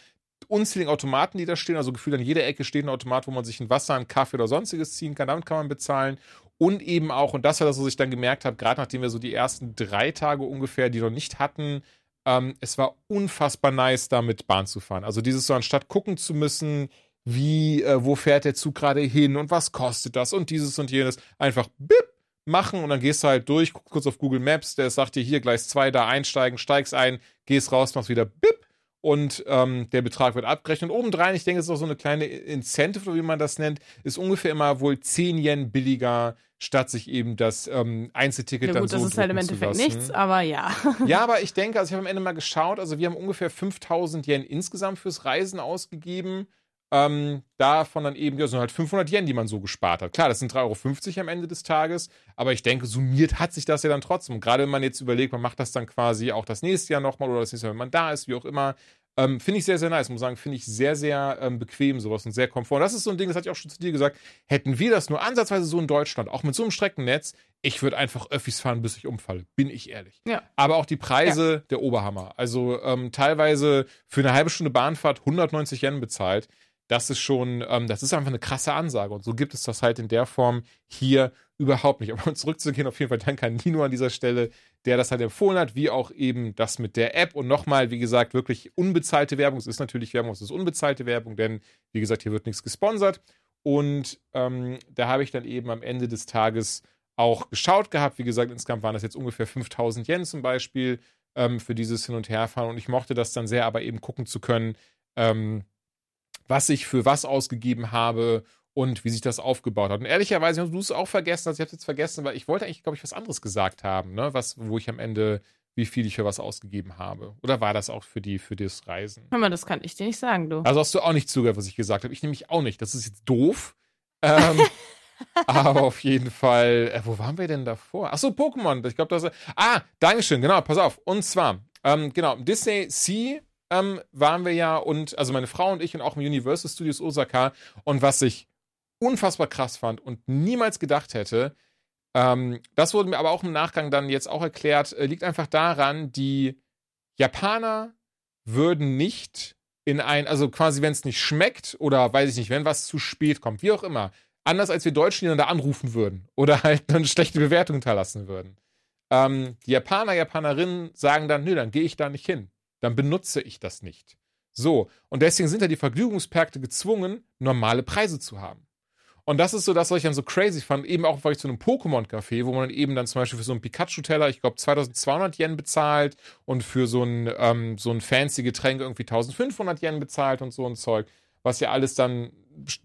unzähligen Automaten, die da stehen. Also gefühlt an jeder Ecke steht ein Automat, wo man sich ein Wasser, einen Kaffee oder sonstiges ziehen kann. Damit kann man bezahlen. Und eben auch, und das war das, was ich dann gemerkt habe, gerade nachdem wir so die ersten drei Tage ungefähr, die noch nicht hatten, ähm, es war unfassbar nice, damit Bahn zu fahren. Also dieses so, anstatt gucken zu müssen, wie, äh, wo fährt der Zug gerade hin und was kostet das und dieses und jenes, einfach bip, machen und dann gehst du halt durch, guck kurz auf Google Maps, der sagt dir hier Gleis 2, da einsteigen, steigst ein, gehst raus, machst wieder bip und ähm, der Betrag wird abgerechnet. Und obendrein, ich denke, es ist auch so eine kleine Incentive, wie man das nennt, ist ungefähr immer wohl 10 Yen billiger, statt sich eben das ähm, Einzelticket ja, gut, dann so
das ist halt im Endeffekt nichts, aber ja.
ja, aber ich denke, also ich habe am Ende mal geschaut, also wir haben ungefähr 5000 Yen insgesamt fürs Reisen ausgegeben. Ähm, davon dann eben, ja, sind halt 500 Yen, die man so gespart hat. Klar, das sind 3,50 Euro am Ende des Tages, aber ich denke, summiert hat sich das ja dann trotzdem. Und gerade wenn man jetzt überlegt, man macht das dann quasi auch das nächste Jahr nochmal oder das nächste Jahr, wenn man da ist, wie auch immer, ähm, finde ich sehr, sehr nice. Muss sagen, finde ich sehr, sehr ähm, bequem sowas und sehr komfort. Und das ist so ein Ding, das hatte ich auch schon zu dir gesagt. Hätten wir das nur ansatzweise so in Deutschland, auch mit so einem Streckennetz, ich würde einfach Öffis fahren, bis ich umfalle. Bin ich ehrlich.
Ja.
Aber auch die Preise, ja. der Oberhammer. Also ähm, teilweise für eine halbe Stunde Bahnfahrt 190 Yen bezahlt das ist schon, ähm, das ist einfach eine krasse Ansage. Und so gibt es das halt in der Form hier überhaupt nicht. Aber um zurückzugehen, auf jeden Fall danke an Nino an dieser Stelle, der das halt empfohlen hat, wie auch eben das mit der App. Und nochmal, wie gesagt, wirklich unbezahlte Werbung. Es ist natürlich Werbung, es ist unbezahlte Werbung, denn wie gesagt, hier wird nichts gesponsert. Und ähm, da habe ich dann eben am Ende des Tages auch geschaut gehabt. Wie gesagt, insgesamt waren das jetzt ungefähr 5000 Yen zum Beispiel ähm, für dieses Hin- und Herfahren. Und ich mochte das dann sehr, aber eben gucken zu können, ähm, was ich für was ausgegeben habe und wie sich das aufgebaut hat. Und ehrlicherweise hast du es auch vergessen, also ich habe es jetzt vergessen, weil ich wollte eigentlich, glaube ich, was anderes gesagt haben, ne? Was, wo ich am Ende, wie viel ich für was ausgegeben habe. Oder war das auch für die, für das Reisen?
Hör mal, das kann ich dir nicht sagen, du.
Also hast du auch nicht zugehört, was ich gesagt habe. Ich nämlich auch nicht. Das ist jetzt doof. Ähm, aber auf jeden Fall, äh, wo waren wir denn davor? Achso, Pokémon. Ich glaube, das. Ah, Dankeschön, genau, pass auf. Und zwar, ähm, genau, Disney Sea ähm, waren wir ja und, also meine Frau und ich und auch im Universal Studios Osaka. Und was ich unfassbar krass fand und niemals gedacht hätte, ähm, das wurde mir aber auch im Nachgang dann jetzt auch erklärt, äh, liegt einfach daran, die Japaner würden nicht in ein, also quasi, wenn es nicht schmeckt oder weiß ich nicht, wenn was zu spät kommt, wie auch immer, anders als wir Deutschen, die dann da anrufen würden oder halt eine schlechte Bewertung hinterlassen würden. Ähm, die Japaner, Japanerinnen sagen dann, nö, dann gehe ich da nicht hin. Dann benutze ich das nicht. So, und deswegen sind ja die Vergnügungsparke gezwungen, normale Preise zu haben. Und das ist so das, was ich dann so crazy fand. Eben auch, weil ich zu einem Pokémon-Café, wo man dann eben dann zum Beispiel für so einen Pikachu-Teller, ich glaube, 2200 Yen bezahlt und für so ein, ähm, so ein fancy Getränk irgendwie 1500 Yen bezahlt und so ein Zeug, was ja alles dann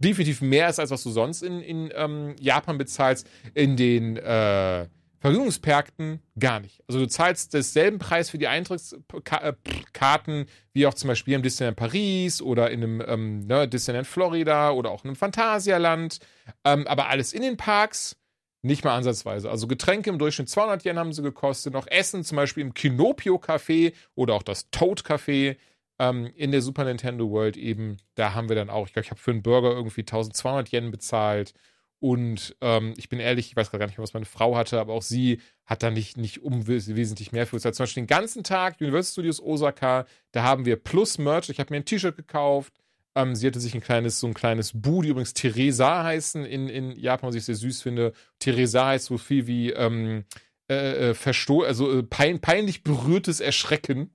definitiv mehr ist, als was du sonst in, in ähm, Japan bezahlst. In den äh, Vergnügungsparken gar nicht. Also du zahlst denselben Preis für die Eintrittskarten wie auch zum Beispiel im Disneyland Paris oder in einem ähm, ne, Disneyland Florida oder auch in einem Phantasialand. Ähm, aber alles in den Parks nicht mal ansatzweise. Also Getränke im Durchschnitt 200 Yen haben sie gekostet. Noch Essen zum Beispiel im Kinopio Café oder auch das Toad Café ähm, in der Super Nintendo World eben. Da haben wir dann auch, ich glaube, ich habe für einen Burger irgendwie 1200 Yen bezahlt. Und ähm, ich bin ehrlich, ich weiß gar nicht mehr, was meine Frau hatte, aber auch sie hat da nicht, nicht unwesentlich mehr für. Zum Beispiel den ganzen Tag Universal Studios Osaka, da haben wir Plus Merch. Ich habe mir ein T-Shirt gekauft. Ähm, sie hatte sich ein kleines, so ein kleines Bu, die übrigens Theresa heißen in, in Japan, was ich sehr süß finde. Theresa heißt so viel wie ähm, äh, äh, versto also äh, pein peinlich berührtes Erschrecken.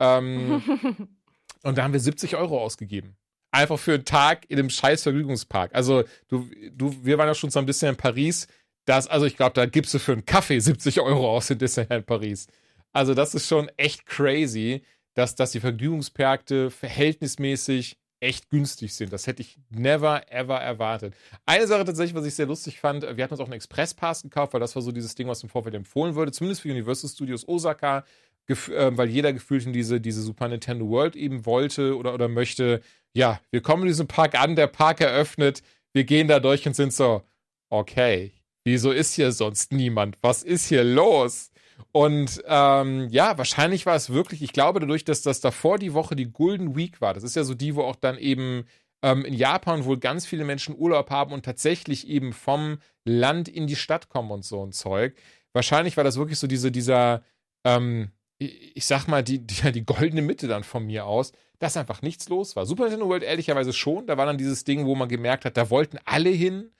Ähm, und da haben wir 70 Euro ausgegeben einfach für einen Tag in einem scheiß Vergnügungspark. Also, du, du, wir waren ja schon so ein bisschen in Paris. Das, also ich glaube, da gibst du für einen Kaffee 70 Euro aus in Disneyland Paris. Also, das ist schon echt crazy, dass, dass die Vergnügungsparke verhältnismäßig echt günstig sind. Das hätte ich never, ever erwartet. Eine Sache tatsächlich, was ich sehr lustig fand, wir hatten uns auch einen Expresspass gekauft, weil das war so dieses Ding, was im Vorfeld empfohlen wurde, zumindest für Universal Studios Osaka, äh, weil jeder gefühlt in diese, diese Super Nintendo World eben wollte oder, oder möchte ja, wir kommen in diesem Park an, der Park eröffnet, wir gehen da durch und sind so, okay, wieso ist hier sonst niemand? Was ist hier los? Und ähm, ja, wahrscheinlich war es wirklich, ich glaube dadurch, dass das davor die Woche die Golden Week war, das ist ja so die, wo auch dann eben ähm, in Japan wohl ganz viele Menschen Urlaub haben und tatsächlich eben vom Land in die Stadt kommen und so ein Zeug. Wahrscheinlich war das wirklich so diese, dieser, ähm, ich sag mal, die, die, die goldene Mitte dann von mir aus, dass einfach nichts los war. Super Nintendo World ehrlicherweise schon. Da war dann dieses Ding, wo man gemerkt hat, da wollten alle hin.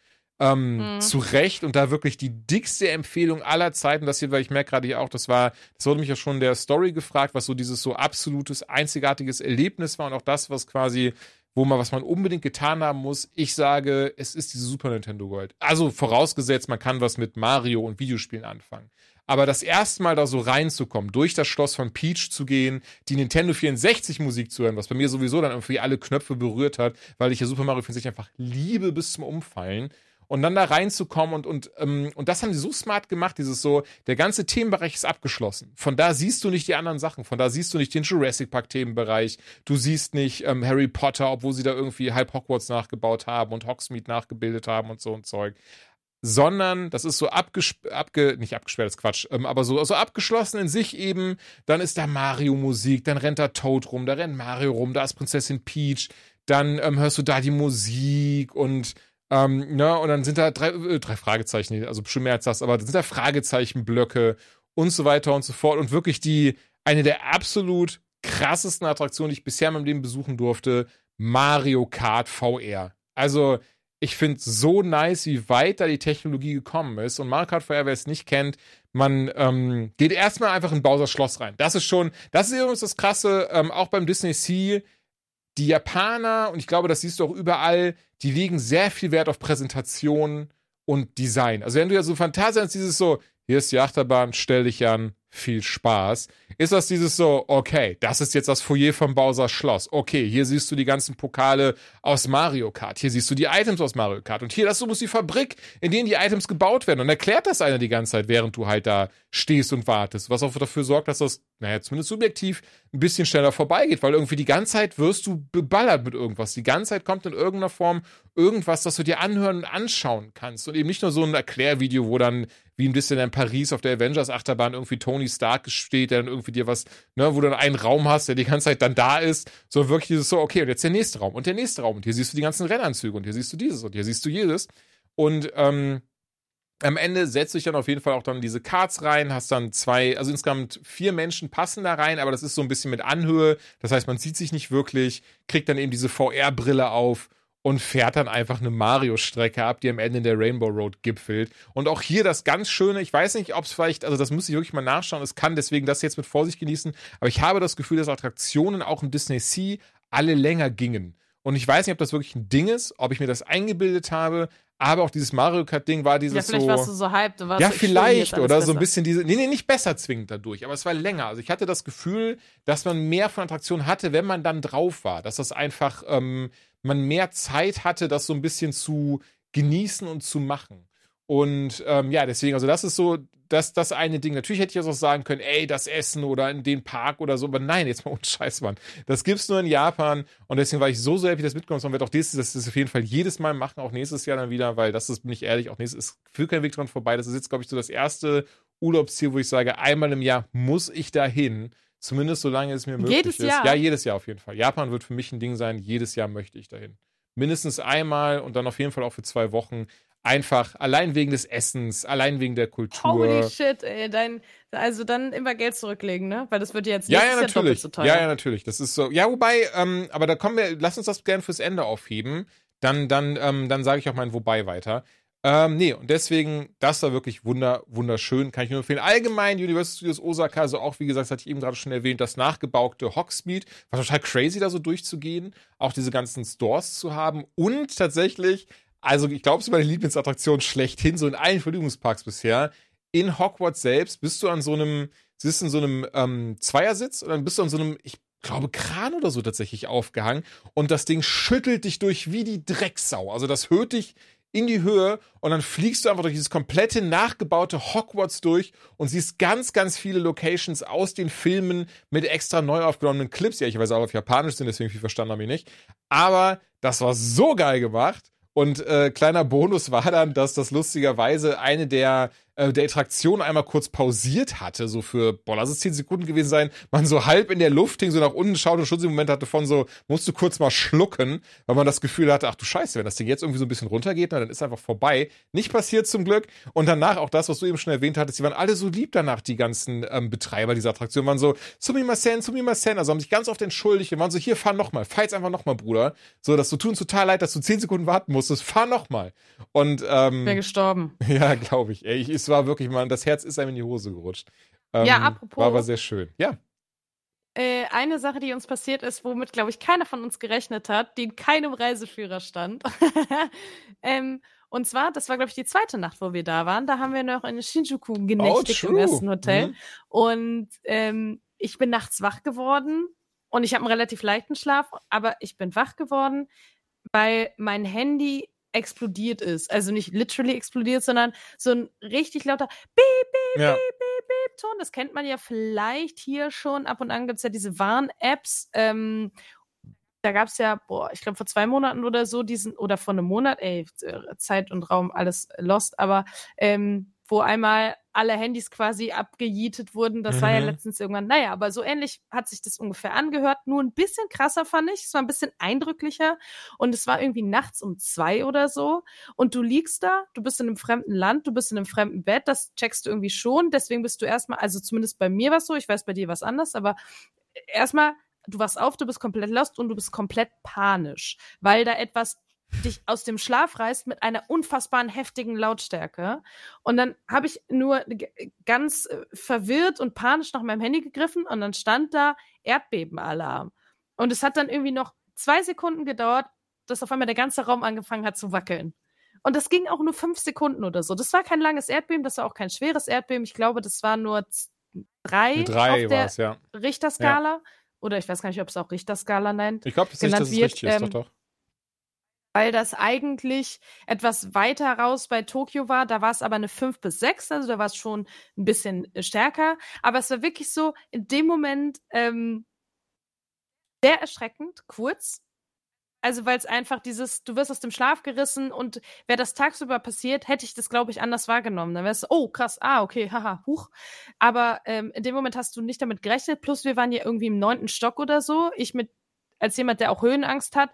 Ähm, mhm. zu Recht und da wirklich die dickste Empfehlung aller Zeiten, das hier, weil ich merke gerade hier auch, das war, das wurde mich ja schon in der Story gefragt, was so dieses so absolutes, einzigartiges Erlebnis war und auch das, was quasi, wo man, was man unbedingt getan haben muss. Ich sage, es ist diese Super Nintendo World. Also vorausgesetzt, man kann was mit Mario und Videospielen anfangen. Aber das erste Mal da so reinzukommen, durch das Schloss von Peach zu gehen, die Nintendo 64 Musik zu hören, was bei mir sowieso dann irgendwie alle Knöpfe berührt hat, weil ich ja Super Mario 64 einfach liebe bis zum Umfallen. Und dann da reinzukommen und, und, ähm, und das haben sie so smart gemacht, dieses so, der ganze Themenbereich ist abgeschlossen. Von da siehst du nicht die anderen Sachen, von da siehst du nicht den Jurassic Park Themenbereich, du siehst nicht ähm, Harry Potter, obwohl sie da irgendwie halb Hogwarts nachgebaut haben und Hogsmeade nachgebildet haben und so ein Zeug sondern das ist so abgesperrt, abge, nicht abgesperrt, das ist Quatsch, ähm, aber so, so abgeschlossen in sich eben. Dann ist da Mario-Musik, dann rennt da Toad rum, da rennt Mario rum, da ist Prinzessin Peach, dann ähm, hörst du da die Musik und ähm, ne, und dann sind da drei, äh, drei Fragezeichen, also bestimmt mehr als das, aber da sind da Fragezeichenblöcke und so weiter und so fort und wirklich die, eine der absolut krassesten Attraktionen, die ich bisher in meinem Leben besuchen durfte, Mario Kart VR. Also, ich finde so nice, wie weit da die Technologie gekommen ist. Und Mario Kart VR, wer es nicht kennt, man ähm, geht erstmal einfach in Bowser Schloss rein. Das ist schon, das ist übrigens das Krasse, ähm, auch beim Disney Sea. Die Japaner, und ich glaube, das siehst du auch überall, die legen sehr viel Wert auf Präsentation und Design. Also wenn du ja so Fantasie hast, dieses so, hier ist die Achterbahn, stell dich an, viel Spaß. Ist das dieses so, okay, das ist jetzt das Foyer vom Bowser Schloss. Okay, hier siehst du die ganzen Pokale aus Mario Kart. Hier siehst du die Items aus Mario Kart. Und hier, das ist die Fabrik, in denen die Items gebaut werden. Und erklärt das einer die ganze Zeit, während du halt da stehst und wartest. Was auch dafür sorgt, dass das, naja, zumindest subjektiv ein bisschen schneller vorbeigeht. Weil irgendwie die ganze Zeit wirst du beballert mit irgendwas. Die ganze Zeit kommt in irgendeiner Form irgendwas, das du dir anhören und anschauen kannst. Und eben nicht nur so ein Erklärvideo, wo dann wie ein bisschen in Paris auf der Avengers Achterbahn irgendwie Tony Stark steht, der dann irgendwie dir was, ne, wo du dann einen Raum hast, der die ganze Zeit dann da ist, so wirklich dieses so, okay, und jetzt der nächste Raum und der nächste Raum und hier siehst du die ganzen Rennanzüge und hier siehst du dieses und hier siehst du jedes und ähm, am Ende setzt du dich dann auf jeden Fall auch dann diese Cards rein, hast dann zwei, also insgesamt vier Menschen passen da rein, aber das ist so ein bisschen mit Anhöhe. Das heißt, man sieht sich nicht wirklich, kriegt dann eben diese VR-Brille auf und fährt dann einfach eine Mario-Strecke ab, die am Ende in der Rainbow Road gipfelt. Und auch hier das ganz Schöne, ich weiß nicht, ob es vielleicht, also das muss ich wirklich mal nachschauen, es kann deswegen das jetzt mit Vorsicht genießen, aber ich habe das Gefühl, dass Attraktionen auch im Disney Sea alle länger gingen. Und ich weiß nicht, ob das wirklich ein Ding ist, ob ich mir das eingebildet habe, aber auch dieses Mario Kart Ding war dieses
ja, vielleicht
so.
warst du so hyped. Du warst
ja,
so, ich
vielleicht oder so ein bisschen diese. Nee, nee, nicht besser zwingend dadurch, aber es war länger. Also ich hatte das Gefühl, dass man mehr von Attraktionen hatte, wenn man dann drauf war. Dass das einfach, ähm, man mehr Zeit hatte, das so ein bisschen zu genießen und zu machen. Und ähm, ja, deswegen, also das ist so das, das eine Ding. Natürlich hätte ich jetzt auch sagen können, ey, das Essen oder in den Park oder so, aber nein, jetzt mal ohne Scheiß, Mann. Das gibt's nur in Japan und deswegen war ich so, so happy, dass mitgekommen ist. Man wird auch dieses, das ist auf jeden Fall jedes Mal machen, auch nächstes Jahr dann wieder, weil das ist, bin ich ehrlich, auch nächstes, ist führt kein Weg dran vorbei. Das ist jetzt, glaube ich, so das erste Urlaubsziel, wo ich sage, einmal im Jahr muss ich da hin. Zumindest solange es mir möglich
Jedes
ist.
Jahr?
Ja, jedes Jahr auf jeden Fall. Japan wird für mich ein Ding sein, jedes Jahr möchte ich dahin. Mindestens einmal und dann auf jeden Fall auch für zwei Wochen. Einfach, allein wegen des Essens, allein wegen der Kultur.
Holy shit, ey. Dein, also dann immer Geld zurücklegen, ne? Weil das wird ja jetzt
Ja,
nächstes
ja,
doppelt
natürlich.
so teuer.
Ja, ja, natürlich. Das ist so. Ja, wobei, ähm, aber da kommen wir, lass uns das gerne fürs Ende aufheben. Dann, dann, ähm, dann sage ich auch mein Wobei weiter. Ähm, nee, und deswegen, das war wirklich wunder, wunderschön. Kann ich nur empfehlen. Allgemein, Universal Studios Osaka, also auch, wie gesagt, das hatte ich eben gerade schon erwähnt, das nachgebaute Hogsmeade. War total crazy, da so durchzugehen. Auch diese ganzen Stores zu haben. Und tatsächlich, also ich glaube, es ist meine Lieblingsattraktion schlechthin, so in allen Vergnügungsparks bisher. In Hogwarts selbst bist du an so einem, sitzt in so einem ähm, Zweiersitz und dann bist du an so einem, ich glaube, Kran oder so tatsächlich aufgehangen und das Ding schüttelt dich durch wie die Drecksau. Also das hört dich in die Höhe und dann fliegst du einfach durch dieses komplette nachgebaute Hogwarts durch und siehst ganz, ganz viele Locations aus den Filmen mit extra neu aufgenommenen Clips. Ja, ich weiß auch auf Japanisch sind, deswegen viel verstanden habe ich nicht. Aber das war so geil gemacht. Und äh, kleiner Bonus war dann, dass das lustigerweise eine der, äh, der Attraktionen einmal kurz pausiert hatte, so für, boah, lass es 10 Sekunden gewesen sein, man so halb in der Luft hing, so nach unten schaut und schon so einen Moment hatte von so, musst du kurz mal schlucken, weil man das Gefühl hatte, ach du Scheiße, wenn das Ding jetzt irgendwie so ein bisschen runtergeht, na, dann ist einfach vorbei. Nicht passiert zum Glück. Und danach auch das, was du eben schon erwähnt hattest, die waren alle so lieb danach, die ganzen ähm, Betreiber dieser Attraktion, waren so, Sumimasen, Sumimasen, also haben sich ganz oft entschuldigt und waren so, hier, fahr nochmal, fahr jetzt einfach nochmal, Bruder. So, dass du tun total leid, dass du 10 Sekunden warten musstest, fahr nochmal. Und, ähm,
Wäre gestorben.
ja, glaube ich. Ey, ich. Es war wirklich mal, das Herz ist einem in die Hose gerutscht. Ähm,
Ja, apropos-
War aber sehr schön. Ja.
Äh, eine Sache, die uns passiert ist, womit, glaube ich, keiner von uns gerechnet hat, die in keinem Reiseführer stand. ähm, und zwar, das war, glaube ich, die zweite Nacht, wo wir da waren. Da haben wir noch in Shinjuku genächtigt im
true.
ersten Hotel.
Mhm.
Und ähm, ich bin nachts wach geworden und ich habe einen relativ leichten Schlaf, aber ich bin wach geworden, weil mein Handy explodiert ist. Also nicht literally explodiert, sondern so ein richtig lauter Beep, Beep,
Ja.
Beep, Beep, Beep Ton. Das kennt man ja vielleicht hier schon. Ab und an gibt es ja diese Warn-Apps. Ähm, da gab es ja, boah, ich glaube vor zwei Monaten oder so diesen, oder vor einem Monat, ey, Zeit und Raum, alles lost, aber ähm, wo einmal alle Handys quasi abgejietet wurden. Das war ja
Mhm.
letztens irgendwann, naja, aber so ähnlich hat sich das ungefähr angehört. Nur ein bisschen krasser fand ich. Es war ein bisschen eindrücklicher. Und es war irgendwie nachts um zwei oder so. Und du liegst da, du bist in einem fremden Land, du bist in einem fremden Bett, das checkst du irgendwie schon. Deswegen bist du erstmal, also zumindest bei mir war es so, ich weiß bei dir was anders, aber erstmal, du wachst auf, du bist komplett lost und du bist komplett panisch, weil da etwas dich aus dem Schlaf reißt mit einer unfassbaren heftigen Lautstärke. Und dann habe ich nur ganz äh, verwirrt und panisch nach meinem Handy gegriffen und dann stand da Erdbebenalarm. Und es hat dann irgendwie noch zwei Sekunden gedauert, dass auf einmal der ganze Raum angefangen hat zu wackeln. Und das ging auch nur fünf Sekunden oder so. Das war kein langes Erdbeben, das war auch kein schweres Erdbeben. Ich glaube, das war nur drei,
drei
auf der
es, ja.
Richterskala. Oder ich weiß gar nicht, ob es auch Richterskala nennt
Ich glaube, das ist es
wird,
richtig ist,
ähm,
doch, doch.
Weil das eigentlich etwas weiter raus bei Tokio war. Da war es aber eine 5 bis 6, also da war es schon ein bisschen äh, stärker. Aber es war wirklich so in dem Moment ähm, sehr erschreckend, kurz. Also weil es einfach dieses, du wirst aus dem Schlaf gerissen und wäre das tagsüber passiert, hätte ich das, glaube ich, anders wahrgenommen. Dann wäre es, oh krass, ah, okay, haha, huch. Aber ähm, in dem Moment hast du nicht damit gerechnet. Plus wir waren ja irgendwie im neunten Stock oder so. Ich mit, als jemand, der auch Höhenangst hat,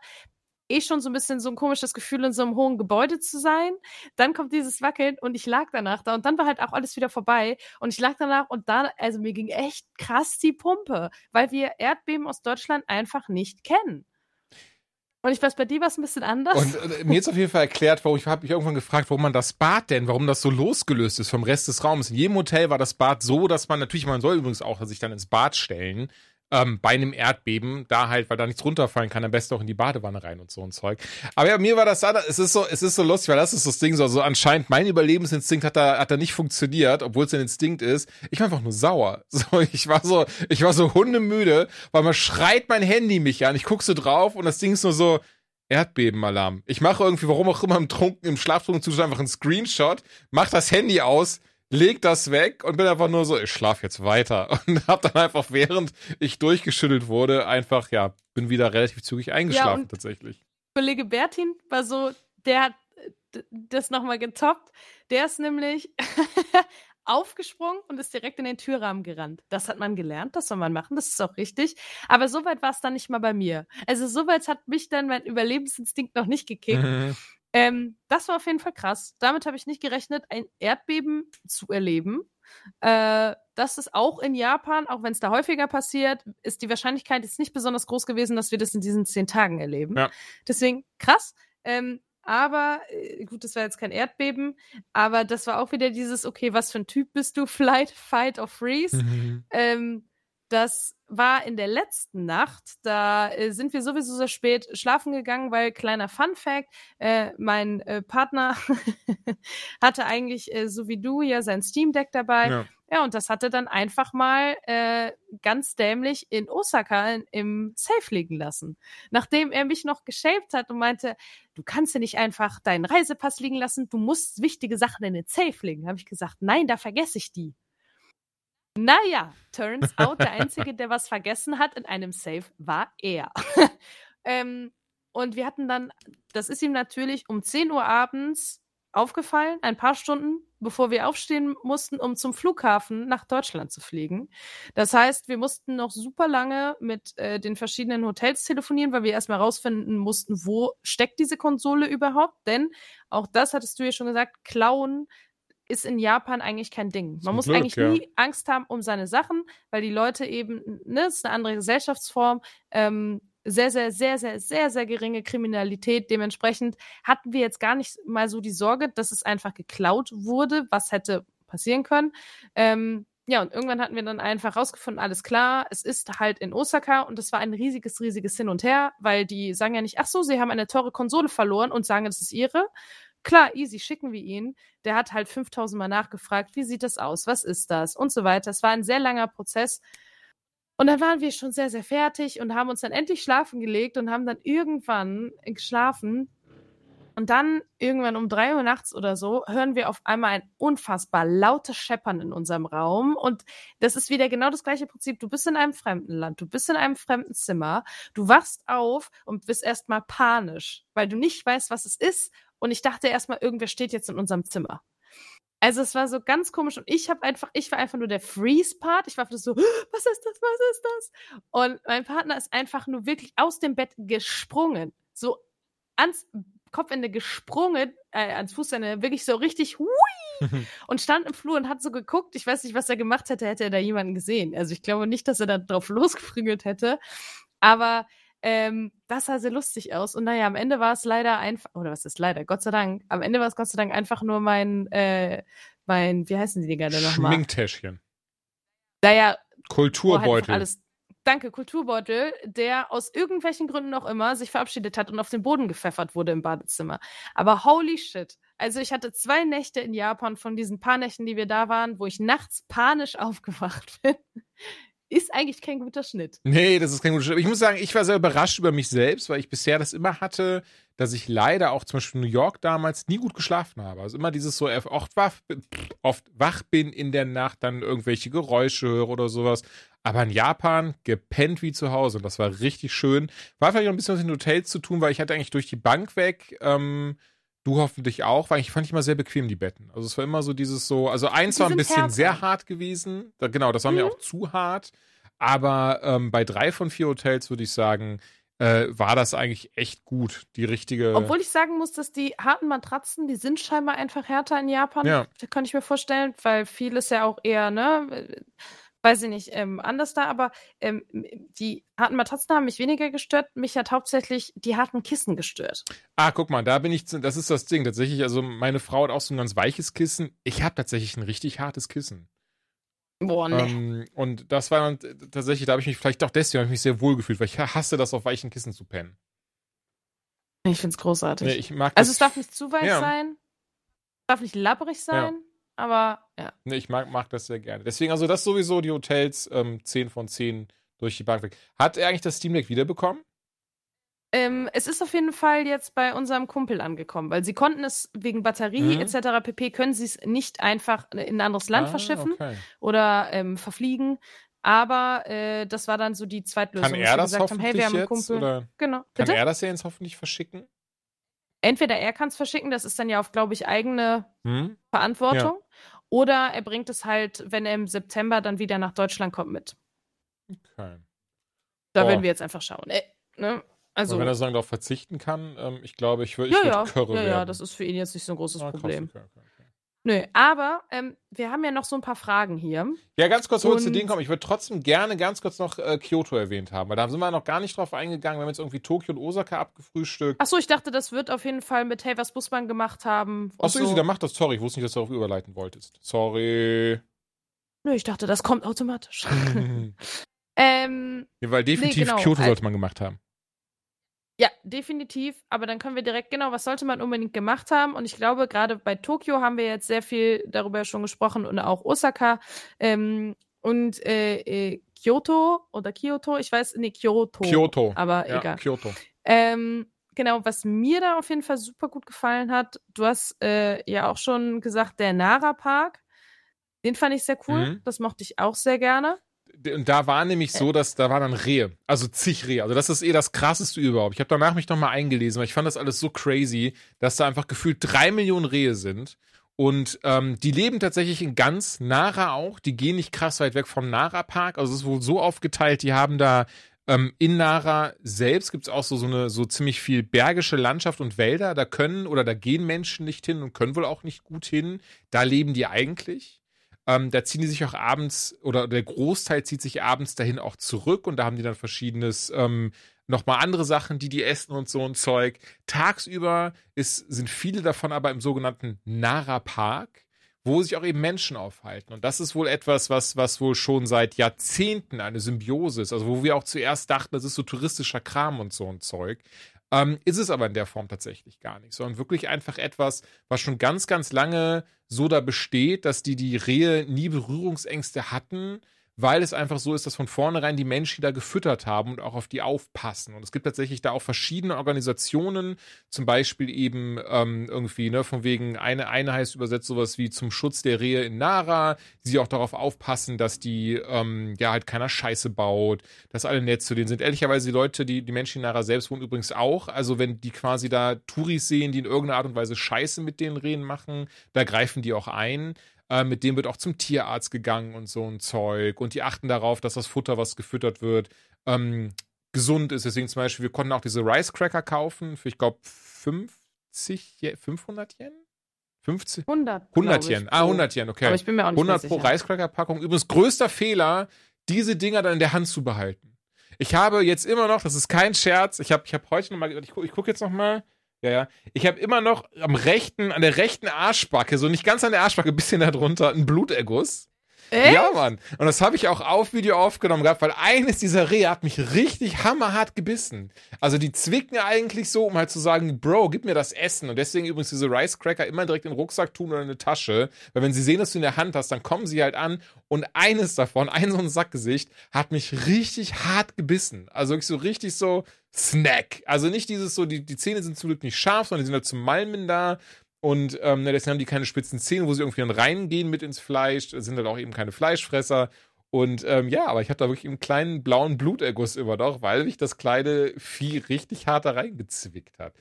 eh schon so ein bisschen so ein komisches Gefühl, in so einem hohen Gebäude zu sein. Dann kommt dieses Wackeln und ich lag danach da und dann war halt auch alles wieder vorbei und ich lag danach und da, also mir ging echt krass die Pumpe, weil wir Erdbeben aus Deutschland einfach nicht kennen. Und ich weiß, bei dir war es ein bisschen anders.
Und äh, mir ist auf jeden Fall erklärt, warum ich habe mich irgendwann gefragt, warum man das Bad denn, warum das so losgelöst ist vom Rest des Raums. In jedem Hotel war das Bad so, dass man natürlich, man soll übrigens auch sich dann ins Bad stellen, ähm, bei einem Erdbeben, da halt, weil da nichts runterfallen kann, am besten auch in die Badewanne rein und so ein Zeug. Aber ja, mir war das da, es ist so, es ist so lustig, weil das ist das Ding so, also anscheinend mein Überlebensinstinkt hat da, hat da nicht funktioniert, obwohl es ein Instinkt ist. Ich war einfach nur sauer. So, ich war so, ich war so hundemüde, weil man schreit mein Handy mich an, ich guck so drauf und das Ding ist nur so, Erdbebenalarm. Ich mache irgendwie, warum auch immer im Trunken, im Schlaftrunken Zustand einfach einen Screenshot, mach das Handy aus, leg das weg und bin einfach nur so, ich schlaf jetzt weiter. Und hab dann einfach, während ich durchgeschüttelt wurde, einfach, ja, bin wieder relativ zügig eingeschlafen ja, tatsächlich.
Kollege Bertin war so, der hat das nochmal getoppt. Der ist nämlich aufgesprungen und ist direkt in den Türrahmen gerannt. Das hat man gelernt, das soll man machen, das ist auch richtig. Aber so weit war es dann nicht mal bei mir. Also so weit hat mich dann mein Überlebensinstinkt noch nicht gekickt. Ähm, das war auf jeden Fall krass. Damit habe ich nicht gerechnet, ein Erdbeben zu erleben. Äh, das ist auch in Japan, auch wenn es da häufiger passiert, ist die Wahrscheinlichkeit jetzt nicht besonders groß gewesen, dass wir das in diesen zehn Tagen erleben. Ja. Deswegen krass. Ähm, aber äh, gut, das war jetzt kein Erdbeben, aber das war auch wieder dieses, okay, was für ein Typ bist du? Flight, Fight or Freeze. Mhm. Ähm, das war in der letzten Nacht. Da äh, sind wir sowieso sehr spät schlafen gegangen, weil kleiner Fun Fact, äh, mein äh, Partner hatte eigentlich, äh, so wie du, ja sein Steam Deck dabei. Ja. ja, und das hatte dann einfach mal äh, ganz dämlich in Osaka in, im Safe liegen lassen. Nachdem er mich noch geshaped hat und meinte, du kannst ja nicht einfach deinen Reisepass liegen lassen, du musst wichtige Sachen in den Safe legen. Habe ich gesagt, nein, da vergesse ich die. Naja, turns out, der Einzige, der was vergessen hat in einem Safe, war er. ähm, und wir hatten dann, das ist ihm natürlich um 10 Uhr abends aufgefallen, ein paar Stunden, bevor wir aufstehen mussten, um zum Flughafen nach Deutschland zu fliegen. Das heißt, wir mussten noch super lange mit äh, den verschiedenen Hotels telefonieren, weil wir erstmal rausfinden mussten, wo steckt diese Konsole überhaupt. Denn auch das hattest du ja schon gesagt, klauen ist in Japan eigentlich kein Ding. Man muss Glück, eigentlich ja. nie Angst haben um seine Sachen, weil die Leute eben, ne, es ist eine andere Gesellschaftsform, ähm, sehr, sehr, sehr, sehr, sehr, sehr geringe Kriminalität. Dementsprechend hatten wir jetzt gar nicht mal so die Sorge, dass es einfach geklaut wurde, was hätte passieren können. Ähm, ja, und irgendwann hatten wir dann einfach rausgefunden, alles klar, es ist halt in Osaka und es war ein riesiges, riesiges Hin und Her, weil die sagen ja nicht, ach so, sie haben eine teure Konsole verloren und sagen, das ist ihre, Klar, easy, schicken wir ihn. Der hat halt 5000 Mal nachgefragt, wie sieht das aus, was ist das und so weiter. Es war ein sehr langer Prozess. Und dann waren wir schon sehr, sehr fertig und haben uns dann endlich schlafen gelegt und haben dann irgendwann geschlafen. Und dann irgendwann um drei Uhr nachts oder so hören wir auf einmal ein unfassbar lautes Scheppern in unserem Raum. Und das ist wieder genau das gleiche Prinzip. Du bist in einem fremden Land, du bist in einem fremden Zimmer, du wachst auf und bist erstmal panisch, weil du nicht weißt, was es ist und ich dachte erstmal, irgendwer steht jetzt in unserem Zimmer. Also es war so ganz komisch und ich habe einfach, ich war einfach nur der Freeze-Part. Ich war so, was ist das, was ist das? Und mein Partner ist einfach nur wirklich aus dem Bett gesprungen, so ans Kopfende gesprungen, äh, ans Fußende, wirklich so richtig hui, und stand im Flur und hat so geguckt. Ich weiß nicht, was er gemacht hätte, hätte er da jemanden gesehen. Also ich glaube nicht, dass er da drauf losgefrügelt hätte. Aber ähm, das sah sehr lustig aus. Und naja, am Ende war es leider einfach, oder was ist leider, Gott sei Dank, am Ende war es Gott sei Dank einfach nur mein, äh, mein, wie heißen die Dinger denn nochmal?
Schminktäschchen.
Naja.
Kulturbeutel.
Alles, danke, Kulturbeutel, der aus irgendwelchen Gründen auch immer sich verabschiedet hat und auf den Boden gepfeffert wurde im Badezimmer. Aber holy shit. Also ich hatte zwei Nächte in Japan von diesen paar Nächten, die wir da waren, wo ich nachts panisch aufgewacht bin ist eigentlich kein guter Schnitt.
Nee, das ist kein guter Schnitt. Ich muss sagen, ich war sehr überrascht über mich selbst, weil ich bisher das immer hatte, dass ich leider auch zum Beispiel in New York damals nie gut geschlafen habe. Also immer dieses so oft wach, oft wach bin in der Nacht, dann irgendwelche Geräusche höre oder sowas. Aber in Japan gepennt wie zu Hause und das war richtig schön. War vielleicht auch ein bisschen was in Hotels zu tun, weil ich hatte eigentlich durch die Bank weg ähm, Du hoffentlich auch, weil ich fand ich immer sehr bequem, die Betten. Also es war immer so dieses so, also eins war ein bisschen härter. sehr hart gewesen. Da, genau, das war mhm. mir auch zu hart. Aber ähm, bei drei von vier Hotels würde ich sagen, äh, war das eigentlich echt gut, die richtige.
Obwohl ich sagen muss, dass die harten Matratzen, die sind scheinbar einfach härter in Japan. Ja. Da kann ich mir vorstellen, weil vieles ja auch eher, ne, weiß ich nicht, ähm, anders da, aber ähm, die harten Matratzen haben mich weniger gestört. Mich hat hauptsächlich die harten Kissen gestört.
Ah, guck mal, da bin ich, das ist das Ding tatsächlich. Also meine Frau hat auch so ein ganz weiches Kissen. Ich habe tatsächlich ein richtig hartes Kissen.
Boah, ne.
Ähm, und das war dann tatsächlich, da habe ich mich vielleicht auch deswegen ich mich sehr wohl gefühlt, weil ich hasse das auf weichen Kissen zu pennen.
Ich find's großartig.
Nee, ich mag
also es darf nicht zu weich
Ja.
sein, es darf nicht labbrig sein, aber ja.
Nee, ich mag, mag das sehr gerne. Deswegen, also das sowieso, die Hotels, ähm, 10 von 10 durch die Bank weg. Hat er eigentlich das Steam Deck wiederbekommen?
Ähm, es ist auf jeden Fall jetzt bei unserem Kumpel angekommen, weil sie konnten es wegen Batterie
Mhm.
etc. pp. können sie es nicht einfach in ein anderes Land
Ah,
verschiffen
Okay.
oder ähm, verfliegen. Aber äh, das war dann so die Zweitlösung.
Kann er das
gesagt haben,
hoffentlich
hey, wir haben einen? Kumpel.
Oder
Genau.
kann
Bitte?
er das ja jetzt hoffentlich verschicken?
Entweder er kann es verschicken, das ist dann ja auf, glaube ich, eigene
Hm?
Verantwortung. Oder er bringt es halt, wenn er im September dann wieder nach Deutschland kommt, mit.
Okay.
Da
Oh.
werden wir jetzt einfach schauen. Äh, ne? Also,
Und wenn er sagen darauf verzichten kann, ähm, ich glaube, ich würde ich
ja,
würd
ja,
Curry
ja, ja, das ist für ihn jetzt nicht so ein großes
Ah, krass,
Problem.
okay, okay, okay.
Nö, aber ähm, wir haben ja noch so ein paar Fragen hier.
Ja, ganz kurz, wo wir zu denen kommen. Ich würde trotzdem gerne ganz kurz noch äh, Kyoto erwähnt haben, weil da sind wir noch gar nicht drauf eingegangen. Wir haben jetzt irgendwie Tokio und Osaka abgefrühstückt.
Achso, ich dachte, das wird auf jeden Fall mit Hey, was muss man gemacht haben.
Achso, easy, dann mach das. Sorry, ich wusste nicht, dass du darauf überleiten wolltest. Sorry.
Nö, ich dachte, das kommt automatisch. ähm,
ja, weil definitiv
genau.
Kyoto sollte man gemacht haben.
Ja, definitiv. Aber dann können wir direkt, genau, was sollte man unbedingt gemacht haben? Und ich glaube, gerade bei Tokio haben wir jetzt sehr viel darüber schon gesprochen und auch Osaka ähm, und äh, äh, Kyoto oder Kyoto, ich weiß, nee, Kyoto.
Kyoto.
Aber
ja,
egal.
Kyoto.
Ähm, genau, was mir da auf jeden Fall super gut gefallen hat, du hast äh, ja auch schon gesagt, der Nara Park. Den fand ich sehr cool.
Mhm.
Das mochte ich auch sehr gerne.
Und da war nämlich so, dass da waren dann Rehe, also zig Rehe. Also das ist eh das krasseste überhaupt. Ich habe danach mich nochmal eingelesen, weil ich fand das alles so crazy, dass da einfach gefühlt drei Millionen Rehe sind. Und ähm, die leben tatsächlich in ganz Nara auch. Die gehen nicht krass weit weg vom Nara Park. Also es ist wohl so aufgeteilt, die haben da ähm, in Nara selbst gibt's auch so, so eine so ziemlich viel bergische Landschaft und Wälder. Da können oder da gehen Menschen nicht hin und können wohl auch nicht gut hin. Da leben die eigentlich. Ähm, da ziehen die sich auch abends oder der Großteil zieht sich abends dahin auch zurück und da haben die dann verschiedenes, ähm, nochmal andere Sachen, die die essen und so ein Zeug. Tagsüber ist, sind viele davon aber im sogenannten Nara Park, wo sich auch eben Menschen aufhalten. Und das ist wohl etwas, was, was wohl schon seit Jahrzehnten eine Symbiose ist. Also wo wir auch zuerst dachten, das ist so touristischer Kram und so ein Zeug. Ähm, ist es aber in der Form tatsächlich gar nicht, sondern wirklich einfach etwas, was schon ganz, ganz lange so da besteht, dass die die Rehe nie Berührungsängste hatten, weil es einfach so ist, dass von vornherein die Menschen da gefüttert haben und auch auf die aufpassen. Und es gibt tatsächlich da auch verschiedene Organisationen, zum Beispiel eben ähm, irgendwie, ne, von wegen, eine, eine heißt übersetzt sowas wie zum Schutz der Rehe in Nara, die auch darauf aufpassen, dass die, ähm, ja, halt keiner Scheiße baut, dass alle nett zu denen sind. Ehrlicherweise, die Leute, die, die Menschen in Nara selbst wohnen übrigens auch. Also, wenn die quasi da Touris sehen, die in irgendeiner Art und Weise Scheiße mit den Rehen machen, da greifen die auch ein. Äh, mit dem wird auch zum Tierarzt gegangen und so ein Zeug. Und die achten darauf, dass das Futter, was gefüttert wird, ähm, gesund ist. Deswegen zum Beispiel, wir konnten auch diese Rice Cracker kaufen für, ich glaube, 50, Je- 500 Yen? 50?
100.
100
glaub ich,
Yen. Ah,
pro.
100 Yen, okay.
Aber ich bin mir auch nicht
100
mehr
pro. Rice Cracker Packung. Übrigens, größter Fehler, diese Dinger dann in der Hand zu behalten. Ich habe jetzt immer noch, das ist kein Scherz, ich habe ich hab heute nochmal, ich gucke ich guck jetzt nochmal, ja, ja, ich habe immer noch am rechten, an der rechten Arschbacke, so nicht ganz an der Arschbacke, ein bisschen darunter, einen Bluterguss.
Echt?
Ja, Mann. Und das habe ich auch auf Video aufgenommen gehabt, weil eines dieser Rehe hat mich richtig hammerhart gebissen. Also die zwicken eigentlich so, um halt zu sagen, Bro, gib mir das Essen. Und deswegen übrigens diese Rice Cracker immer direkt in den Rucksack tun oder in eine Tasche. Weil wenn sie sehen, dass du in der Hand hast, dann kommen sie halt an. Und eines davon, ein so ein Sackgesicht, hat mich richtig hart gebissen. Also wirklich so richtig so Snack. Also nicht dieses so, die, die Zähne sind zum Glück nicht scharf, sondern die sind halt zum Malmen da. Und ähm, deswegen haben die keine spitzen Zähne, wo sie irgendwie dann reingehen mit ins Fleisch, sind halt auch eben keine Fleischfresser. Und ähm, ja, aber ich habe da wirklich einen kleinen blauen Bluterguss immer noch, weil mich das kleine Vieh richtig hart da reingezwickt hat.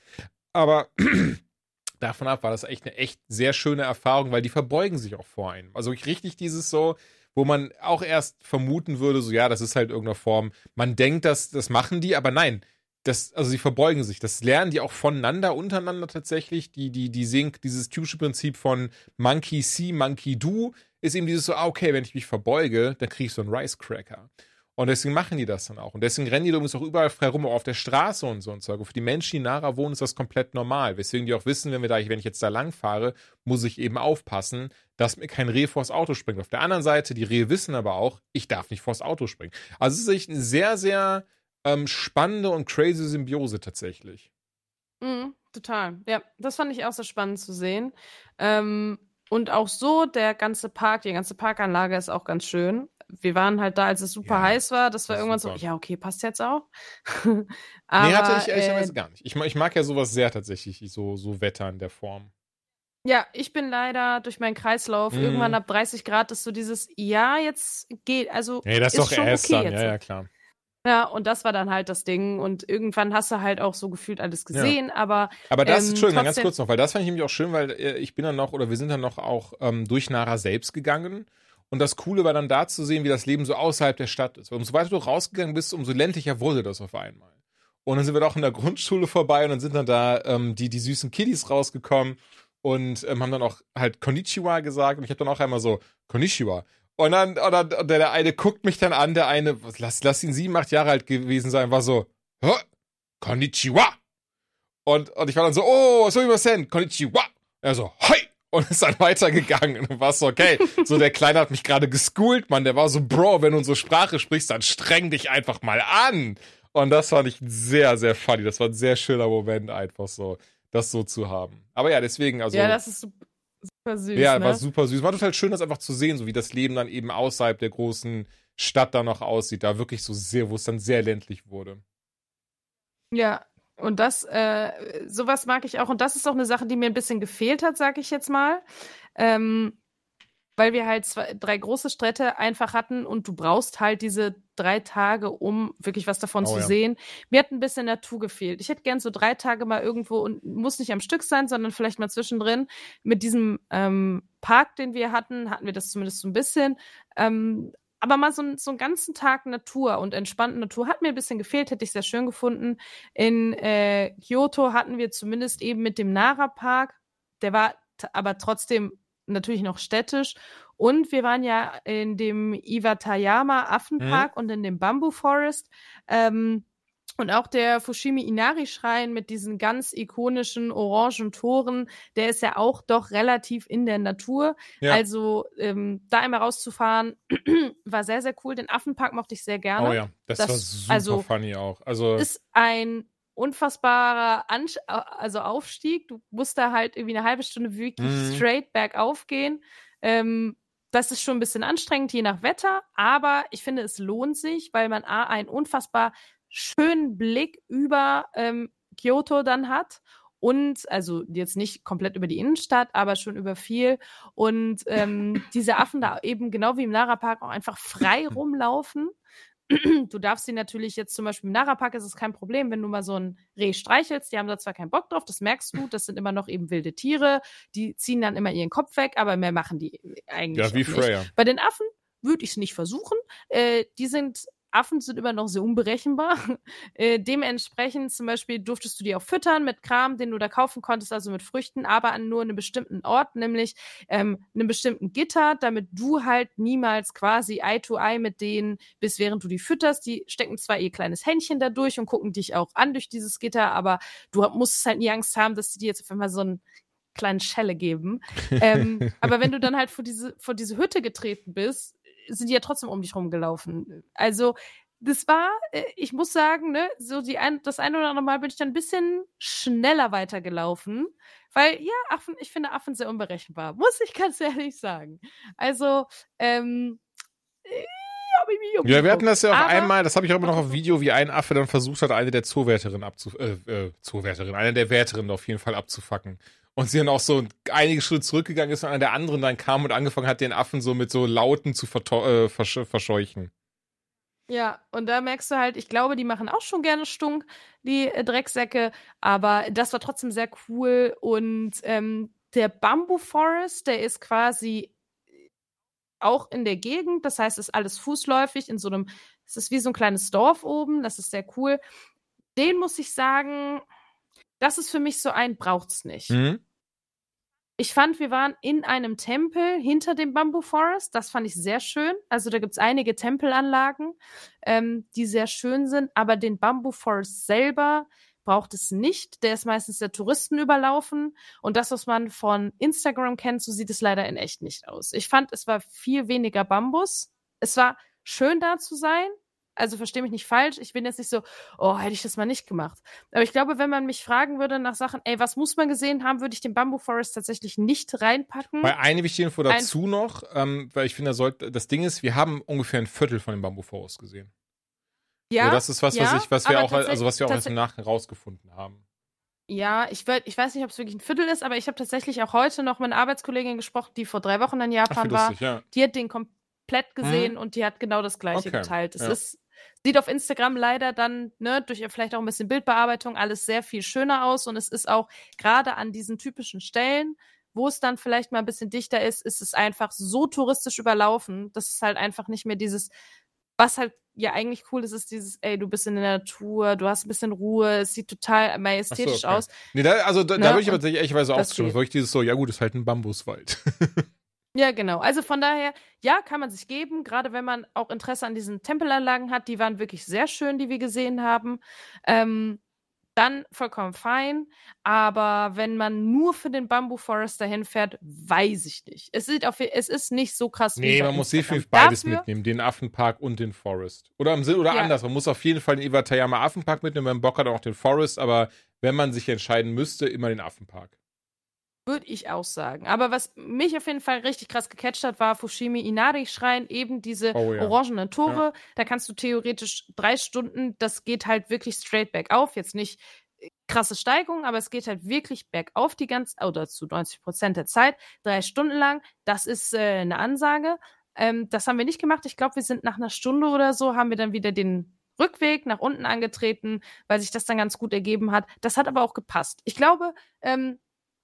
Aber davon ab war das echt eine echt sehr schöne Erfahrung, weil die verbeugen sich auch vor einem. Also wirklich richtig dieses so, wo man auch erst vermuten würde, so ja, das ist halt irgendeiner Form. Man denkt, dass das machen die, aber nein, das, also sie verbeugen sich. Das lernen die auch voneinander, untereinander tatsächlich. Die, die, die sehen dieses typische Prinzip von Monkey See, Monkey Do. ist eben dieses so, ah, okay, wenn ich mich verbeuge, dann kriege ich so einen Rice Cracker. Und deswegen machen die das dann auch. Und deswegen rennen die übrigens auch überall frei rum, auch auf der Straße und so und so. Für die Menschen, die in Nara wohnen, ist das komplett normal. Weswegen die auch wissen, wenn wir da, wenn ich jetzt da lang fahre, muss ich eben aufpassen, dass mir kein Reh vors Auto springt. Auf der anderen Seite, die Rehe wissen aber auch, ich darf nicht vors Auto springen. Also es ist echt eine sehr, sehr ähm, spannende und crazy Symbiose tatsächlich.
Mhm, total. Ja, das fand ich auch sehr spannend zu sehen. Ähm, und auch so, der ganze Park, die ganze Parkanlage ist auch ganz schön wir waren halt da, als es super ja, heiß war. Das war irgendwann super. so, ja, okay, passt jetzt auch.
Aber, nee, hatte ich ehrlicherweise äh, gar nicht. Ich, ich, mag ja sowas sehr tatsächlich, so, so Wetter in der Form.
Ja, ich bin leider durch meinen Kreislauf mm. irgendwann ab 30 Grad, ist so dieses, ja, jetzt geht, also.
Nee, das ist doch erst okay dann, jetzt. ja, ja, klar.
Ja, und das war dann halt das Ding. Und irgendwann hast du halt auch so gefühlt alles gesehen, ja. aber.
Aber das, ähm, Entschuldigung, ganz kurz noch, weil das fand ich nämlich auch schön, weil äh, ich bin dann noch, oder wir sind dann noch auch ähm, durch Nara selbst gegangen. Und das Coole war dann da zu sehen, wie das Leben so außerhalb der Stadt ist. Weil umso weiter du rausgegangen bist, umso ländlicher wurde das auf einmal. Und dann sind wir doch in der Grundschule vorbei und dann sind dann da ähm, die, die süßen Kiddies rausgekommen und ähm, haben dann auch halt Konnichiwa gesagt. Und ich habe dann auch einmal so, Konnichiwa. Und dann, und der, der eine guckt mich dann an, der eine, lass, lass ihn sieben, acht Jahre alt gewesen sein, war so, Hä? Konnichiwa. Und, und ich war dann so, oh, so was denn? Konnichiwa. Er so, hi und ist dann weitergegangen. Und war so, okay, so der Kleine hat mich gerade geschoolt, Mann. Der war so, Bro, wenn du unsere Sprache sprichst, dann streng dich einfach mal an. Und das fand ich sehr, sehr funny. Das war ein sehr schöner Moment, einfach so, das so zu haben. Aber ja, deswegen, also.
Ja, das ist super süß.
Ja,
ne?
war super süß. War total schön, das einfach zu sehen, so wie das Leben dann eben außerhalb der großen Stadt da noch aussieht. Da wirklich so sehr, wo es dann sehr ländlich wurde.
Ja, und das, äh, sowas mag ich auch. Und das ist auch eine Sache, die mir ein bisschen gefehlt hat, sag ich jetzt mal. Ähm, weil wir halt zwei, drei große Städte einfach hatten und du brauchst halt diese drei Tage, um wirklich was davon oh, zu ja. sehen. Mir hat ein bisschen Natur gefehlt. Ich hätte gern so drei Tage mal irgendwo und muss nicht am Stück sein, sondern vielleicht mal zwischendrin. Mit diesem ähm, Park, den wir hatten, hatten wir das zumindest so ein bisschen. Ähm, aber mal so, so einen ganzen Tag Natur und entspannte Natur hat mir ein bisschen gefehlt, hätte ich sehr schön gefunden. In äh, Kyoto hatten wir zumindest eben mit dem Nara-Park, der war aber trotzdem natürlich noch städtisch. Und wir waren ja in dem Iwatayama Affenpark mhm. und in dem Bamboo Forest. Ähm, und auch der Fushimi Inari Schrein mit diesen ganz ikonischen orangen Toren, der ist ja auch doch relativ in der Natur. Ja. Also ähm, da einmal rauszufahren, war sehr, sehr cool. Den Affenpark mochte ich sehr gerne.
Oh ja, das, das war super also, funny auch. Also
ist ein unfassbarer Ansch also Aufstieg. Du musst da halt irgendwie eine halbe Stunde wirklich mhm. straight bergauf gehen. Ähm, das ist schon ein bisschen anstrengend, je nach Wetter, aber ich finde, es lohnt sich, weil man A, ein unfassbar schönen Blick über ähm, Kyoto dann hat und also jetzt nicht komplett über die Innenstadt, aber schon über viel und ähm, diese Affen da eben genau wie im Nara Park auch einfach frei rumlaufen. Du darfst sie natürlich jetzt zum Beispiel im Nara Park ist es kein Problem, wenn du mal so ein Reh streichelst. Die haben da zwar keinen Bock drauf, das merkst du. Das sind immer noch eben wilde Tiere. Die ziehen dann immer ihren Kopf weg, aber mehr machen die eigentlich ja, wie Freya. Bei den Affen würde ich es nicht versuchen. Äh, die sind Affen sind immer noch sehr unberechenbar. Äh, dementsprechend zum Beispiel durftest du die auch füttern mit Kram, den du da kaufen konntest, also mit Früchten, aber an nur einem bestimmten Ort, nämlich ähm, einem bestimmten Gitter, damit du halt niemals quasi Eye to Eye mit denen bist, während du die fütterst. Die stecken zwar ihr kleines Händchen da durch und gucken dich auch an durch dieses Gitter, aber du musst halt nie Angst haben, dass die dir jetzt auf einmal so ein kleinen Schelle geben. ähm, aber wenn du dann halt vor diese, vor diese Hütte getreten bist, sind die ja trotzdem um dich rumgelaufen. Also, das war, äh, ich muss sagen, ne, so die ein, das eine oder andere Mal bin ich dann ein bisschen schneller weitergelaufen. Weil, ja, Affen, ich finde Affen sehr unberechenbar, muss ich ganz ehrlich sagen. Also, ähm,
äh, ja, wir hatten das ja auch Aber, einmal, das habe ich auch immer noch auf Video, wie ein Affe dann versucht hat, eine der Zoowärterinnen abzu, äh, äh, Zoowärterinnen, eine der Wärterinnen auf jeden Fall abzufacken. Und sie dann auch so einige Schritte zurückgegangen ist und einer der anderen dann kam und angefangen hat, den Affen so mit so Lauten zu äh, versch verscheuchen.
Ja, und da merkst du halt, ich glaube, die machen auch schon gerne Stunk, die äh, Drecksäcke, aber das war trotzdem sehr cool. Und ähm, der Bamboo Forest, der ist quasi auch in der Gegend, das heißt, es ist alles fußläufig in so einem, es ist wie so ein kleines Dorf oben, das ist sehr cool. Den muss ich sagen, das ist für mich so ein, braucht's nicht. Mhm Ich fand, wir waren in einem Tempel hinter dem Bamboo Forest. Das fand ich sehr schön. Also da gibt es einige Tempelanlagen, ähm, die sehr schön sind. Aber den Bamboo Forest selber braucht es nicht. Der ist meistens der Touristen überlaufen. Und das, was man von Instagram kennt, so sieht es leider in echt nicht aus. Ich fand, es war viel weniger Bambus. Es war schön da zu sein, also verstehe mich nicht falsch, ich bin jetzt nicht so, oh, hätte ich das mal nicht gemacht. Aber ich glaube, wenn man mich fragen würde nach Sachen, ey, was muss man gesehen haben, würde ich den Bamboo Forest tatsächlich nicht reinpacken.
Bei eine wichtige Info dazu ein noch, ähm, weil ich finde, das, das Ding ist, wir haben ungefähr ein Viertel von dem Bamboo Forest gesehen. Ja. Also das ist was, ja, was ich, was wir auch, also was wir auch erst im Nachhinein rausgefunden haben.
Ja, ich, würd, ich weiß nicht, ob es wirklich ein Viertel ist, aber ich habe tatsächlich auch heute noch mit einer Arbeitskollegin gesprochen, die vor drei Wochen in Japan Ach, war. Lustig, ja. Die hat den komplett gesehen hm. und die hat genau das gleiche okay. geteilt. Es ja. ist Sieht auf Instagram leider dann, ne, durch vielleicht auch ein bisschen Bildbearbeitung alles sehr viel schöner aus und es ist auch gerade an diesen typischen Stellen, wo es dann vielleicht mal ein bisschen dichter ist, ist es einfach so touristisch überlaufen, dass es halt einfach nicht mehr dieses, was halt ja eigentlich cool ist, ist dieses, ey, du bist in der Natur, du hast ein bisschen Ruhe, es sieht total majestätisch so, okay. aus.
Nee, da, also da, ne? da würde ich aber tatsächlich ehrlicherweise auch zustimmen, wirklich dieses so, ja gut, ist halt ein Bambuswald.
Ja, genau. Also von daher, ja, kann man sich geben, gerade wenn man auch Interesse an diesen Tempelanlagen hat. Die waren wirklich sehr schön, die wir gesehen haben. Ähm, dann vollkommen fein. Aber wenn man nur für den Bamboo Forest dahin fährt, weiß ich nicht. Es, sieht auf, es ist nicht so krass
nee, man muss definitiv beides Dafür, mitnehmen: den Affenpark und den Forest. Oder, im Sinn, oder ja. anders. Man muss auf jeden Fall den Iwatayama Affenpark mitnehmen. Wenn man Bock hat, auch den Forest. Aber wenn man sich entscheiden müsste, immer den Affenpark.
Würde ich auch sagen. Aber was mich auf jeden Fall richtig krass gecatcht hat, war Fushimi Inari Schrein, eben diese oh, ja. orangenen Tore. Ja. Da kannst du theoretisch drei Stunden, das geht halt wirklich straight bergauf. Jetzt nicht äh, krasse Steigung, aber es geht halt wirklich bergauf die ganze, oder zu 90 Prozent der Zeit, drei Stunden lang. Das ist äh, eine Ansage. Ähm, das haben wir nicht gemacht. Ich glaube, wir sind nach einer Stunde oder so, haben wir dann wieder den Rückweg nach unten angetreten, weil sich das dann ganz gut ergeben hat. Das hat aber auch gepasst. Ich glaube, ähm,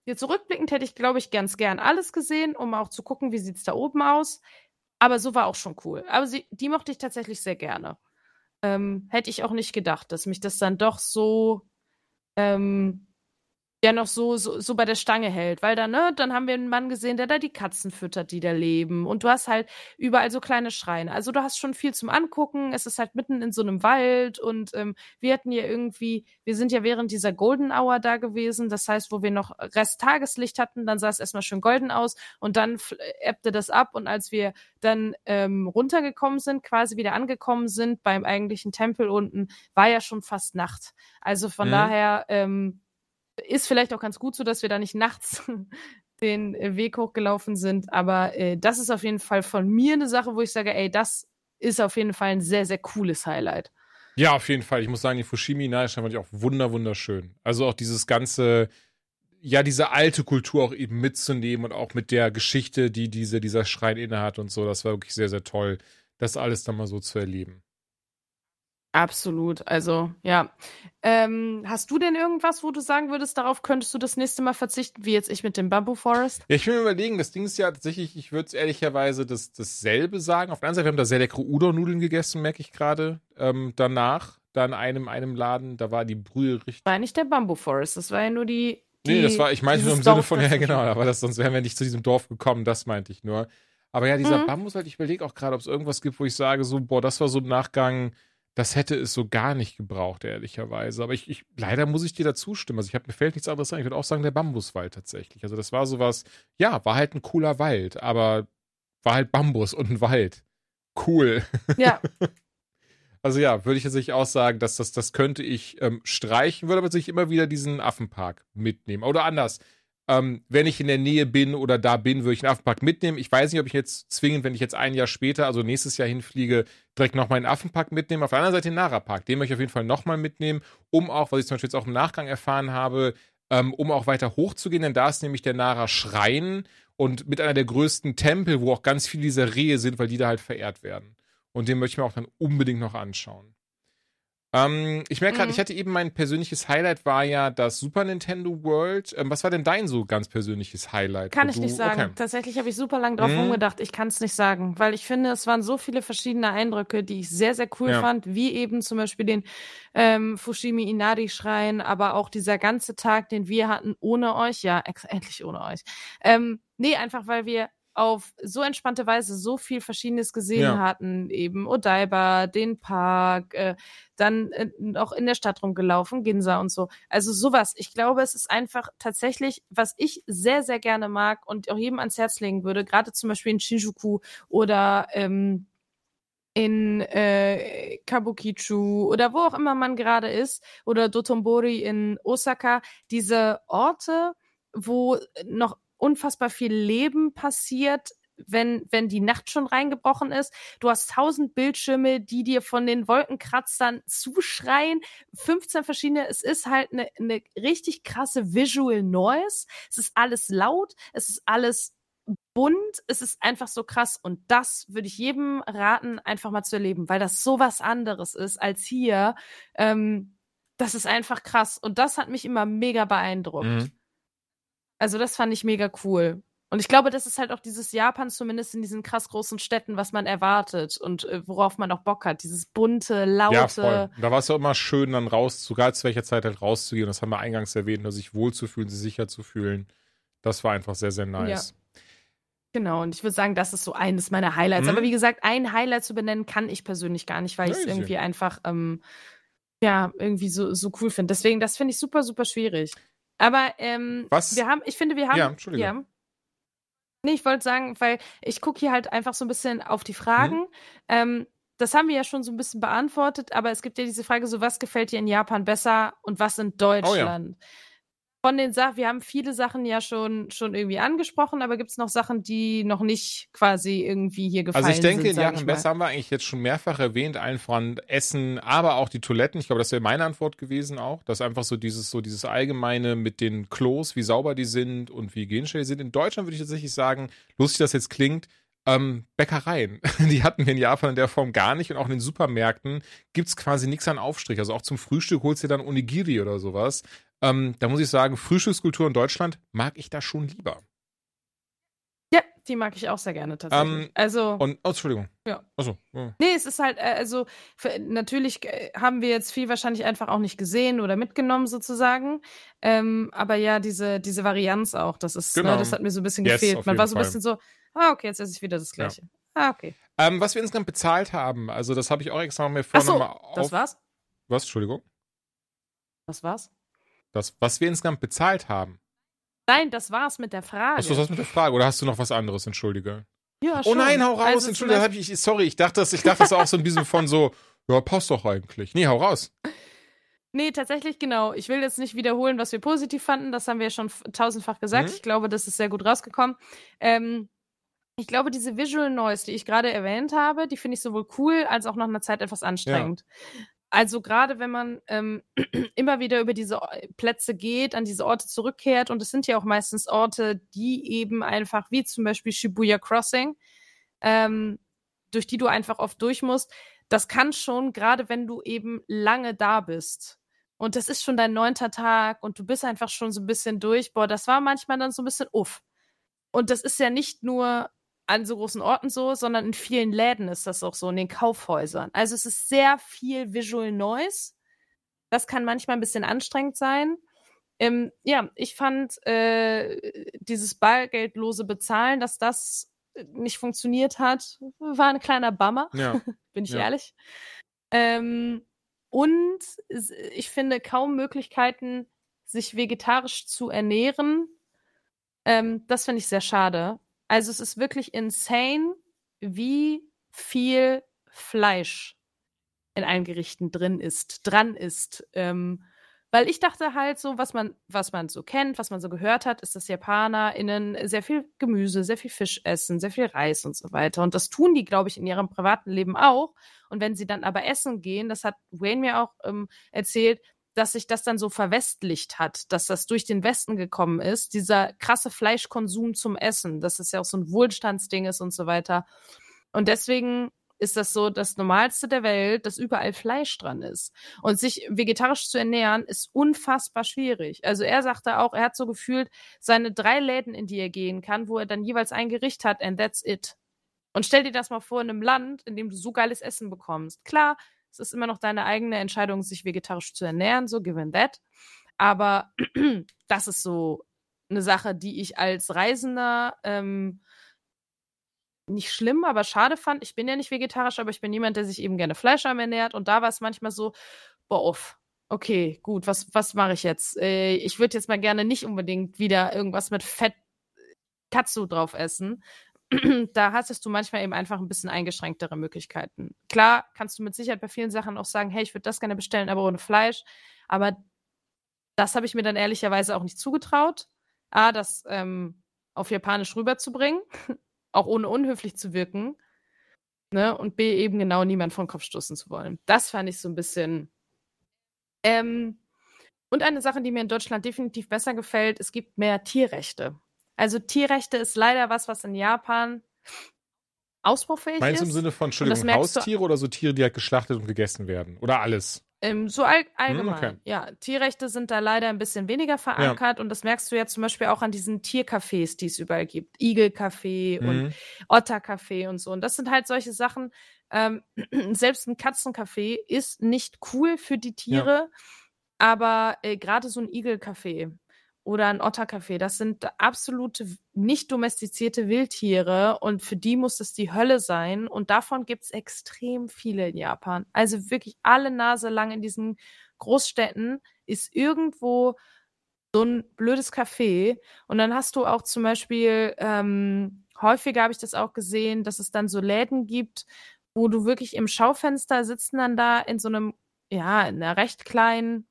Jetzt zurückblickend hätte ich, glaube ich, ganz gern alles gesehen, um auch zu gucken, wie sieht es da oben aus. Aber so war auch schon cool. Aber sie, die mochte ich tatsächlich sehr gerne. Ähm, hätte ich auch nicht gedacht, dass mich das dann doch so ähm, der noch so, so, so bei der Stange hält. Weil dann, ne, dann haben wir einen Mann gesehen, der da die Katzen füttert, die da leben. Und du hast halt überall so kleine Schreine. Also du hast schon viel zum Angucken. Es ist halt mitten in so einem Wald und ähm, wir hatten ja irgendwie, wir sind ja während dieser Golden Hour da gewesen. Das heißt, wo wir noch Rest Tageslicht hatten, dann sah es erstmal schön golden aus und dann ebbte das ab. Und als wir dann ähm, runtergekommen sind, quasi wieder angekommen sind beim eigentlichen Tempel unten, war ja schon fast Nacht. Also von mhm. daher, ähm, ist vielleicht auch ganz gut so, dass wir da nicht nachts den äh, Weg hochgelaufen sind. Aber äh, das ist auf jeden Fall von mir eine Sache, wo ich sage, ey, das ist auf jeden Fall ein sehr, sehr cooles Highlight.
Ja, auf jeden Fall. Ich muss sagen, die Fushimi Naishan fand ich auch wunder, wunderschön. Also auch dieses ganze, ja, diese alte Kultur auch eben mitzunehmen und auch mit der Geschichte, die diese, dieser Schrein innehat und so. Das war wirklich sehr, sehr toll, das alles dann mal so zu erleben.
Absolut. Also, ja. Ähm, hast du denn irgendwas, wo du sagen würdest, darauf könntest du das nächste Mal verzichten, wie jetzt ich mit dem Bamboo Forest?
Ja, ich will mir überlegen, das Ding ist ja tatsächlich, ich würde es ehrlicherweise das, dasselbe sagen. Auf der anderen Seite, wir haben da sehr leckere Udon-Nudeln gegessen, merke ich gerade. Ähm, danach, da in einem, einem Laden, da war die Brühe richtig.
War nicht der Bamboo Forest, das war ja nur die. die
nee, das war, ich meinte nur im Sinne von, ja, genau, aber das, sonst wären wir nicht zu diesem Dorf gekommen, das meinte ich nur. Aber ja, dieser mhm. Bambus, halt, ich überlege auch gerade, ob es irgendwas gibt, wo ich sage, so, boah, das war so ein Nachgang das hätte es so gar nicht gebraucht, ehrlicherweise. Aber ich, ich leider muss ich dir da zustimmen. Also ich habe mir fällt nichts anderes ein. Ich würde auch sagen, der Bambuswald tatsächlich. Also das war sowas, ja, war halt ein cooler Wald, aber war halt Bambus und ein Wald. Cool.
Ja.
also ja, würde ich tatsächlich auch sagen, dass das, das könnte ich ähm, streichen, würde aber sich immer wieder diesen Affenpark mitnehmen. Oder anders ähm, wenn ich in der Nähe bin oder da bin, würde ich einen Affenpark mitnehmen. Ich weiß nicht, ob ich jetzt zwingend, wenn ich jetzt ein Jahr später, also nächstes Jahr hinfliege, direkt nochmal einen Affenpark mitnehmen. Auf der anderen Seite den Nara-Park, den möchte ich auf jeden Fall nochmal mitnehmen, um auch, was ich zum Beispiel jetzt auch im Nachgang erfahren habe, ähm, um auch weiter hochzugehen, denn da ist nämlich der Nara-Schrein und mit einer der größten Tempel, wo auch ganz viele dieser Rehe sind, weil die da halt verehrt werden. Und den möchte ich mir auch dann unbedingt noch anschauen. Ähm, ich merke gerade,
Mhm.
ich hatte eben mein persönliches Highlight war ja das Super Nintendo World. Ähm, was war denn dein so ganz persönliches Highlight?
Kann ich
du-
nicht sagen.
Okay.
Tatsächlich habe ich super lang drauf
Mhm.
rumgedacht. Ich kann es nicht sagen, weil ich finde, es waren so viele verschiedene Eindrücke, die ich sehr, sehr cool
Ja.
fand, wie eben zum Beispiel den ähm, Fushimi Inari Schrein, aber auch dieser ganze Tag, den wir hatten ohne euch. Ja, endlich ohne euch. Ähm, nee, einfach weil wir auf so entspannte Weise so viel Verschiedenes gesehen
Ja.
hatten, eben Odaiba, den Park, äh, dann äh, auch in der Stadt rumgelaufen, Ginza und so. Also sowas. Ich glaube, es ist einfach tatsächlich, was ich sehr, sehr gerne mag und auch jedem ans Herz legen würde, gerade zum Beispiel in Shinjuku oder ähm, in äh, Kabukicho oder wo auch immer man gerade ist oder Dotonbori in Osaka, diese Orte, wo noch unfassbar viel Leben passiert, wenn, wenn die Nacht schon reingebrochen ist. Du hast tausend Bildschirme, die dir von den Wolkenkratzern zuschreien. 15 verschiedene. Es ist halt eine, eine richtig krasse Visual Noise. Es ist alles laut. Es ist alles bunt. Es ist einfach so krass. Und das würde ich jedem raten, einfach mal zu erleben, weil das so was anderes ist als hier. Ähm, das ist einfach krass. Und das hat mich immer mega beeindruckt.
Mhm.
Also das fand ich mega cool. Und ich glaube, das ist halt auch dieses Japan zumindest in diesen krass großen Städten, was man erwartet und äh, worauf man auch Bock hat. Dieses bunte, laute.
Ja, voll. Da war es ja immer schön, dann raus, sogar zu welcher Zeit halt rauszugehen. Das haben wir eingangs erwähnt, nur sich wohlzufühlen, sich sicher zu fühlen. Das war einfach sehr, sehr nice.
Genau, und ich würde sagen, das ist so eines meiner Highlights.
Mhm.
Aber wie gesagt, ein Highlight zu benennen, kann ich persönlich gar nicht, weil ich es
Ja,
irgendwie einfach, ähm, ja, irgendwie so, so cool finde. Deswegen, das finde ich super, super schwierig. Aber ähm,
Was-
wir haben, ich finde, wir haben.
Ja, Entschuldige.
Nee, ich wollte sagen, weil ich gucke hier halt einfach so ein bisschen auf die
Mhm.
Fragen. Ähm, das haben wir ja schon so ein bisschen beantwortet, aber es gibt ja diese Frage, so was gefällt dir in Japan besser und was in Deutschland? Von den Sachen, wir haben viele Sachen ja schon, schon irgendwie angesprochen, aber gibt es noch Sachen, die noch nicht quasi irgendwie hier gefallen
Also ich denke,
sind? mal.
besser haben wir eigentlich jetzt schon mehrfach erwähnt, allen voran Essen, aber auch die Toiletten. Ich glaube, das wäre meine Antwort gewesen auch. Das ist einfach so dieses, so dieses Allgemeine mit den Klos, wie sauber die sind und wie hygienisch die sind. In Deutschland würde ich tatsächlich sagen, lustig das jetzt klingt, ähm, Bäckereien. Die hatten wir in Japan in der Form gar nicht und auch in den Supermärkten gibt's quasi nichts an Aufstrich. Also auch zum Frühstück holst du dir dann Onigiri oder sowas. Ähm, da muss ich sagen, Frühstückskultur in Deutschland mag ich da schon lieber.
Ja, die mag ich auch sehr gerne tatsächlich.
Ähm,
also.
Und, oh, Entschuldigung.
Ja.
Achso. Ja.
Nee, es ist halt, äh, also für, natürlich äh, haben wir jetzt viel wahrscheinlich einfach auch nicht gesehen oder mitgenommen sozusagen. Ähm, aber ja, diese, diese Varianz auch, das ist,
Genau.
ne, das hat mir so ein bisschen
Yes,
gefehlt. Man war so ein bisschen so, ah, okay, jetzt esse ich wieder das Gleiche. Ah, okay.
Ähm, was wir insgesamt bezahlt haben, also das habe ich auch extra mir
Ach
vorne
so,
mal auf.
das war's?
Was? Entschuldigung?
Das war's?
Das, was wir insgesamt bezahlt haben.
Nein, das war's mit der Frage.
Hast du das mit der Frage oder hast du noch was anderes? Entschuldige.
ja,
Oh
schon.
nein, hau raus.
Also
Entschuldige, ich, sorry, ich dachte das, ich dachte das auch so ein bisschen von so, ja, passt doch eigentlich. Nee, hau raus.
Nee, tatsächlich genau. Ich will jetzt nicht wiederholen, was wir positiv fanden. Das haben wir ja schon tausendfach gesagt.
Mhm.
Ich glaube, das ist sehr gut rausgekommen. Ähm, ich glaube, diese Visual Noise, die ich gerade erwähnt habe, die finde ich sowohl cool als auch nach einer Zeit etwas anstrengend. Also gerade wenn man ähm, immer wieder über diese Plätze geht, an diese Orte zurückkehrt und es sind ja auch meistens Orte, die eben einfach, wie zum Beispiel Shibuya Crossing, ähm, durch die du einfach oft durch musst, das kann schon, gerade wenn du eben lange da bist. Und das ist schon dein neunter Tag und du bist einfach schon so ein bisschen durch. Boah, das war manchmal dann so ein bisschen uff. Und das ist ja nicht nur an so großen Orten so, sondern in vielen Läden ist das auch so, in den Kaufhäusern. Also es ist sehr viel Visual Noise. Das kann manchmal ein bisschen anstrengend sein. Ähm, ja, ich fand äh, dieses bargeldlose Bezahlen, dass das nicht funktioniert hat, war ein kleiner Bummer
Ja.
bin ich
Ja.
ehrlich. Ähm, und ich finde kaum Möglichkeiten, sich vegetarisch zu ernähren. Ähm, das finde ich sehr schade. Also es ist wirklich insane, wie viel Fleisch in allen Gerichten drin ist, dran ist. Ähm, weil ich dachte halt so, was man, was man so kennt, was man so gehört hat, ist, dass JapanerInnen sehr viel Gemüse, sehr viel Fisch essen, sehr viel Reis und so weiter. Und das tun die, glaube ich, in ihrem privaten Leben auch. Und wenn sie dann aber essen gehen, das hat Wayne mir auch ähm, erzählt, dass sich das dann so verwestlicht hat, dass das durch den Westen gekommen ist, dieser krasse Fleischkonsum zum Essen, dass das ja auch so ein Wohlstandsding ist und so weiter. Und deswegen ist das so das Normalste der Welt, dass überall Fleisch dran ist. Und sich vegetarisch zu ernähren, ist unfassbar schwierig. Also er sagte auch, er hat so gefühlt seine drei Läden, in die er gehen kann, wo er dann jeweils ein Gericht hat, and that's it. Und stell dir das mal vor in einem Land, in dem du so geiles Essen bekommst. Klar, es ist immer noch deine eigene Entscheidung, sich vegetarisch zu ernähren, so given that. Aber das ist so eine Sache, die ich als Reisender ähm, nicht schlimm, aber schade fand. Ich bin ja nicht vegetarisch, aber ich bin jemand, der sich eben gerne fleischarm ernährt. Und da war es manchmal so, boah, off. Okay, gut, was, was mache ich jetzt? Äh, ich würde jetzt mal gerne nicht unbedingt wieder irgendwas mit Fett Katsu drauf essen. da hattest du manchmal eben einfach ein bisschen eingeschränktere Möglichkeiten. Klar kannst du mit Sicherheit bei vielen Sachen auch sagen, hey, ich würde das gerne bestellen, aber ohne Fleisch. Aber das habe ich mir dann ehrlicherweise auch nicht zugetraut. A, das ähm, auf Japanisch rüberzubringen auch ohne unhöflich zu wirken. Ne? Und B, eben genau niemand von Kopf stoßen zu wollen. Das fand ich so ein bisschen. Ähm, und eine Sache, die mir in Deutschland definitiv besser gefällt, es gibt mehr Tierrechte. Also Tierrechte ist leider was, was in Japan ausbaufähig
Meinst
ist.
Meinst du im Sinne von, Entschuldigung, Haustiere oder so Tiere, die halt geschlachtet und gegessen werden? Oder alles?
Ähm, so all, hm, allgemein. Okay. Ja, Tierrechte sind da leider ein bisschen weniger verankert ja. und das merkst du ja zum Beispiel auch an diesen Tiercafés, die es überall gibt. Igelcafé mhm. und Ottercafé und so. Und das sind halt solche Sachen. Ähm, selbst ein Katzencafé ist nicht cool für die Tiere, ja. aber äh, gerade so ein Igelcafé oder ein Otterkaffee. Das sind absolute nicht domestizierte Wildtiere und für die muss es die Hölle sein. Und davon gibt es extrem viele in Japan. Also wirklich alle Nase lang in diesen Großstädten ist irgendwo so ein blödes Café. Und dann hast du auch zum Beispiel, ähm, häufiger habe ich das auch gesehen, dass es dann so Läden gibt, wo du wirklich im Schaufenster sitzen dann da in so einem, ja, in einer recht kleinen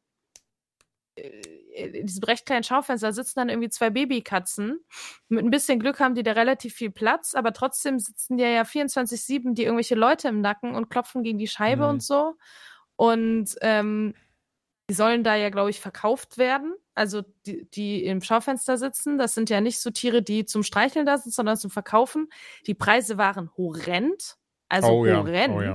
äh, in diesem recht kleinen Schaufenster sitzen dann irgendwie zwei Babykatzen. Mit ein bisschen Glück haben die da relativ viel Platz, aber trotzdem sitzen die ja 24-7 die irgendwelche Leute im Nacken und klopfen gegen die Scheibe mhm. und so. Und ähm, die sollen da ja, glaube ich, verkauft werden. Also die, die im Schaufenster sitzen, das sind ja nicht so Tiere, die zum Streicheln da sind, sondern zum Verkaufen. Die Preise waren horrend. Also oh, horrend. Ja. Oh, ja.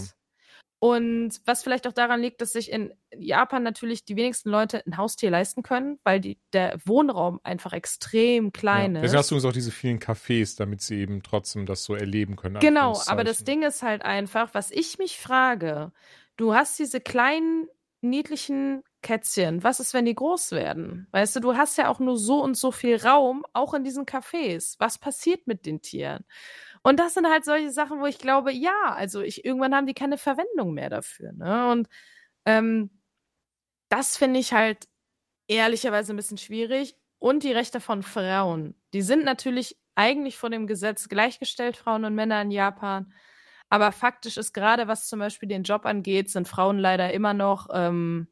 Und was vielleicht auch daran liegt, dass sich in Japan natürlich die wenigsten Leute ein Haustier leisten können, weil die, der Wohnraum einfach extrem klein ja. ist.
Deswegen hast du auch diese vielen Cafés, damit sie eben trotzdem das so erleben können.
Genau, aber das Ding ist halt einfach, was ich mich frage, du hast diese kleinen, niedlichen Kätzchen, was ist, wenn die groß werden? Weißt du, du hast ja auch nur so und so viel Raum, auch in diesen Cafés. Was passiert mit den Tieren? Und das sind halt solche Sachen, wo ich glaube, ja, also ich, irgendwann haben die keine Verwendung mehr dafür. Ne? Und ähm, das finde ich halt ehrlicherweise ein bisschen schwierig. Und die Rechte von Frauen, die sind natürlich eigentlich vor dem Gesetz gleichgestellt, Frauen und Männer in Japan. Aber faktisch ist gerade, was zum Beispiel den Job angeht, sind Frauen leider immer noch ähm,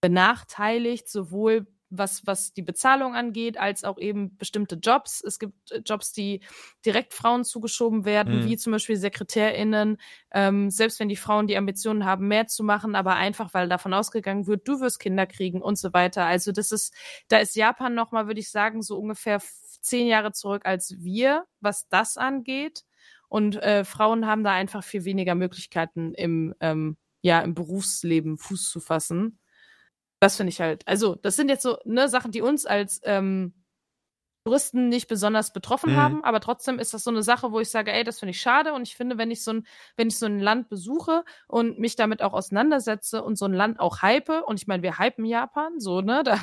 benachteiligt, sowohl was, was die Bezahlung angeht, als auch eben bestimmte Jobs. Es gibt äh, Jobs, die direkt Frauen zugeschoben werden, mhm. wie zum Beispiel SekretärInnen. Ähm, selbst wenn die Frauen die Ambitionen haben, mehr zu machen, aber einfach, weil davon ausgegangen wird, du wirst Kinder kriegen und so weiter. Also das ist, da ist Japan nochmal, würde ich sagen, so ungefähr zehn Jahre zurück als wir, was das angeht. Und äh, Frauen haben da einfach viel weniger Möglichkeiten im, ähm, ja, im Berufsleben Fuß zu fassen. Das finde ich halt. Also, das sind jetzt so ne, Sachen, die uns als ähm, Touristen nicht besonders betroffen mhm. haben, aber trotzdem ist das so eine Sache, wo ich sage, ey, das finde ich schade und ich finde, wenn ich so ein, wenn ich so ein Land besuche und mich damit auch auseinandersetze und so ein Land auch hype, und ich meine, wir hypen Japan, so, ne, da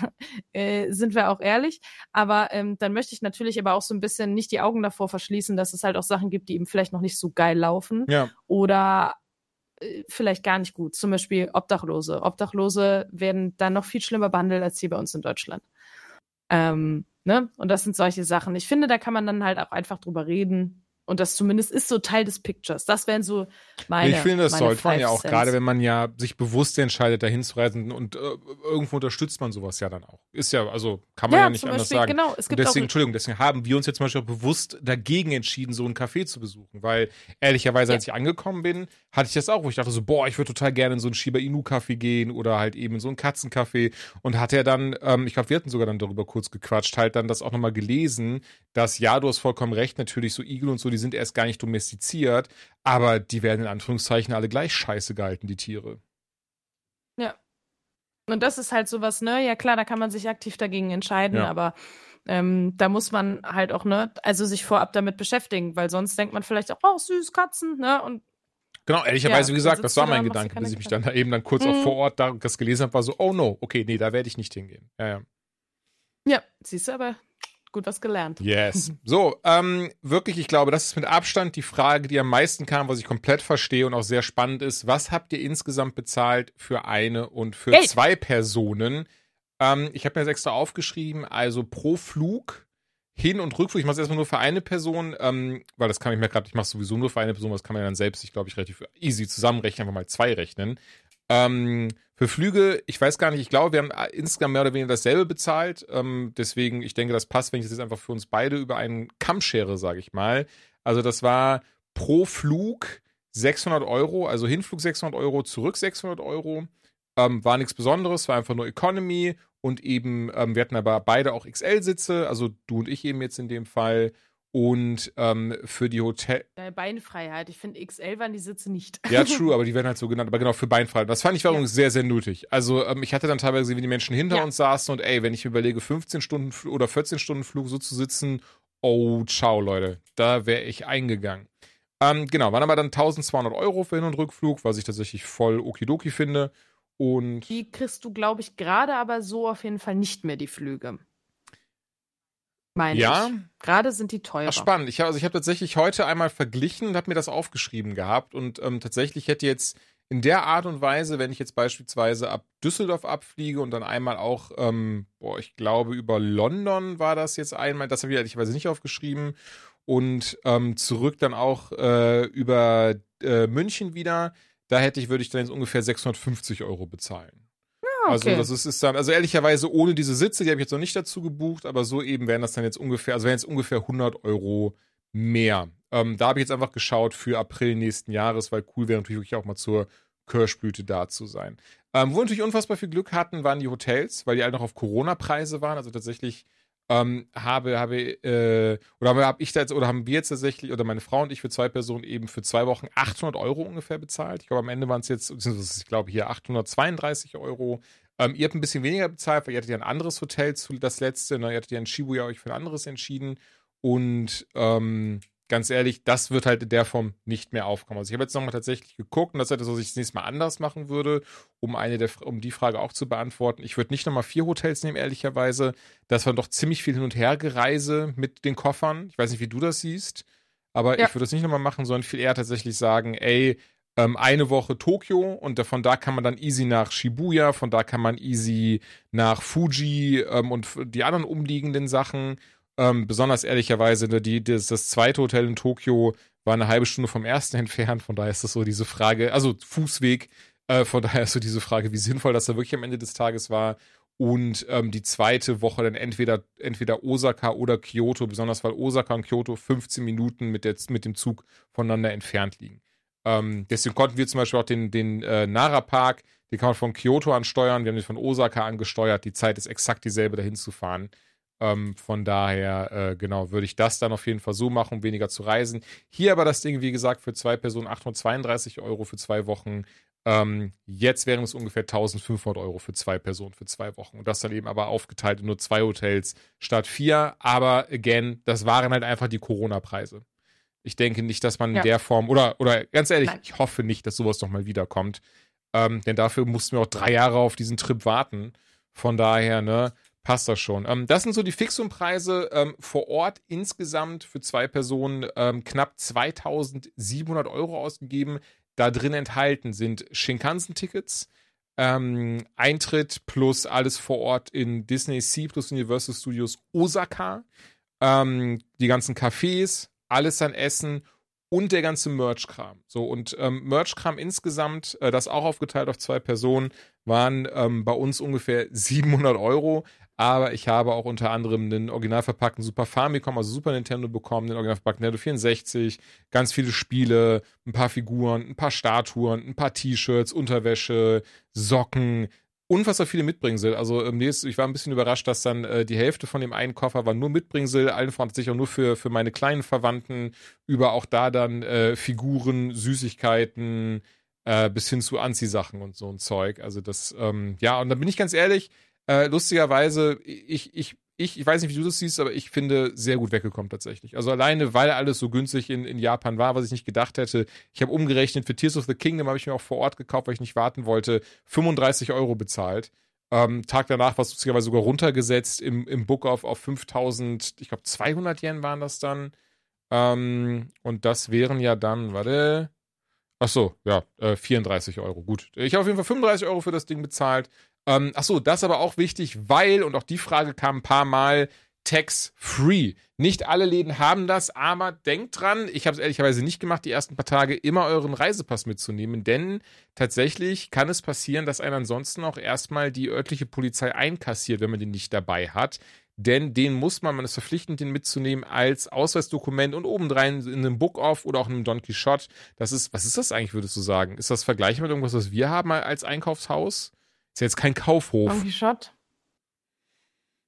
äh, sind wir auch ehrlich, aber ähm, dann möchte ich natürlich aber auch so ein bisschen nicht die Augen davor verschließen, dass es halt auch Sachen gibt, die eben vielleicht noch nicht so geil laufen
ja.
oder vielleicht gar nicht gut. Zum Beispiel Obdachlose. Obdachlose werden dann noch viel schlimmer behandelt als hier bei uns in Deutschland. Ähm, ne? Und das sind solche Sachen. Ich finde, da kann man dann halt auch einfach drüber reden und das zumindest ist so Teil des Pictures. Das wären so meine.
Ich finde, das sollte man ja auch, gerade wenn man ja sich bewusst entscheidet, dahin zu reisen und äh, irgendwo unterstützt man sowas ja dann auch. Ist ja, also kann man ja, ja nicht anders Beispiel, sagen.
Genau, es gibt
und deswegen, Entschuldigung, deswegen haben wir uns jetzt zum Beispiel auch bewusst dagegen entschieden, so ein Café zu besuchen. Weil ehrlicherweise, ja. als ich angekommen bin, hatte ich das auch, wo ich dachte so, boah, ich würde total gerne in so ein Shiba Inu-Café gehen oder halt eben in so ein Katzencafé. Und hat er dann, ähm, ich glaube, wir hatten sogar dann darüber kurz gequatscht, halt dann das auch nochmal gelesen, dass ja, du hast vollkommen recht, natürlich so Igel und so, die sind erst gar nicht domestiziert, aber die werden in Anführungszeichen alle gleich scheiße gehalten, die Tiere.
Ja. Und das ist halt sowas, ne? Ja klar, da kann man sich aktiv dagegen entscheiden, ja. aber ähm, da muss man halt auch, ne, also sich vorab damit beschäftigen, weil sonst denkt man vielleicht auch, oh, süß, Katzen, ne? Und
Genau, ehrlicherweise, ja, wie gesagt, das war mein da, Gedanke, bis ich mich dann da eben dann kurz mhm. auch vor Ort da, das gelesen habe, war so, oh no, okay, nee, da werde ich nicht hingehen. Ja, ja.
Ja, siehst du, aber gut was gelernt.
Yes. So, ähm, wirklich, ich glaube, das ist mit Abstand die Frage, die am meisten kam, was ich komplett verstehe und auch sehr spannend ist. Was habt ihr insgesamt bezahlt für eine und für Geld. zwei Personen? Ähm, ich habe mir das extra aufgeschrieben, also pro Flug hin- und Rückflug. Ich mache es erstmal nur für eine Person, ähm, weil das kann ich mir gerade, ich mache sowieso nur für eine Person, das kann man ja dann selbst, ich glaube, ich relativ easy zusammenrechnen, einfach mal zwei rechnen. Ähm, für Flüge, ich weiß gar nicht, ich glaube, wir haben insgesamt mehr oder weniger dasselbe bezahlt. Ähm, deswegen, ich denke, das passt, wenn ich das jetzt einfach für uns beide über einen Kamm schere, sage ich mal. Also das war pro Flug 600 Euro, also Hinflug 600 Euro, zurück 600 Euro. Ähm, war nichts Besonderes, war einfach nur Economy und eben, ähm, wir hatten aber beide auch XL-Sitze, also du und ich eben jetzt in dem Fall. Und ähm, für die Hotel.
Beinfreiheit. Ich finde, XL waren die Sitze nicht.
Ja, true, aber die werden halt so genannt. Aber genau, für Beinfreiheit. Das fand ich war ja. sehr, sehr nötig. Also, ähm, ich hatte dann teilweise gesehen, wie die Menschen hinter ja. uns saßen und ey, wenn ich mir überlege, 15 Stunden oder 14 Stunden Flug so zu sitzen, oh, ciao, Leute. Da wäre ich eingegangen. Ähm, genau, waren aber dann 1200 Euro für Hin- und Rückflug, was ich tatsächlich voll okidoki finde. Und
die kriegst du, glaube ich, gerade aber so auf jeden Fall nicht mehr, die Flüge. Meine ja. ich. Gerade sind die teurer. Ach,
spannend. Ich, also ich habe tatsächlich heute einmal verglichen und habe mir das aufgeschrieben gehabt. Und ähm, tatsächlich hätte jetzt in der Art und Weise, wenn ich jetzt beispielsweise ab Düsseldorf abfliege und dann einmal auch, ähm, boah, ich glaube, über London war das jetzt einmal, das habe ich ehrlicherweise nicht aufgeschrieben. Und ähm, zurück dann auch äh, über äh, München wieder da hätte ich, würde ich dann jetzt ungefähr 650 Euro bezahlen.
Ah, also
okay. Also das ist dann, also ehrlicherweise ohne diese Sitze, die habe ich jetzt noch nicht dazu gebucht, aber so eben wären das dann jetzt ungefähr, also wären jetzt ungefähr 100 Euro mehr. Ähm, da habe ich jetzt einfach geschaut für April nächsten Jahres, weil cool wäre natürlich wirklich auch mal zur Kirschblüte da zu sein. Ähm, wo wir natürlich unfassbar viel Glück hatten, waren die Hotels, weil die alle noch auf Corona-Preise waren. Also tatsächlich ähm, habe, habe, äh, oder habe ich jetzt, oder haben wir jetzt tatsächlich, oder meine Frau und ich für zwei Personen eben für zwei Wochen 800 Euro ungefähr bezahlt. Ich glaube, am Ende waren es jetzt, ich glaube hier 832 Euro. Ähm, ihr habt ein bisschen weniger bezahlt, weil ihr hattet ja ein anderes Hotel zu das letzte, ne? ihr hattet ja in Shibuya euch für ein anderes entschieden. Und ähm, ganz ehrlich, das wird halt in der Form nicht mehr aufkommen. Also ich habe jetzt nochmal tatsächlich geguckt und das ist etwas, was ich das nächste Mal anders machen würde, um eine der, um die Frage auch zu beantworten. Ich würde nicht nochmal vier Hotels nehmen, ehrlicherweise. Das war doch ziemlich viel Hin- und Hergereise mit den Koffern. Ich weiß nicht, wie du das siehst, aber ja. ich würde das nicht nochmal machen, sondern viel eher tatsächlich sagen, ey, ähm, eine Woche Tokio und von da kann man dann easy nach Shibuya, von da kann man easy nach Fuji ähm, und die anderen umliegenden Sachen ähm, besonders ehrlicherweise, ne, die, das, das zweite Hotel in Tokio war eine halbe Stunde vom ersten entfernt. Von daher ist das so diese Frage, also Fußweg. Äh, von daher ist so diese Frage, wie sinnvoll das da wirklich am Ende des Tages war. Und ähm, die zweite Woche dann entweder, entweder Osaka oder Kyoto, besonders weil Osaka und Kyoto 15 Minuten mit, der, mit dem Zug voneinander entfernt liegen. Ähm, deswegen konnten wir zum Beispiel auch den, den äh, Nara-Park, den kann man von Kyoto ansteuern, wir haben den von Osaka angesteuert. Die Zeit ist exakt dieselbe, dahin zu fahren. Ähm, von daher, äh, genau, würde ich das dann auf jeden Fall so machen, um weniger zu reisen. Hier aber das Ding, wie gesagt, für zwei Personen 832 Euro für zwei Wochen. Ähm, jetzt wären es ungefähr 1500 Euro für zwei Personen für zwei Wochen. Und das dann eben aber aufgeteilt in nur zwei Hotels statt vier. Aber again, das waren halt einfach die Corona-Preise. Ich denke nicht, dass man ja. in der Form, oder, oder ganz ehrlich, Nein. ich hoffe nicht, dass sowas nochmal wiederkommt. Ähm, denn dafür mussten wir auch drei Jahre auf diesen Trip warten. Von daher, ne, passt das schon. Ähm, das sind so die Fixumpreise ähm, vor Ort insgesamt für zwei Personen ähm, knapp 2700 Euro ausgegeben. Da drin enthalten sind Shinkansen-Tickets, ähm, Eintritt plus alles vor Ort in Disney Sea plus Universal Studios Osaka, ähm, die ganzen Cafés, alles an Essen und der ganze Merch-Kram. So, und ähm, Merch-Kram insgesamt, äh, das auch aufgeteilt auf zwei Personen, waren ähm, bei uns ungefähr 700 Euro aber ich habe auch unter anderem einen original verpackten Super Famicom, also Super Nintendo bekommen, den original verpackten Nintendo 64, ganz viele Spiele, ein paar Figuren, ein paar Statuen, ein paar T-Shirts, Unterwäsche, Socken unfassbar viele Mitbringsel. Also ähm, ich war ein bisschen überrascht, dass dann äh, die Hälfte von dem einen Koffer war nur Mitbringsel, allen voran sich auch nur für, für meine kleinen Verwandten, über auch da dann äh, Figuren, Süßigkeiten, äh, bis hin zu Anziehsachen und so ein Zeug. Also das, ähm, ja, und da bin ich ganz ehrlich, äh, lustigerweise, ich, ich ich, ich weiß nicht, wie du das siehst, aber ich finde, sehr gut weggekommen tatsächlich. Also alleine, weil alles so günstig in, in Japan war, was ich nicht gedacht hätte. Ich habe umgerechnet, für Tears of the Kingdom habe ich mir auch vor Ort gekauft, weil ich nicht warten wollte, 35 Euro bezahlt. Ähm, Tag danach war es lustigerweise sogar runtergesetzt im, im Book auf, auf 5000, ich glaube 200 Yen waren das dann. Ähm, und das wären ja dann, warte, ach so, ja, äh, 34 Euro, gut. Ich habe auf jeden Fall 35 Euro für das Ding bezahlt. Ähm, achso, das aber auch wichtig, weil, und auch die Frage kam ein paar Mal, tax-free. Nicht alle Läden haben das, aber denkt dran, ich habe es ehrlicherweise nicht gemacht, die ersten paar Tage immer euren Reisepass mitzunehmen, denn tatsächlich kann es passieren, dass einen ansonsten auch erstmal die örtliche Polizei einkassiert, wenn man den nicht dabei hat. Denn den muss man, man ist verpflichtend, den mitzunehmen als Ausweisdokument und obendrein in einem Book-Off oder auch in einem Don Quixote. Das ist, was ist das eigentlich, würdest du sagen? Ist das vergleichbar mit irgendwas, was wir haben als Einkaufshaus? Ist ja jetzt kein Kaufhof.
Don Quixote.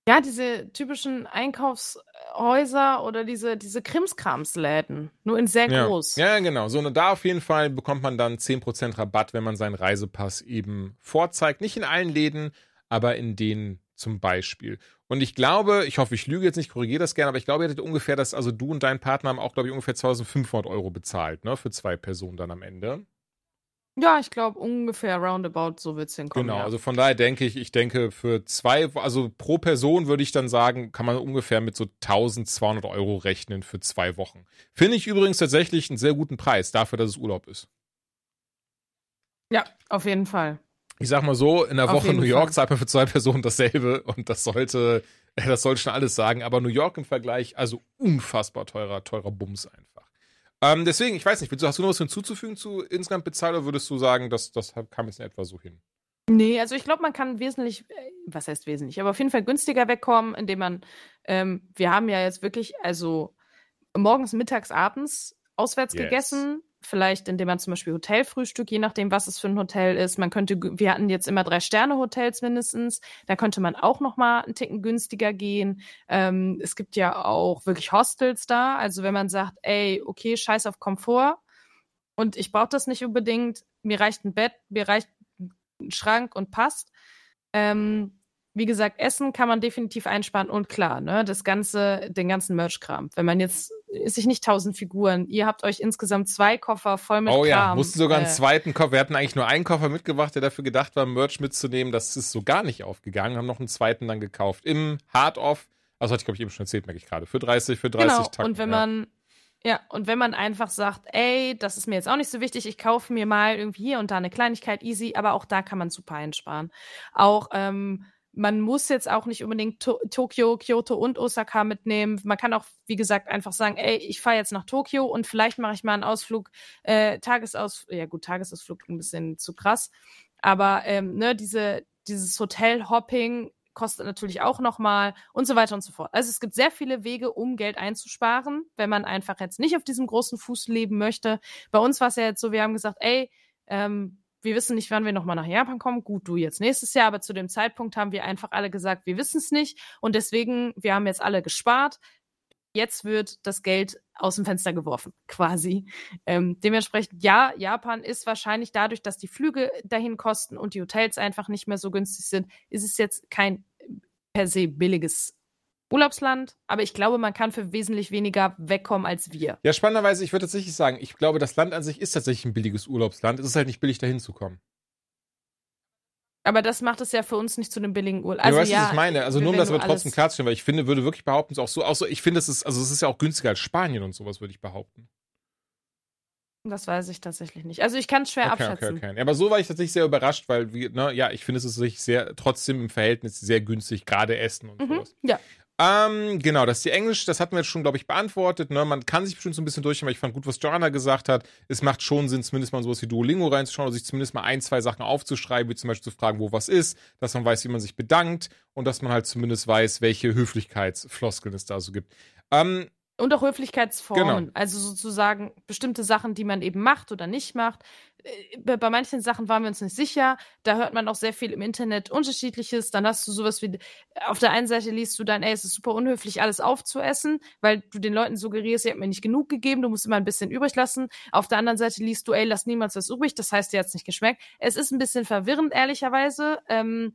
Ja, diese typischen Einkaufshäuser oder diese, diese Krimskramsläden, nur in sehr
ja.
groß.
Ja, genau. So, und da auf jeden Fall bekommt man dann 10% Rabatt, wenn man seinen Reisepass eben vorzeigt. Nicht in allen Läden, aber in denen zum Beispiel. Und ich glaube, ich hoffe, ich lüge jetzt nicht, korrigiere das gerne, aber ich glaube, ihr hättet ungefähr das, also du und dein Partner haben auch, glaube ich, ungefähr 1500 Euro bezahlt, ne, für zwei Personen dann am Ende.
Ja, ich glaube ungefähr roundabout so wird es hinkommen.
Genau,
ja.
also von daher denke ich, ich denke für zwei, also pro Person würde ich dann sagen, kann man ungefähr mit so 1200 Euro rechnen für zwei Wochen. Finde ich übrigens tatsächlich einen sehr guten Preis dafür, dass es Urlaub ist.
Ja, auf jeden Fall.
Ich sag mal so, in der
Auf
Woche
jeden
New York
Fall.
zahlt man für zwei Personen dasselbe und das sollte, das sollte schon alles sagen, aber New York im Vergleich, also unfassbar teurer, teurer Bums einfach. Ähm, deswegen, ich weiß nicht, hast du noch was hinzuzufügen zu insgesamt bezahlt oder würdest du sagen, dass das kam jetzt in etwa so hin?
Nee, also ich glaube, man kann wesentlich, äh, was heißt wesentlich, aber auf jeden Fall günstiger wegkommen, indem man, ähm, wir haben ja jetzt wirklich, also morgens, mittags, abends auswärts
Yes.
gegessen. Vielleicht, indem man zum Beispiel Hotelfrühstück, je nachdem, was es für ein Hotel ist. Man könnte, wir hatten jetzt immer drei Sterne Hotels mindestens. Da könnte man auch noch mal einen Ticken günstiger gehen. Ähm, es gibt ja auch wirklich Hostels da. Also wenn man sagt, ey, okay, scheiß auf Komfort und ich brauche das nicht unbedingt. Mir reicht ein Bett, mir reicht ein Schrank und passt. Ähm, wie gesagt, Essen kann man definitiv einsparen und klar, ne, das ganze, den ganzen Merch-Kram. Wenn man jetzt, sich nicht tausend Figuren, ihr habt euch insgesamt zwei Koffer voll mit
oh
Kram.
ja, mussten sogar einen
äh,
zweiten Koffer. Wir hatten eigentlich nur einen Koffer mitgebracht, der dafür gedacht war, Merch mitzunehmen. Das ist so gar nicht aufgegangen. Haben noch einen zweiten dann gekauft. Im Hard-Off. Also hatte ich, glaube ich, eben schon erzählt, merke ich gerade. Für 30, für 30
Genau,
Tacken.
und wenn
ja.
man, ja, und wenn man einfach sagt, ey, das ist mir jetzt auch nicht so wichtig, ich kaufe mir mal irgendwie hier und da eine Kleinigkeit easy, aber auch da kann man super einsparen. Auch, ähm, man muss jetzt auch nicht unbedingt to Tokio, Kyoto und Osaka mitnehmen. Man kann auch, wie gesagt, einfach sagen, ey, ich fahre jetzt nach Tokio und vielleicht mache ich mal einen Ausflug, äh, Tagesausflug, ja gut, Tagesausflug ein bisschen zu krass. Aber ähm, ne, diese, dieses Hotel-Hopping kostet natürlich auch nochmal und so weiter und so fort. Also es gibt sehr viele Wege, um Geld einzusparen, wenn man einfach jetzt nicht auf diesem großen Fuß leben möchte. Bei uns war es ja jetzt so, wir haben gesagt, ey, ähm, wir wissen nicht, wann wir nochmal nach Japan kommen. Gut, du jetzt nächstes Jahr, aber zu dem Zeitpunkt haben wir einfach alle gesagt, wir wissen es nicht. Und deswegen, wir haben jetzt alle gespart. Jetzt wird das Geld aus dem Fenster geworfen, quasi. Ähm, dementsprechend, ja, Japan ist wahrscheinlich dadurch, dass die Flüge dahin kosten und die Hotels einfach nicht mehr so günstig sind, ist es jetzt kein per se billiges Urlaubsland. Aber ich glaube, man kann für wesentlich weniger wegkommen als wir.
Ja, spannenderweise, ich würde tatsächlich sagen, ich glaube, das Land an sich ist tatsächlich ein billiges Urlaubsland. Es ist halt nicht billig, dahin zu kommen.
Aber das macht es ja für uns nicht zu einem billigen Urlaub.
Also, du weißt,
ja,
was ich meine. Also nur um das
du
aber trotzdem klarzustellen, weil ich finde, würde wirklich behaupten, es auch so, auch so, ich finde, es ist, also es ist ja auch günstiger als Spanien und sowas, würde ich behaupten.
Das weiß ich tatsächlich nicht. Also ich kann es schwer
Okay, okay,
abschätzen.
okay. Ja, aber so war ich tatsächlich sehr überrascht, weil, ne, ja, ich finde, es ist sich sehr, trotzdem im Verhältnis sehr günstig, gerade Essen und
Mhm.
sowas.
Ja.
Ähm, genau, das ist die Englisch, das hatten wir jetzt schon, glaube ich, beantwortet. Ne? Man kann sich bestimmt so ein bisschen durch, aber ich fand gut, was Joanna gesagt hat. Es macht schon Sinn, zumindest mal sowas wie Duolingo reinzuschauen oder sich zumindest mal ein, zwei Sachen aufzuschreiben, wie zum Beispiel zu fragen, wo was ist, dass man weiß, wie man sich bedankt und dass man halt zumindest weiß, welche Höflichkeitsfloskeln es da so gibt. Ähm,
Und auch Höflichkeitsformen. Genau. Also sozusagen bestimmte Sachen, die man eben macht oder nicht macht. Äh, bei manchen Sachen waren wir uns nicht sicher. Da hört man auch sehr viel im Internet Unterschiedliches. Dann hast du sowas wie, auf der einen Seite liest du dann, ey, es ist super unhöflich, alles aufzuessen, weil du den Leuten suggerierst, ihr habt mir nicht genug gegeben, du musst immer ein bisschen übrig lassen. Auf der anderen Seite liest du, ey, lass niemals was übrig, das heißt, dir hat es nicht geschmeckt. Es ist ein bisschen verwirrend, ehrlicherweise. Ähm,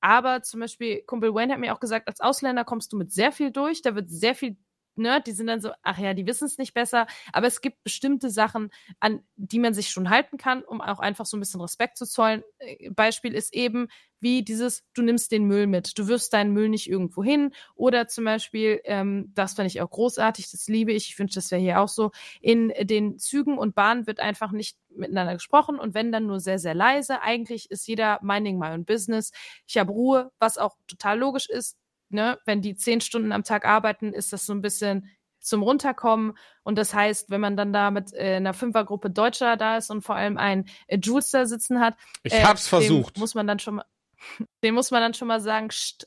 aber zum Beispiel, Kumpel Wayne hat mir auch gesagt, als Ausländer kommst du mit sehr viel durch, da wird sehr viel ne, die sind dann so, ach ja, die wissen es nicht besser. Aber es gibt bestimmte Sachen, an die man sich schon halten kann, um auch einfach so ein bisschen Respekt zu zollen. Äh, Beispiel ist eben wie dieses, du nimmst den Müll mit, du wirfst deinen Müll nicht irgendwo hin. Oder zum Beispiel, ähm, das fand ich auch großartig, das liebe ich, ich wünsche, das wäre hier auch so, in den Zügen und Bahnen wird einfach nicht miteinander gesprochen und wenn dann nur sehr, sehr leise. Eigentlich ist jeder minding my own business. Ich habe Ruhe, was auch total logisch ist ne, wenn die zehn Stunden am Tag arbeiten, ist das so ein bisschen zum Runterkommen. Und das heißt, wenn man dann da mit äh, einer Fünfergruppe Deutscher da ist und vor allem einen äh, Jules da sitzen hat,
ich äh, hab's versucht.
Muss man dann schon mal, dem muss man dann schon mal sagen, St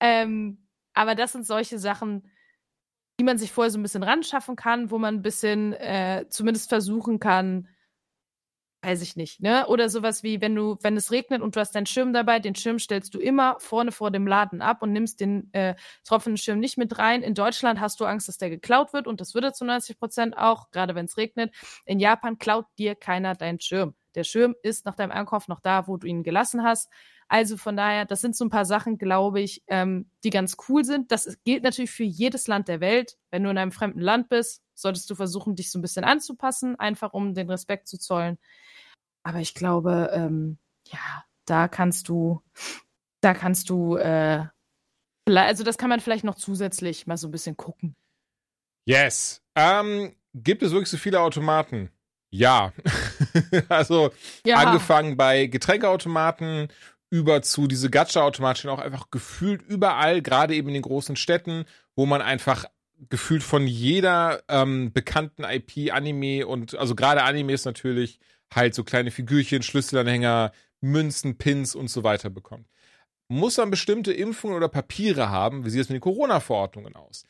ähm, aber das sind solche Sachen, die man sich vorher so ein bisschen ran schaffen kann, wo man ein bisschen äh, zumindest versuchen kann, weiß ich nicht, ne? Oder sowas wie, wenn du, wenn es regnet und du hast deinen Schirm dabei, den Schirm stellst du immer vorne vor dem Laden ab und nimmst den äh, tropfenden Schirm nicht mit rein. In Deutschland hast du Angst, dass der geklaut wird und das würde zu 90 Prozent auch, gerade wenn es regnet. In Japan klaut dir keiner deinen Schirm. Der Schirm ist nach deinem Ankauf noch da, wo du ihn gelassen hast. Also von daher, das sind so ein paar Sachen, glaube ich, ähm, die ganz cool sind. Das gilt natürlich für jedes Land der Welt. Wenn du in einem fremden Land bist, solltest du versuchen, dich so ein bisschen anzupassen, einfach um den Respekt zu zollen. Aber ich glaube, ähm, ja, da kannst du, da kannst du, äh, also das kann man vielleicht noch zusätzlich mal so ein bisschen gucken.
Yes. Ähm, gibt es wirklich so viele Automaten? Ja. also ja. angefangen bei Getränkeautomaten über zu diese Gacha-Automaten auch einfach gefühlt überall, gerade eben in den großen Städten, wo man einfach gefühlt von jeder ähm, bekannten IP, Anime und also gerade Animes natürlich halt so kleine Figürchen, Schlüsselanhänger, Münzen, Pins und so weiter bekommt. Muss man bestimmte Impfungen oder Papiere haben? Wie sieht es mit den Corona-Verordnungen aus?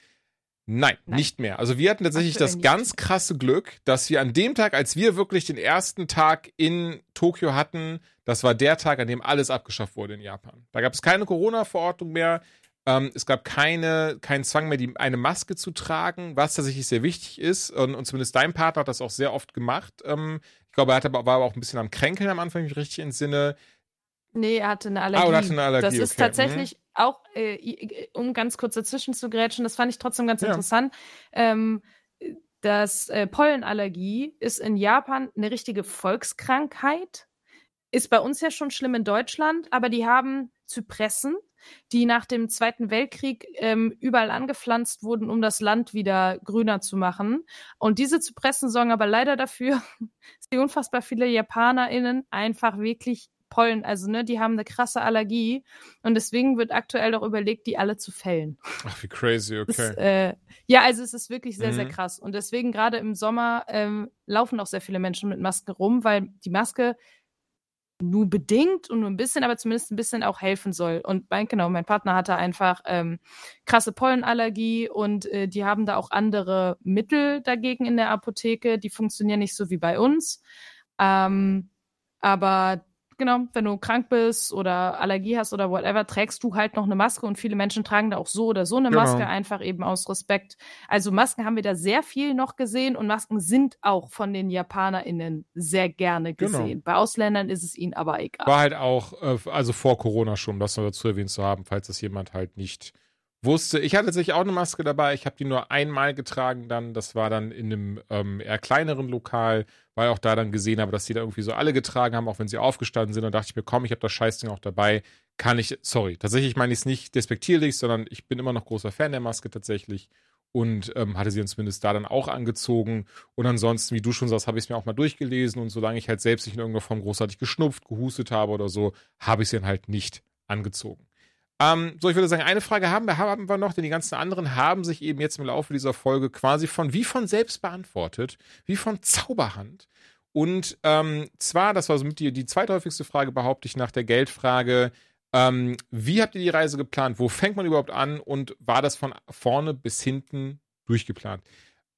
Nein, Nein, nicht mehr. Also wir hatten tatsächlich Aktuell das ganz krasse Glück, dass wir an dem Tag, als wir wirklich den ersten Tag in Tokio hatten, das war der Tag, an dem alles abgeschafft wurde in Japan. Da gab es keine Corona-Verordnung mehr. Ähm, es gab keine, keinen Zwang mehr, die, eine Maske zu tragen, was tatsächlich sehr wichtig ist. Und, und zumindest dein Partner hat das auch sehr oft gemacht. Ähm, ich glaube, er hat aber, war aber auch ein bisschen am Kränkeln am Anfang, wenn ich mich richtig entsinne.
Nee, er hatte eine Allergie. Ah,
er hatte eine Allergie.
Das ist
okay.
tatsächlich mhm. auch, äh, um ganz kurz dazwischen zu grätschen, das fand ich trotzdem ganz ja. interessant. Ähm, das äh, Pollenallergie ist in Japan eine richtige Volkskrankheit. Ist bei uns ja schon schlimm in Deutschland, aber die haben Zypressen, die nach dem Zweiten Weltkrieg ähm, überall angepflanzt wurden, um das Land wieder grüner zu machen. Und diese Zypressen sorgen aber leider dafür, dass die unfassbar viele JapanerInnen einfach wirklich Pollen, also ne, die haben eine krasse Allergie und deswegen wird aktuell doch überlegt, die alle zu fällen.
Ach, wie crazy, okay.
Das, äh, ja, also es ist wirklich sehr, mhm. sehr krass. Und deswegen gerade im Sommer ähm, laufen auch sehr viele Menschen mit Maske rum, weil die Maske nur bedingt und nur ein bisschen, aber zumindest ein bisschen auch helfen soll. Und mein, genau, mein Partner hatte einfach ähm, krasse Pollenallergie und äh, die haben da auch andere Mittel dagegen in der Apotheke. Die funktionieren nicht so wie bei uns. Ähm, aber genau, wenn du krank bist oder Allergie hast oder whatever, trägst du halt noch eine Maske und viele Menschen tragen da auch so oder so eine genau. Maske, einfach eben aus Respekt. Also Masken haben wir da sehr viel noch gesehen und Masken sind auch von den JapanerInnen sehr gerne genau. gesehen. Genau. Bei Ausländern ist es ihnen aber egal.
War halt auch, äh, also vor Corona schon, das noch dazu erwähnt zu haben, falls das jemand halt nicht wusste, ich hatte sich auch eine Maske dabei. Ich habe die nur einmal getragen dann. Das war dann in einem ähm, eher kleineren Lokal, weil auch da dann gesehen habe, dass die da irgendwie so alle getragen haben, auch wenn sie aufgestanden sind. Dann dachte ich mir, komm, ich habe das Scheißding auch dabei. Kann ich, sorry, tatsächlich meine ich es nicht despektierlich, sondern ich bin immer noch großer Fan der Maske tatsächlich. Und ähm, hatte sie dann zumindest da dann auch angezogen. Und ansonsten, wie du schon sagst, habe ich es mir auch mal durchgelesen. Und solange ich halt selbst nicht in irgendeiner Form großartig geschnupft, gehustet habe oder so, habe ich sie dann halt nicht angezogen. Ähm, so, ich würde sagen, eine Frage haben wir, haben wir noch, denn die ganzen anderen haben sich eben jetzt im Laufe dieser Folge quasi von wie von selbst beantwortet, wie von Zauberhand. Und ähm, zwar, das war so mit die, die zweithäufigste Frage, behaupte ich, nach der Geldfrage. Ähm, wie habt ihr die Reise geplant? Wo fängt man überhaupt an? Und war das von vorne bis hinten durchgeplant.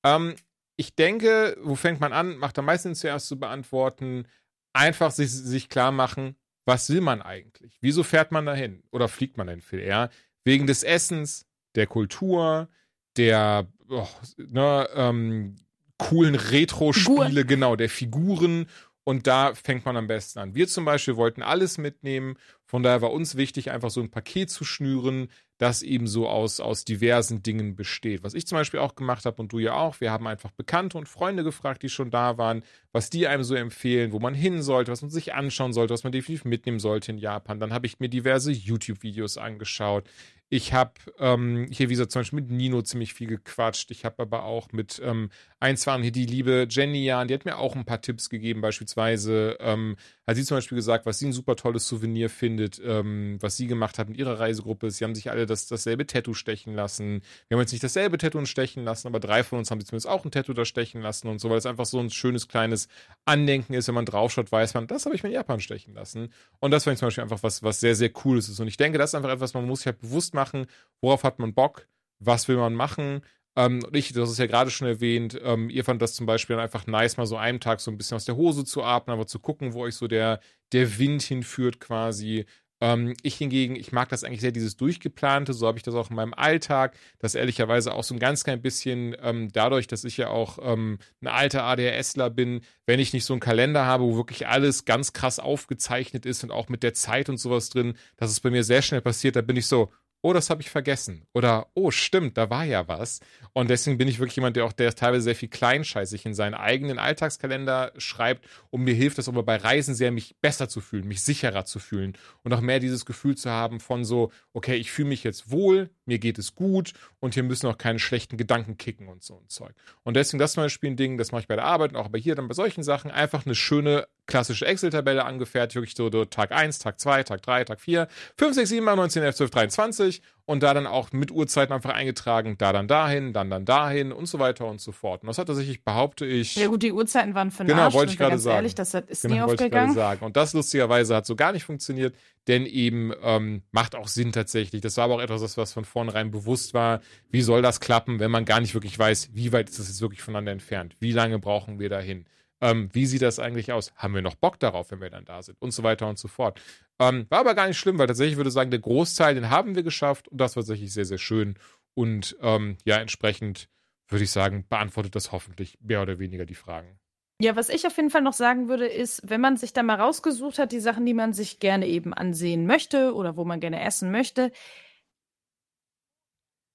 Ähm, ich denke, wo fängt man an? Macht am meisten zuerst zu beantworten. Einfach sich, sich klar machen, was will man eigentlich? Wieso fährt man dahin? Oder fliegt man denn viel eher? Wegen des Essens, der Kultur, der oh, ne, ähm, coolen Retro-Spiele, genau, der Figuren und da fängt man am besten an. Wir zum Beispiel wollten alles mitnehmen. Von daher war uns wichtig, einfach so ein Paket zu schnüren, das eben so aus, aus diversen Dingen besteht. Was ich zum Beispiel auch gemacht habe und du ja auch. Wir haben einfach Bekannte und Freunde gefragt, die schon da waren, was die einem so empfehlen, wo man hin sollte, was man sich anschauen sollte, was man definitiv mitnehmen sollte in Japan. Dann habe ich mir diverse YouTube-Videos angeschaut. Ich habe ähm, hier, wie gesagt, zum Beispiel mit Nino ziemlich viel gequatscht. Ich habe aber auch mit ähm, ein, zwei hier die liebe Jenny Jan, die hat mir auch ein paar Tipps gegeben. Beispielsweise ähm, hat sie zum Beispiel gesagt, was sie ein super tolles Souvenir findet, ähm, was sie gemacht hat mit ihrer Reisegruppe. Sie haben sich alle das, dasselbe Tattoo stechen lassen. Wir haben jetzt nicht dasselbe Tattoo stechen lassen, aber drei von uns haben sich zumindest auch ein Tattoo da stechen lassen und so, weil es einfach so ein schönes kleines Andenken ist. Wenn man draufschaut, weiß man, das habe ich mir in Japan stechen lassen. Und das fand ich zum Beispiel einfach was, was sehr, sehr cooles ist. Und ich denke, das ist einfach etwas, man muss sich halt bewusst machen, worauf hat man Bock, was will man machen. Ähm, und ich, das ist ja gerade schon erwähnt, ähm, ihr fand das zum Beispiel dann einfach nice, mal so einen Tag so ein bisschen aus der Hose zu atmen, aber zu gucken, wo euch so der, der Wind hinführt quasi. Ähm, ich hingegen, ich mag das eigentlich sehr, dieses Durchgeplante, so habe ich das auch in meinem Alltag, das ehrlicherweise auch so ein ganz klein bisschen ähm, dadurch, dass ich ja auch ähm, ein alter ADHSler bin, wenn ich nicht so einen Kalender habe, wo wirklich alles ganz krass aufgezeichnet ist und auch mit der Zeit und sowas drin, dass es bei mir sehr schnell passiert, da bin ich so, oh, das habe ich vergessen. Oder, oh, stimmt, da war ja was. Und deswegen bin ich wirklich jemand, der auch der teilweise sehr viel kleinscheißig in seinen eigenen Alltagskalender schreibt. Und mir hilft das aber bei Reisen sehr, mich besser zu fühlen, mich sicherer zu fühlen und auch mehr dieses Gefühl zu haben von so, okay, ich fühle mich jetzt wohl, mir geht es gut und hier müssen auch keine schlechten Gedanken kicken und so ein Zeug. Und deswegen das zum Beispiel ein Ding, das mache ich bei der Arbeit und auch bei hier dann bei solchen Sachen, einfach eine schöne klassische Excel-Tabelle angefertigt, wirklich so, so Tag 1, Tag 2, Tag 3, Tag 4, 5, 6, 7, 8, 9, 10, 11, 12, 23 und da dann auch mit Uhrzeiten einfach eingetragen, da dann dahin, dann dann dahin und so weiter und so fort. Und das hat tatsächlich, behaupte ich.
Ja gut, die Uhrzeiten waren für
Genau, wollte ich gerade sagen.
Ehrlich, das ist
genau,
nie
wollte
aufgegangen.
Sagen. Und das lustigerweise hat so gar nicht funktioniert, denn eben ähm, macht auch Sinn tatsächlich. Das war aber auch etwas, was von vornherein bewusst war. Wie soll das klappen, wenn man gar nicht wirklich weiß, wie weit ist das jetzt wirklich voneinander entfernt? Wie lange brauchen wir dahin? Ähm, wie sieht das eigentlich aus? Haben wir noch Bock darauf, wenn wir dann da sind? Und so weiter und so fort. Ähm, war aber gar nicht schlimm, weil tatsächlich würde ich sagen, der Großteil, den haben wir geschafft und das war tatsächlich sehr, sehr schön. Und ähm, ja, entsprechend würde ich sagen, beantwortet das hoffentlich mehr oder weniger die Fragen.
Ja, was ich auf jeden Fall noch sagen würde, ist, wenn man sich da mal rausgesucht hat, die Sachen, die man sich gerne eben ansehen möchte oder wo man gerne essen möchte,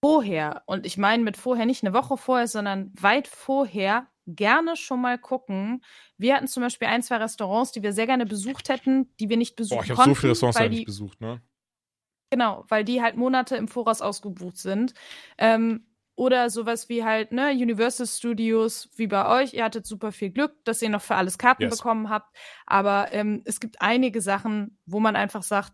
vorher, und ich meine mit vorher nicht eine Woche vorher, sondern weit vorher, gerne schon mal gucken. Wir hatten zum Beispiel ein, zwei Restaurants, die wir sehr gerne besucht hätten, die wir nicht besuchen
Boah, ich habe
konnten.
so viele Restaurants ja nicht besucht, ne?
Genau, weil die halt Monate im Voraus ausgebucht sind. Ähm, oder sowas wie halt, ne, Universal Studios, wie bei euch. Ihr hattet super viel Glück, dass ihr noch für alles Karten
Yes.
bekommen habt. Aber ähm, es gibt einige Sachen, wo man einfach sagt,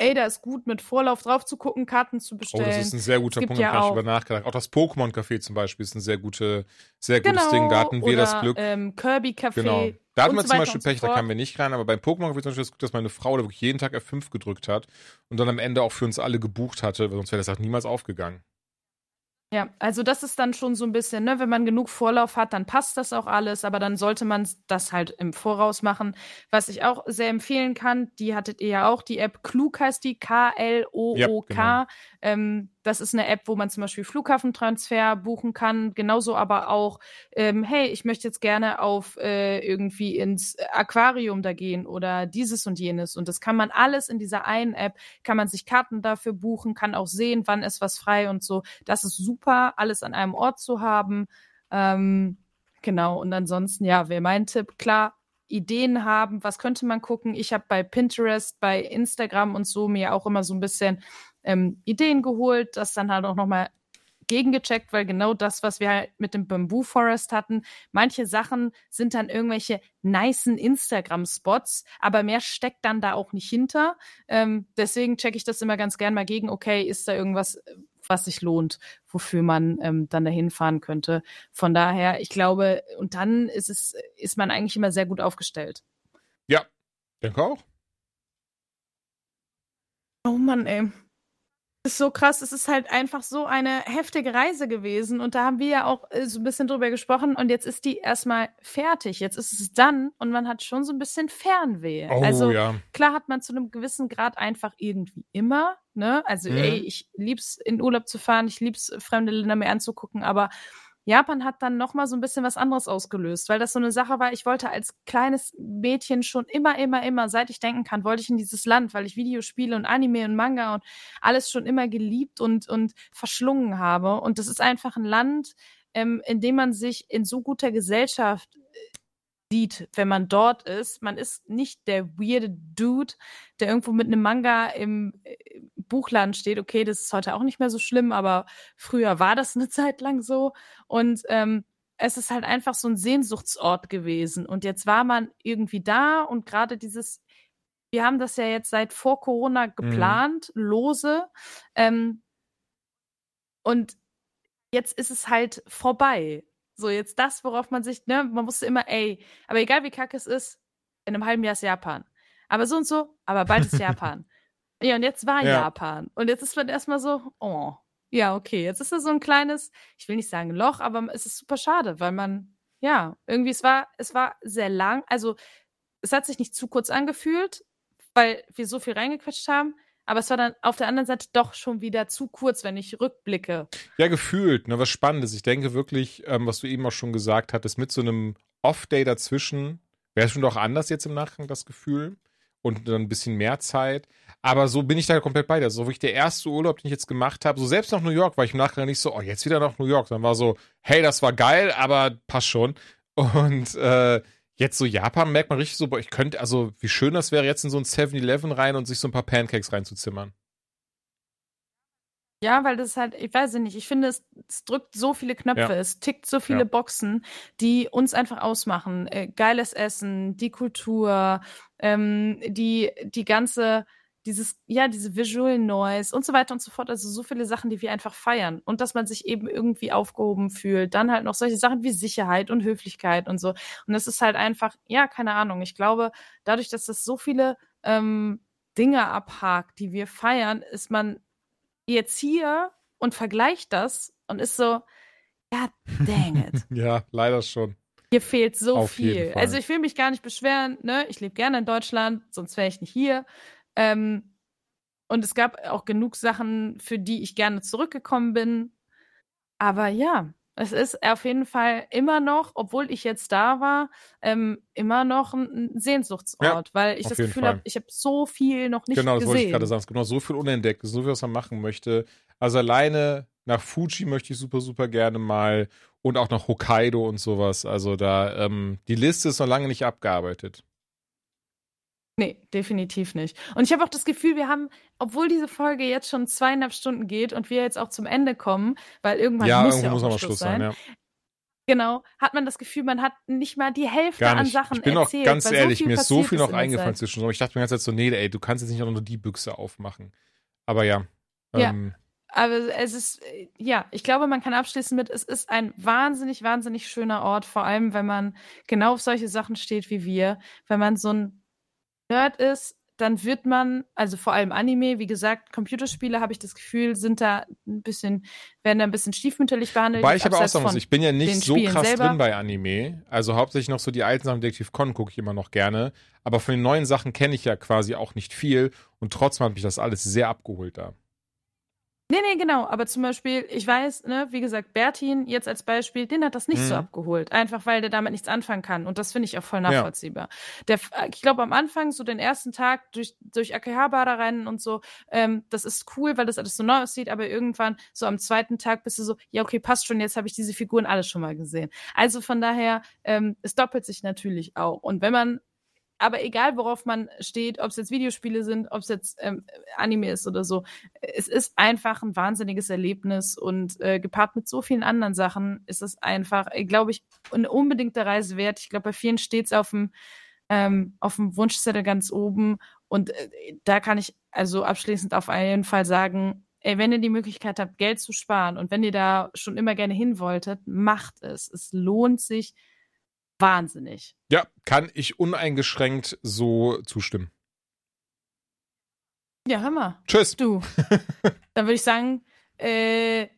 ey, da ist gut, mit Vorlauf drauf zu gucken, Karten zu
Oh,
bestellen.
das ist ein sehr guter Punkt, da
ja
habe ich
auch-
drüber nachgedacht. Auch das Pokémon-Café zum Beispiel ist ein sehr, gute, sehr gutes
genau,
Ding. Da hatten wir
oder,
das Glück.
Ähm, Kirby Café.
Genau. Da hatten wir zum Beispiel
und so
Pech, da kamen wir nicht rein, aber beim Pokémon habe ich zum Beispiel das Glück, dass meine Frau da wirklich jeden Tag F5 gedrückt hat und dann am Ende auch für uns alle gebucht hatte, weil sonst wäre das halt niemals aufgegangen.
Ja, also das ist dann schon so ein bisschen, ne, wenn man genug Vorlauf hat, dann passt das auch alles, aber dann sollte man das halt im Voraus machen. Was ich auch sehr empfehlen kann, die hattet ihr ja auch, die App Klug heißt die, K-L-O-O-K.
Ja, genau.
ähm, das ist eine App, wo man zum Beispiel Flughafentransfer buchen kann, genauso aber auch, ähm, hey, ich möchte jetzt gerne auf äh, irgendwie ins Aquarium da gehen oder dieses und jenes. Und das kann man alles in dieser einen App, kann man sich Karten dafür buchen, kann auch sehen, wann ist was frei und so. Das ist super, alles an einem Ort zu haben. Ähm, genau, und ansonsten, ja, wäre mein Tipp, klar, Ideen haben, was könnte man gucken. Ich habe bei Pinterest, bei Instagram und so mir auch immer so ein bisschen ähm, Ideen geholt, das dann halt auch nochmal gegengecheckt, weil genau das, was wir halt mit dem Bamboo Forest hatten, manche Sachen sind dann irgendwelche nicen Instagram-Spots, aber mehr steckt dann da auch nicht hinter. Ähm, deswegen checke ich das immer ganz gern mal gegen, okay, ist da irgendwas, was sich lohnt, wofür man ähm, dann dahin fahren könnte. Von daher, ich glaube, und dann ist es, ist man eigentlich immer sehr gut aufgestellt.
Ja, denke auch.
Oh Mann, ey. Ist so krass. Es ist halt einfach so eine heftige Reise gewesen. Und da haben wir ja auch äh, so ein bisschen drüber gesprochen. Und jetzt ist die erstmal fertig. Jetzt ist es dann und man hat schon so ein bisschen Fernweh.
Oh,
also
ja.
klar hat man zu einem gewissen Grad einfach irgendwie immer. Ne? Also,
Mhm.
ey, ich lieb's in Urlaub zu fahren, ich lieb's fremde Länder mir anzugucken, aber Japan hat dann noch mal so ein bisschen was anderes ausgelöst, weil das so eine Sache war, ich wollte als kleines Mädchen schon immer, immer, immer, seit ich denken kann, wollte ich in dieses Land, weil ich Videospiele und Anime und Manga und alles schon immer geliebt und, und verschlungen habe. Und das ist einfach ein Land, ähm, in dem man sich in so guter Gesellschaft sieht, wenn man dort ist. Man ist nicht der weirde Dude, der irgendwo mit einem Manga im äh, Buchladen steht. Okay, das ist heute auch nicht mehr so schlimm, aber früher war das eine Zeit lang so. Und ähm, es ist halt einfach so ein Sehnsuchtsort gewesen. Und jetzt war man irgendwie da und gerade dieses, wir haben das ja jetzt seit vor Corona geplant, lose. Ähm, und jetzt ist es halt vorbei. So, jetzt das, worauf man sich, ne, man wusste immer, ey, aber egal wie kacke es ist, in einem halben Jahr ist Japan. Aber so und so, aber bald ist Japan. Ja, und jetzt war
Ja.
Japan. Und jetzt ist man erstmal so, oh, ja, okay, jetzt ist da so ein kleines, ich will nicht sagen Loch, aber es ist super schade, weil man, ja, irgendwie, es war, es war sehr lang, also es hat sich nicht zu kurz angefühlt, weil wir so viel reingequetscht haben, aber es war dann auf der anderen Seite doch schon wieder zu kurz, wenn ich rückblicke.
Ja, gefühlt, ne, was Spannendes. Ich denke wirklich, ähm, was du eben auch schon gesagt hattest, mit so einem Off-Day dazwischen wäre es schon doch anders jetzt im Nachgang das Gefühl und dann ein bisschen mehr Zeit. Aber so bin ich da komplett bei dir. So wirklich der erste Urlaub, den ich jetzt gemacht habe, so selbst nach New York, war ich im Nachgang nicht so, oh, jetzt wieder nach New York. Dann war so, hey, das war geil, aber passt schon. Und äh, jetzt so Japan merkt man richtig so, boah, ich könnte, also wie schön das wäre, jetzt in so ein 7-Eleven rein und sich so ein paar Pancakes reinzuzimmern.
Ja, weil das halt, ich weiß nicht, ich finde, es, es drückt so viele Knöpfe,
Ja.
es tickt so viele
Ja.
Boxen, die uns einfach ausmachen. Äh, geiles Essen, die Kultur, ähm, die, die ganze, dieses, ja, diese Visual Noise und so weiter und so fort. Also so viele Sachen, die wir einfach feiern. Und dass man sich eben irgendwie aufgehoben fühlt. Dann halt noch solche Sachen wie Sicherheit und Höflichkeit und so. Und das ist halt einfach, ja, keine Ahnung. Ich glaube, dadurch, dass das so viele ähm, Dinge abhakt, die wir feiern, ist man jetzt hier und vergleicht das und ist so, ja, dang it.
Ja, leider schon.
Hier fehlt so
Auf
viel. Also ich will mich gar nicht beschweren, ne? Ich lebe gerne in Deutschland, sonst wäre ich nicht hier. Ähm, und es gab auch genug Sachen, für die ich gerne zurückgekommen bin. Aber ja, es ist auf jeden Fall immer noch, obwohl ich jetzt da war, ähm, immer noch ein Sehnsuchtsort, weil ich das Gefühl habe, ich habe so viel noch nicht
genau, das wollte ich
gesehen.
gerade sagen. Es gibt noch so viel unentdeckt, so viel, was man machen möchte. Also alleine nach Fuji möchte ich super, super gerne mal und auch nach Hokkaido und sowas. Also da, ähm, die Liste ist noch lange nicht abgearbeitet.
Nee, definitiv nicht. Und ich habe auch das Gefühl, wir haben, obwohl diese Folge jetzt schon zweieinhalb Stunden geht und wir jetzt auch zum Ende kommen, weil irgendwann
ja,
muss ja auch
muss auch
Schluss sein.
sein, ja.
Genau, hat man das Gefühl, man hat nicht mal die Hälfte an. Sachen
Ich bin auch
erzählt.
ganz
weil
ehrlich,
so
mir ist so viel noch eingefallen zwischendurch. Ich dachte mir Zeit so, nee, ey, du kannst jetzt nicht auch nur die Büchse aufmachen. Aber ja.
Ja.
Ähm,
Aber es ist, äh, ja, ich glaube, man kann abschließen mit, es ist ein wahnsinnig, wahnsinnig schöner Ort, vor allem, wenn man genau auf solche Sachen steht wie wir. Wenn man so ein Nerd ist, dann wird man, also vor allem Anime, wie gesagt, Computerspiele, habe ich das Gefühl, sind da ein bisschen, werden da ein bisschen stiefmütterlich behandelt.
Wobei ich aber auch sagen muss, ich bin ja nicht so
Spielen
krass
selber.
drin bei Anime. Also hauptsächlich noch so die alten Sachen, Detective Con gucke ich immer noch gerne. Aber von den neuen Sachen kenne ich ja quasi auch nicht viel. Und trotzdem hat mich das alles sehr abgeholt da.
Nee, nee, genau. Aber zum Beispiel, ich weiß, ne, wie gesagt, Bertin jetzt als Beispiel, den hat das nicht so
Mhm.
abgeholt. Einfach weil der damit nichts anfangen kann. Und das finde ich auch voll
Ja.
nachvollziehbar. Der, ich glaube, am Anfang, so den ersten Tag durch, durch Akihabara rennen und so, ähm, das ist cool, weil das alles so neu aussieht. Aber irgendwann, so am zweiten Tag, bist du so, ja, okay, passt schon, jetzt habe ich diese Figuren alle schon mal gesehen. Also von daher, ähm, es doppelt sich natürlich auch. Und wenn man aber egal, worauf man steht, ob es jetzt Videospiele sind, ob es jetzt ähm, Anime ist oder so, es ist einfach ein wahnsinniges Erlebnis und äh, gepaart mit so vielen anderen Sachen ist es einfach, äh, glaube ich, eine unbedingte Reise wert. Ich glaube, bei vielen steht es auf dem ähm, auf dem Wunschzettel ganz oben und äh, da kann ich also abschließend auf jeden Fall sagen, ey, wenn ihr die Möglichkeit habt, Geld zu sparen und wenn ihr da schon immer gerne hin wolltet, macht es. Es lohnt sich wahnsinnig.
Ja, kann ich uneingeschränkt so zustimmen.
Ja, hör mal.
Tschüss.
Du. Dann würde ich sagen, äh,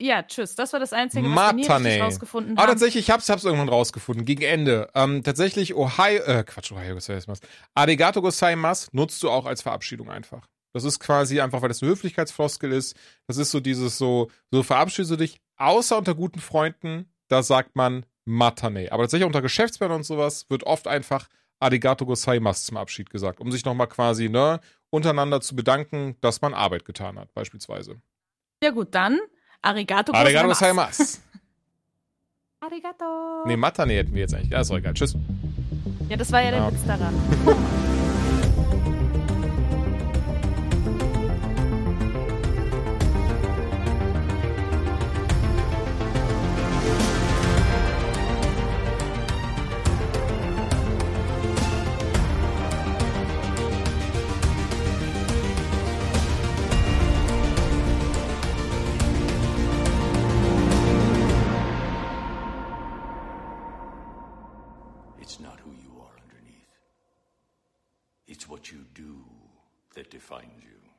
ja, tschüss. Das war das Einzige, was wir nie
Matane.
richtig rausgefunden
Aber
haben.
tatsächlich, ich hab's, hab's irgendwann rausgefunden, gegen Ende. Ähm, tatsächlich, Ohio, äh, Quatsch, Ohio gozaimasu. Arigato gozaimasu nutzt du auch als Verabschiedung einfach. Das ist quasi einfach, weil das eine Höflichkeitsfloskel ist. Das ist so dieses so, so verabschiedest du dich, außer unter guten Freunden, da sagt man Matane. Aber tatsächlich unter Geschäftsmännern und sowas wird oft einfach Arigato gozaimasu zum Abschied gesagt, um sich nochmal quasi, ne, untereinander zu bedanken, dass man Arbeit getan hat, beispielsweise.
Ja gut, dann Arigato
Arigato
gozaimasu.
gozaimasu.
Arigato.
Nee, Matane hätten wir jetzt eigentlich. Ja, ist doch egal. Tschüss.
Ja, das war ja der
Ja.
Witz daran.